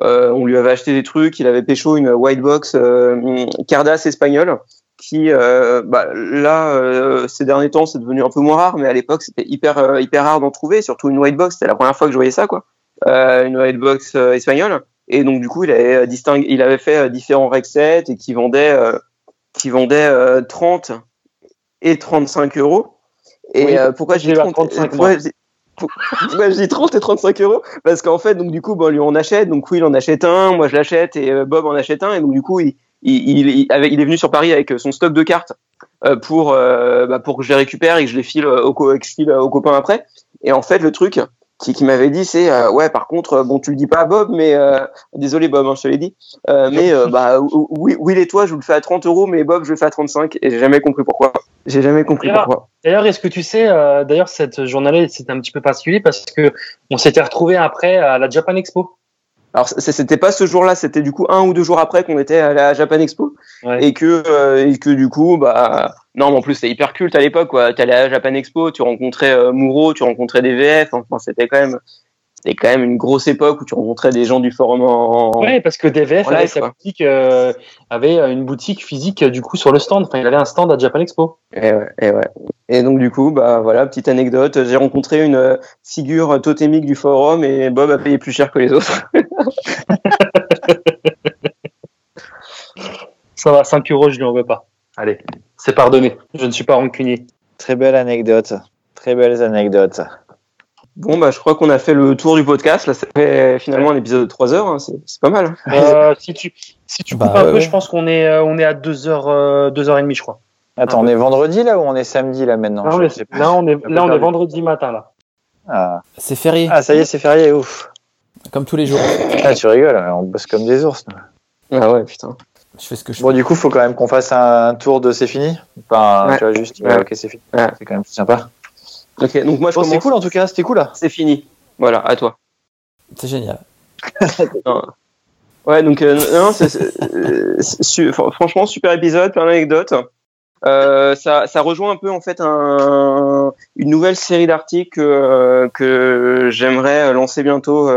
Speaker 2: on lui avait acheté des trucs, il avait pécho une white box euh, Cardas espagnole, qui euh, bah, là, euh, ces derniers temps, c'est devenu un peu moins rare, mais à l'époque, c'était hyper euh, hyper rare d'en trouver, surtout une white box. C'était la première fois que je voyais ça, quoi. Euh, une white box euh, espagnole. Et donc du coup, il avait euh, distingué, il avait fait euh, différents rec sets et qui vendait euh, qui vendait euh, 30 et 35 euros. Et
Speaker 5: Oui,
Speaker 2: euh, pourquoi
Speaker 5: j'ai
Speaker 2: dis
Speaker 5: eu à
Speaker 2: 30
Speaker 5: 35,
Speaker 2: pourquoi pourquoi je dis 30 et 35 euros Parce qu'en fait, donc du coup, bon, lui on achète, donc il en achète un, moi je l'achète et euh, Bob en achète un, et donc du coup, il, il, il, il est venu sur Paris avec son stock de cartes euh, pour euh, bah, pour que je les récupère et que je les file euh, au co- aux copains après. Et en fait, le truc qui, m'avait dit, c'est euh, ouais, par contre, euh, bon, tu le dis pas à Bob, mais euh, désolé Bob, hein, je te l'ai dit, euh, mais euh, bah Will et toi, je vous le fais à 30 euros, mais Bob, je le fais à 35, et j'ai jamais compris pourquoi. J'ai jamais compris pourquoi.
Speaker 5: D'ailleurs, est-ce que tu sais, euh, d'ailleurs, cette journée-là, c'était un petit peu particulier parce que on s'était retrouvé après à la Japan Expo.
Speaker 2: Alors c'était pas ce jour-là, c'était du coup un ou deux jours après qu'on était à la Japan Expo
Speaker 5: Ouais.
Speaker 2: et que euh, et que du coup bah non mais en plus c'était hyper culte à l'époque quoi. T'allais à la Japan Expo, tu rencontrais euh, Mouro, tu rencontrais des VF, enfin c'était quand même c'était quand même une grosse époque où tu rencontrais des gens du forum en,
Speaker 5: Ouais, parce que DVF avait
Speaker 2: live,
Speaker 5: sa boutique, euh, avait une boutique physique euh, du coup sur le stand. Enfin, il avait un stand à Japan Expo.
Speaker 2: Et ouais, et ouais. Et donc du coup bah voilà petite anecdote, j'ai rencontré une euh, figure totémique du forum et Bob a payé plus cher que les autres.
Speaker 5: Ça va, 5 euros, je lui en veux pas. Allez, c'est pardonné. Je ne suis pas rancunier.
Speaker 4: Très belle anecdote. Très belles anecdotes.
Speaker 2: Bon bah je crois qu'on a fait le tour du podcast. Là ça fait finalement un épisode de 3 heures, hein. c'est c'est pas mal.
Speaker 5: Euh, si tu, si tu
Speaker 3: Bah,
Speaker 5: coupes un
Speaker 3: ouais,
Speaker 5: peu,
Speaker 3: ouais.
Speaker 5: je pense qu'on est, euh, on est à 2 heures, euh, 2 heures et demie, je crois.
Speaker 4: Attends, on est vendredi là ou on est samedi là maintenant?
Speaker 5: Là, on
Speaker 4: Je
Speaker 5: est,
Speaker 4: sais pas.
Speaker 5: là, on est, là, on est vendredi matin, là.
Speaker 4: Ah.
Speaker 3: C'est férié,
Speaker 4: Ah, ça y est, c'est férié, ouf.
Speaker 3: comme tous les jours.
Speaker 4: Ah, tu rigoles, on bosse comme des ours. nous.
Speaker 2: Ah ouais putain.
Speaker 3: Je fais ce que je
Speaker 4: Bon, du coup, faut quand même qu'on fasse un tour de c'est fini? Pas un,
Speaker 2: Ouais.
Speaker 4: tu vois, juste,
Speaker 2: Ouais.
Speaker 4: ok, c'est fini.
Speaker 2: Ouais.
Speaker 4: C'est quand même sympa.
Speaker 2: Ok donc moi je
Speaker 4: Bon, c'est cool en tout cas, c'était cool là.
Speaker 2: C'est fini. Voilà à toi.
Speaker 3: C'est génial.
Speaker 2: Ouais, donc euh, non, c'est- c'est- euh, franchement super épisode, plein d'anecdotes. Euh, ça, ça rejoint un peu en fait un, une nouvelle série d'articles que, que j'aimerais lancer bientôt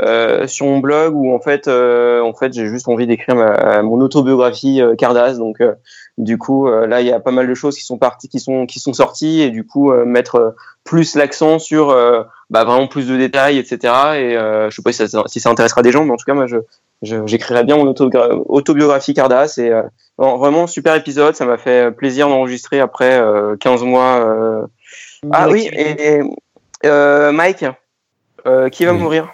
Speaker 2: euh, sur mon blog où en fait, euh, en fait, j'ai juste envie d'écrire ma, mon autobiographie euh, Cardass. Donc, euh, du coup, euh, là, il y a pas mal de choses qui sont parties, qui sont qui sont sorties et du coup euh, mettre plus l'accent sur euh, bah, vraiment plus de détails, etc. Et euh, je sais pas si ça, si ça intéressera des gens, mais en tout cas, moi, je je- j'écrirai bien mon autobiographie Cardass et euh, non, vraiment super épisode. Ça m'a fait plaisir d'enregistrer après euh, 15 mois. euh. Ah oui, et, et, euh, Mike, euh, qui va
Speaker 3: Oui.
Speaker 2: mourir?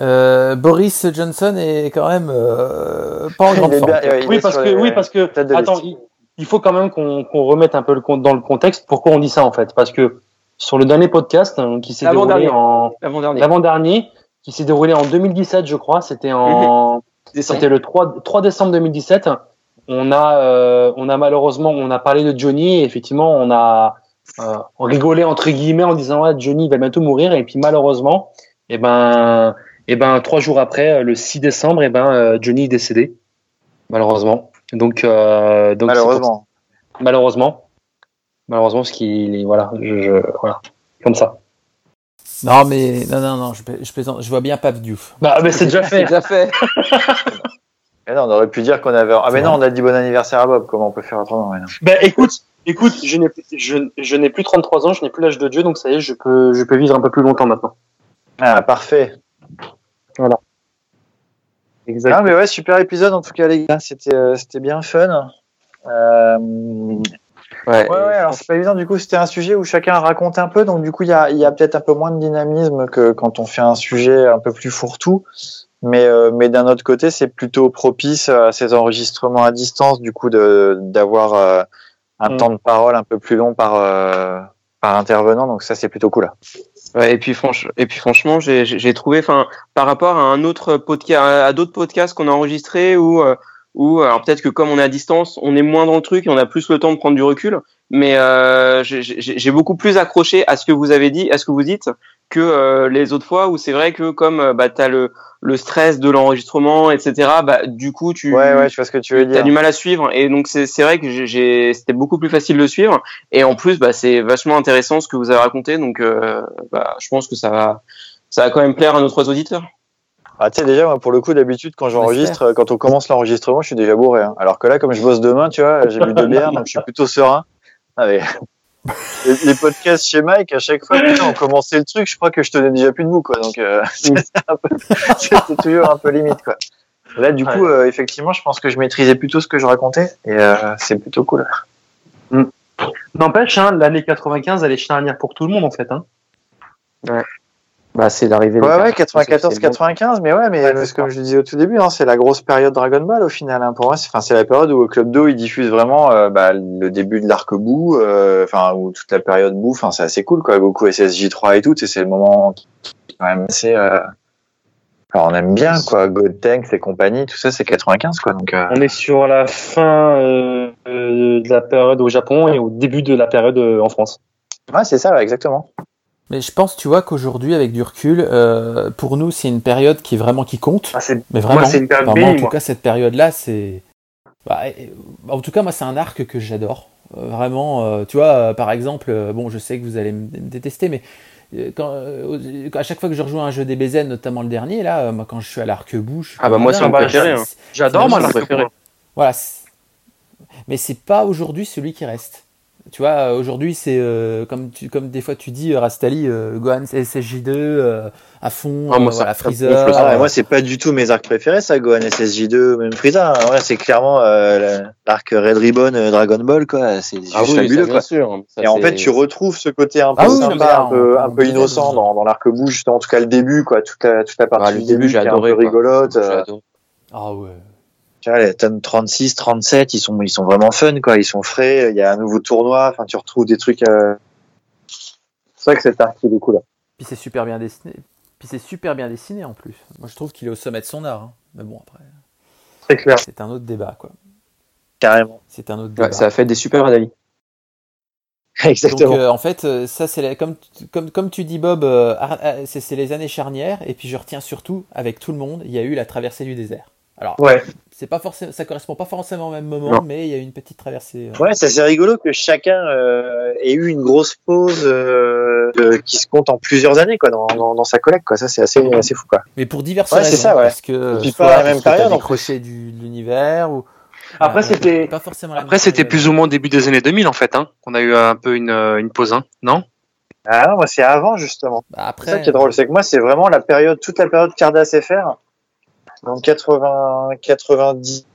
Speaker 3: Euh, Boris Johnson est quand même euh, pas en grande forme.
Speaker 4: ouais,
Speaker 5: Oui, parce que,
Speaker 4: les-
Speaker 5: oui, parce que,
Speaker 4: tête de
Speaker 5: attends, il, il faut quand même qu'on remette un peu le compte dans le contexte. Pourquoi on dit ça, en fait? Parce que sur le dernier podcast, hein, qui s'est déroulé en,
Speaker 2: L'avant-dernier.
Speaker 5: qui s'est déroulé en 2017, je crois, c'était en. C'était le 3, 3 décembre 2017. On a, euh, on a malheureusement, on a parlé de Johnny. Et effectivement, on a euh, rigolé entre guillemets en disant ouais, Johnny va bientôt mourir. Et puis malheureusement, et ben, et ben trois jours après, le 6 décembre, et ben euh, Johnny est décédé. Malheureusement. Donc, euh, donc c'est pour-
Speaker 4: Malheureusement.
Speaker 5: malheureusement, malheureusement, ce qui, voilà, je, je- voilà, comme ça.
Speaker 3: Non, mais non, non, non, je, pla- je plaisante. Je vois bien Pape Diouf.
Speaker 5: Bah, mais c'est déjà fait.
Speaker 2: déjà fait.
Speaker 4: Mais non, on aurait pu dire qu'on avait. Ah, mais non, on a dit bon anniversaire à Bob. Comment on peut faire autrement maintenant
Speaker 5: Ben écoute, écoute, je n'ai je, je n'ai plus 33 ans, je n'ai plus l'âge de Dieu, donc ça y est, je peux je peux vivre un peu plus longtemps maintenant.
Speaker 4: Ah, parfait. Ah, mais ouais, super épisode en tout cas, les gars. C'était euh, c'était bien fun. Euh,
Speaker 2: Ouais,
Speaker 4: Ouais, ouais, alors c'est pas évident. Du coup, c'était un sujet où chacun raconte un peu. Donc, du coup, il y a, y a peut-être un peu moins de dynamisme que quand on fait un sujet un peu plus fourre-tout. Mais, euh, mais d'un autre côté, c'est plutôt propice à ces enregistrements à distance, du coup, de, d'avoir euh, un
Speaker 6: Mm.
Speaker 4: temps de parole un peu plus long par, euh, par intervenant. Donc, ça, c'est plutôt cool.
Speaker 2: Ouais, et puis franch- et puis franchement, j'ai trouvé, enfin, par rapport à un autre podcast, à d'autres podcasts qu'on a enregistrés ou ou alors peut-être que comme on est à distance, on est moins dans le truc et on a plus le temps de prendre du recul. Mais euh, j'ai- beaucoup plus accroché à ce que vous avez dit, à ce que vous dites, que euh, les autres fois où c'est vrai que comme euh, bah t'as le le stress de l'enregistrement, etc. Bah du coup tu
Speaker 4: Ouais, ouais, je vois ce que tu veux dire.
Speaker 2: du mal à suivre et donc c'est c'est vrai que j'ai- c'était beaucoup plus facile de suivre et en plus bah c'est vachement intéressant ce que vous avez raconté donc euh, bah je pense que ça va ça va quand même plaire à nos trois auditeurs.
Speaker 4: Ah, tu sais, déjà, moi, pour le coup, d'habitude, quand j'enregistre, quand on commence l'enregistrement, je suis déjà bourré. hein. Alors que là, comme je bosse demain, tu vois, j'ai bu deux bières, donc je suis plutôt serein. Ah, les, les podcasts chez Mike, à chaque fois, putain, on commençait le truc, je crois que je tenais déjà plus debout, quoi. Donc, euh, c'était toujours un peu limite, quoi. Là, du coup, euh, effectivement, je pense que je maîtrisais plutôt ce que je racontais, et euh, c'est plutôt cool.
Speaker 6: N'empêche, hein, l'année 95, elle est charnière pour tout le monde en fait. Hein.
Speaker 2: Bah c'est l'arrivée.
Speaker 4: Ouais, ouais, 94, 95, mais ouais, mais
Speaker 6: Ouais,
Speaker 4: parce que comme je disais au tout début, hein, c'est la grosse période Dragon Ball au final. Hein, pour moi, c'est, enfin, c'est la période où Club Do il diffuse vraiment euh, bah, le début de l'arc Boo, euh, enfin, ou toute la période Boo. Enfin, c'est assez cool, quoi. Goku SSJ3 et tout, et c'est le moment qui est quand même assez. Euh... Alors, on aime bien, quoi. God Tanks et compagnie, tout ça, c'est 95, quoi. Donc, euh...
Speaker 6: On est sur la fin euh, euh, de la période au Japon et au début de la période euh, en France.
Speaker 4: ouais, c'est ça, ouais, exactement.
Speaker 3: Mais je pense, tu vois, qu'aujourd'hui, avec du recul, euh, pour nous, c'est une période qui est vraiment qui compte.
Speaker 6: Ah, c'est
Speaker 3: Mais vraiment,
Speaker 6: c'est une période
Speaker 3: Enfin, moi, en tout
Speaker 6: moi.
Speaker 3: cas, cette période-là, c'est. Bah, euh, en tout cas, moi, c'est un arc que j'adore. Euh, vraiment, euh, tu vois, euh, par exemple, euh, bon, je sais que vous allez me détester, mais quand, à chaque fois que je rejoue un jeu DBZ, notamment le dernier, là, euh, moi, quand je suis à l'arc bouche.
Speaker 2: Ah bah, moi, c'est mon préféré, hein.
Speaker 6: J'adore
Speaker 2: C'est
Speaker 6: moi
Speaker 2: mon
Speaker 6: l'arc
Speaker 2: préféré.
Speaker 6: Boo.
Speaker 3: Voilà. Mais c'est pas aujourd'hui celui qui reste. Tu vois, aujourd'hui, c'est euh, comme, tu, comme des fois tu dis, euh, Rastali, euh, Gohan SSJ2 euh, à fond,
Speaker 2: Ah, moi,
Speaker 3: euh, voilà, Freezer.
Speaker 4: Ah ouais,
Speaker 3: euh,
Speaker 4: moi, c'est pas du tout mes arcs préférés, ça, Gohan SSJ2, même Frieza. hein. Ouais, c'est clairement euh, l'arc Red Ribbon euh, Dragon Ball, quoi. C'est juste
Speaker 2: Ah oui,
Speaker 4: fabuleux,
Speaker 2: ça,
Speaker 4: quoi.
Speaker 2: bien sûr. Ça,
Speaker 4: Et en fait, tu retrouves ce côté un peu
Speaker 3: Ah oui,
Speaker 4: sympa, un peu, un peu innocent dans, dans l'arc bouge, en tout cas le début, quoi, toute la, toute la partie
Speaker 2: Ah, le
Speaker 4: du
Speaker 2: début, j'ai
Speaker 4: qui est
Speaker 2: adoré,
Speaker 4: peu rigolote.
Speaker 3: Ah ouais.
Speaker 4: Tu vois, les tomes 36, 37, ils sont, ils sont vraiment fun, quoi. Ils sont frais. Il y a un nouveau tournoi. Enfin, tu retrouves des trucs. Euh... C'est vrai que cet arc il est cool.
Speaker 3: Puis c'est super bien dessiné. Puis c'est super bien dessiné en plus. Moi je trouve qu'il est au sommet de son art. hein. Mais bon après,
Speaker 6: C'est clair.
Speaker 3: c'est un autre débat quoi.
Speaker 4: Carrément.
Speaker 3: C'est un autre
Speaker 2: Ouais,
Speaker 3: débat.
Speaker 2: ça a fait des super analyses.
Speaker 4: Exactement.
Speaker 3: Donc euh, en fait, euh, ça c'est la- comme, tu- comme, comme tu dis Bob, euh, c'est les années charnières. Et puis je retiens surtout avec tout le monde, il y a eu la traversée du désert. Alors
Speaker 6: Ouais.
Speaker 3: C'est pas forcément, ça correspond pas forcément au même moment,
Speaker 2: Non.
Speaker 3: mais il y a eu une petite traversée. euh.
Speaker 4: Ouais, c'est assez rigolo que chacun euh, ait eu une grosse pause euh, qui se compte en plusieurs années, quoi, dans, dans, dans sa collecte, quoi. Ça, c'est assez, assez fou, quoi.
Speaker 3: Mais pour diverses
Speaker 4: Ouais,
Speaker 3: raisons.
Speaker 4: c'est ça, ouais.
Speaker 3: Parce que
Speaker 4: puis
Speaker 3: soit
Speaker 4: pas la même période, en
Speaker 3: décroché du, de l'univers ou.
Speaker 6: Après,
Speaker 3: Euh,
Speaker 6: c'était-
Speaker 3: pas forcément la
Speaker 6: Après, c'était plus ou moins début des années 2000 en fait, hein, qu'on a eu un peu une, une pause, hein, non?
Speaker 4: Ah non, moi, c'est avant, justement.
Speaker 3: Bah,
Speaker 4: C'est
Speaker 3: après.
Speaker 4: ça qui est drôle, c'est que moi, c'est vraiment la période, toute la période Cardass FR, donc 80, 90,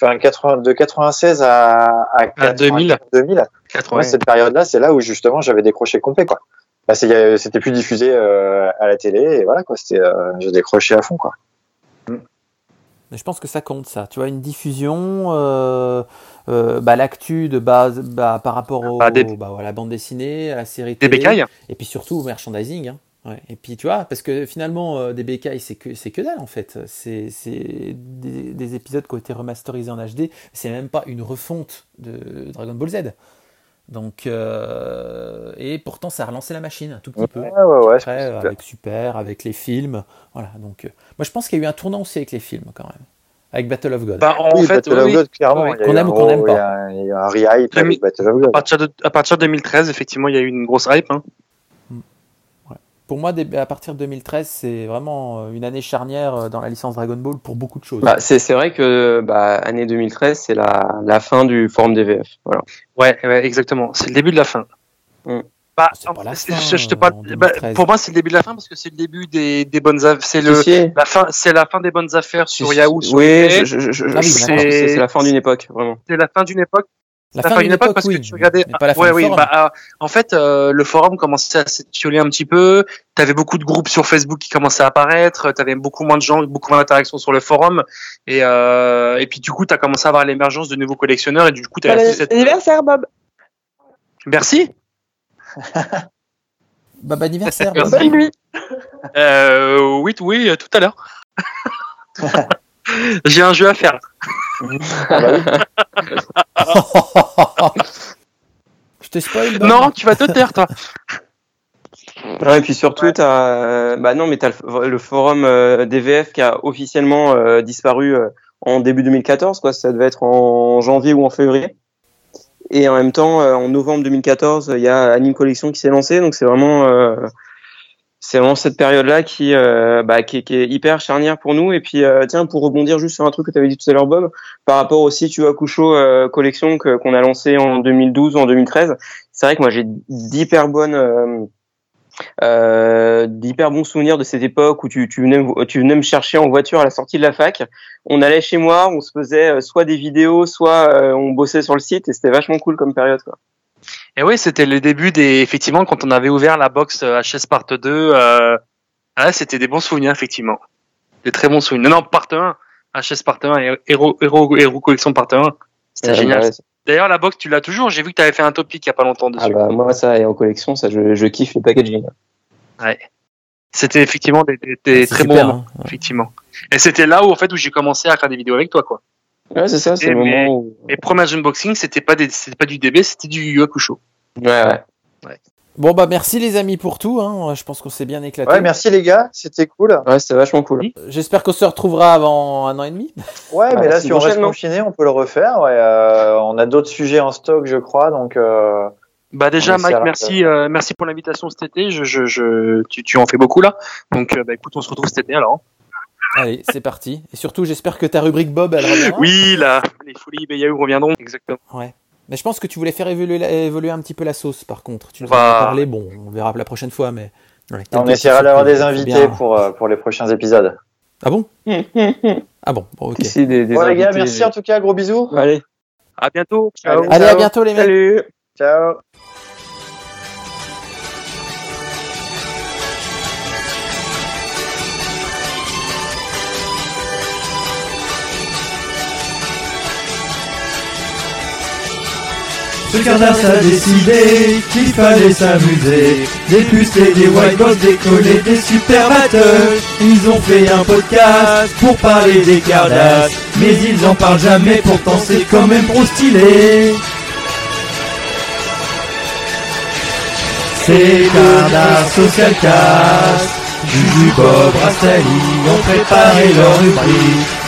Speaker 4: enfin 80, de 96 à, à,
Speaker 6: 2000.
Speaker 4: 2000.
Speaker 6: 80.
Speaker 4: Moi, cette période-là, c'est là où justement j'avais décroché complet, quoi. Bah, c'était plus diffusé euh, à la télé, et voilà, quoi. C'était, euh, j'ai décroché à fond, quoi.
Speaker 3: Mais je pense que ça compte, ça. Tu vois, une diffusion, euh, euh, bah, l'actu de base bah, par rapport au,
Speaker 6: Bah, des-
Speaker 3: bah, à la bande dessinée, à la série
Speaker 6: Des
Speaker 3: télé,
Speaker 6: bécailles
Speaker 3: et puis surtout au merchandising. hein. Ouais. Et puis tu vois, parce que finalement, euh, des bécailles, c'est que, c'est que dalle en fait. C'est, c'est des, des épisodes qui ont été remasterisés en HD. C'est même pas une refonte de Dragon Ball Z. Donc, euh, et pourtant, ça a relancé la machine un tout petit peu.
Speaker 4: Ouais, ouais, ouais.
Speaker 3: Après,
Speaker 4: super.
Speaker 3: avec Super, avec les films. Voilà, donc, euh, moi je pense qu'il y a eu un tournant aussi avec les films quand même. Avec Battle of God.
Speaker 6: Bah, en
Speaker 4: Oui,
Speaker 6: fait,
Speaker 4: Battle
Speaker 6: oui,
Speaker 4: of. God, clairement.
Speaker 3: Qu'on aime ou qu'on
Speaker 4: gros-
Speaker 3: aime pas.
Speaker 4: Il y a un- un re-hype avec Battle of
Speaker 6: à
Speaker 4: God.
Speaker 6: partir, de, à partir de 2013, effectivement, il y a eu une grosse hype. Hein.
Speaker 3: Pour moi, à partir de 2013, c'est vraiment euh, une année charnière euh, dans la licence Dragon Ball pour beaucoup de choses.
Speaker 2: Bah, c'est vrai que bah, année 2013, c'est la, la fin du forum DVF. Voilà.
Speaker 6: Ouais, ouais, exactement. C'est le début de la fin.
Speaker 2: Mm.
Speaker 6: Bah,
Speaker 3: C'est pas la
Speaker 6: c'est-
Speaker 3: fin,
Speaker 6: je, je te
Speaker 3: euh,
Speaker 6: parle.
Speaker 3: en
Speaker 6: bah,
Speaker 3: 2013.
Speaker 6: pour moi, c'est le début de la fin parce que c'est le début des, des bonnes affaires. C'est le
Speaker 2: Si, si.
Speaker 6: la fin. C'est la fin des bonnes affaires sur. Yahoo. Sur
Speaker 2: Oui, c'est c'est la fin d'une époque, vraiment.
Speaker 6: C'est la fin d'une époque.
Speaker 3: La
Speaker 5: La
Speaker 3: fin
Speaker 5: fin
Speaker 3: d'une
Speaker 5: d'une époque
Speaker 3: époque,
Speaker 5: parce
Speaker 3: oui.
Speaker 5: que tu regardais.
Speaker 3: pas la fin
Speaker 5: ouais,
Speaker 3: du
Speaker 5: oui.
Speaker 3: forum.
Speaker 5: Bah, euh, en fait, euh, le forum commençait à s'étioler un petit peu. T'avais beaucoup de groupes sur Facebook qui commençaient à apparaître. T'avais beaucoup moins de gens, beaucoup moins d'interactions sur le forum. Et et puis du coup, t'as commencé à avoir l'émergence de nouveaux collectionneurs et du coup, t'avais
Speaker 8: Bon
Speaker 5: cette.
Speaker 8: anniversaire, Bob.
Speaker 5: Merci.
Speaker 3: Bah, anniversaire.
Speaker 5: Merci.
Speaker 8: Bonne nuit.
Speaker 5: Euh, oui, oui, tout à l'heure. J'ai un jeu à faire.
Speaker 4: Ah bah oui.
Speaker 3: Je te spoil
Speaker 5: Non, tu vas te taire, toi.
Speaker 2: Ouais, et puis surtout, t'as, euh, bah non, mais t'as le, le forum euh, DVF qui a officiellement euh, disparu euh, en début 2014, quoi. Ça devait être en janvier ou en février. Et en même temps, euh, en novembre 2014, il y a Anime Collection qui s'est lancé, donc c'est vraiment, euh, c'est vraiment cette période-là qui, euh, bah, qui, qui est hyper charnière pour nous. Et puis, euh, tiens, pour rebondir juste sur un truc que tu avais dit tout à l'heure, Bob, par rapport au site Akusho euh, Collection que- qu'on a lancé en 2012 ou en 2013, c'est vrai que moi j'ai d'hyper bonnes euh, euh, d'hyper bons souvenirs de cette époque où tu, tu, venais, tu venais me chercher en voiture à la sortie de la fac. On allait chez moi, on se faisait euh, soit des vidéos, soit on bossait sur le site et c'était vachement cool comme période. Quoi.
Speaker 5: Et oui, c'était le début des, effectivement, quand on avait ouvert la box euh, HS Part 2, euh, ah, c'était des bons souvenirs, effectivement. Des très bons souvenirs. Non, non, Part 1, HS Part 1 et Hero, Hero, Hero Collection Part 1. C'était
Speaker 2: Euh,
Speaker 5: génial.
Speaker 2: bah, ouais,
Speaker 5: D'ailleurs, la box, tu l'as toujours. J'ai vu que tu avais fait un topic il y a pas longtemps dessus.
Speaker 2: ah bah, moi, ça, et en collection, ça, je, je kiffe le packaging.
Speaker 5: C'était effectivement des, des- des
Speaker 3: C'est
Speaker 5: très bons moments,
Speaker 3: hein.
Speaker 5: effectivement. Et c'était là où, en fait, où j'ai commencé à faire des vidéos avec toi, quoi.
Speaker 2: Ouais, c'est ça, c'est
Speaker 5: Et
Speaker 2: le
Speaker 5: mais-
Speaker 2: moment où.
Speaker 5: Mes premiers unboxings, c'était pas des, c'était pas du DB, c'était du Yu Hakusho.
Speaker 2: Ouais, ouais.
Speaker 3: Bon, bah, merci les amis pour tout. Hein. Je pense qu'on s'est bien éclaté.
Speaker 4: Ouais, merci les gars, c'était cool.
Speaker 2: Ouais, c'était vachement cool.
Speaker 3: J'espère qu'on se retrouvera avant un an et demi.
Speaker 4: Ouais,
Speaker 2: Ah,
Speaker 4: mais là,
Speaker 2: la
Speaker 4: si on reste confiné, on peut le refaire. Ouais, euh, on a d'autres sujets en stock, je crois. Donc, euh,
Speaker 5: Bah déjà, Mike, merci, euh, merci pour l'invitation cet été. Je, je, je, tu, tu en fais beaucoup là. Donc, euh, bah, écoute, on se retrouve cet été alors.
Speaker 3: Allez, c'est parti. Et surtout, j'espère que ta rubrique Bob, elle reviendra.
Speaker 5: Oui, là, les folies Bayaou reviendront. Exactement.
Speaker 3: Mais je pense que tu voulais faire évoluer, la- évoluer un petit peu la sauce, par contre. Tu nous
Speaker 5: va-
Speaker 3: en as parlé. Bon, on verra la prochaine fois, mais. ouais,
Speaker 4: on essaiera d'avoir des invités
Speaker 3: Bien.
Speaker 4: pour, euh, pour les prochains épisodes.
Speaker 3: Ah bon? Ah bon, bon, ok.
Speaker 2: Ici, des, des
Speaker 4: Bon, les gars, merci en tout cas. Gros bisous.
Speaker 2: Allez,
Speaker 5: À bientôt. Ciao.
Speaker 4: Allez.
Speaker 3: À bientôt les mecs.
Speaker 2: salut
Speaker 4: Ciao.
Speaker 1: Ce Cardass a décidé qu'il fallait s'amuser. Des puces et des whiteboards décollés, des super battles. Ils ont fait un podcast pour parler des Cardass. Mais ils en parlent jamais, pourtant c'est quand même trop stylé. C'est Cardass Social Cast. Juju, Bob, Rastali ont préparé leur rubrique.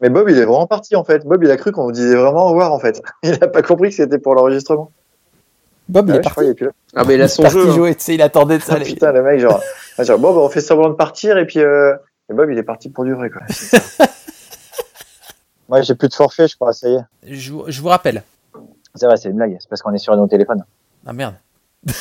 Speaker 4: Mais Bob, il est vraiment parti en fait. Bob, il a cru qu'on vous disait vraiment au revoir en fait. Il a pas compris que c'était pour l'enregistrement.
Speaker 3: Bob, il
Speaker 4: Ah
Speaker 3: est
Speaker 4: ouais, je crois,
Speaker 3: parti.
Speaker 4: il est plus là.
Speaker 2: Ah, bah, il a
Speaker 3: Il
Speaker 2: son
Speaker 3: parti
Speaker 2: jeu. hein.
Speaker 3: jouer, il attendait de ça.
Speaker 4: Ah, putain, le mec, genre, ah, genre, bon, bah, on fait semblant de partir et puis euh, et Bob, il est parti pour durer quoi. Moi, j'ai plus de forfait, je crois. Ça y est.
Speaker 3: Je, vous- je vous rappelle.
Speaker 4: C'est vrai, c'est une blague. C'est parce qu'on est sur nos téléphones.
Speaker 3: Ah merde.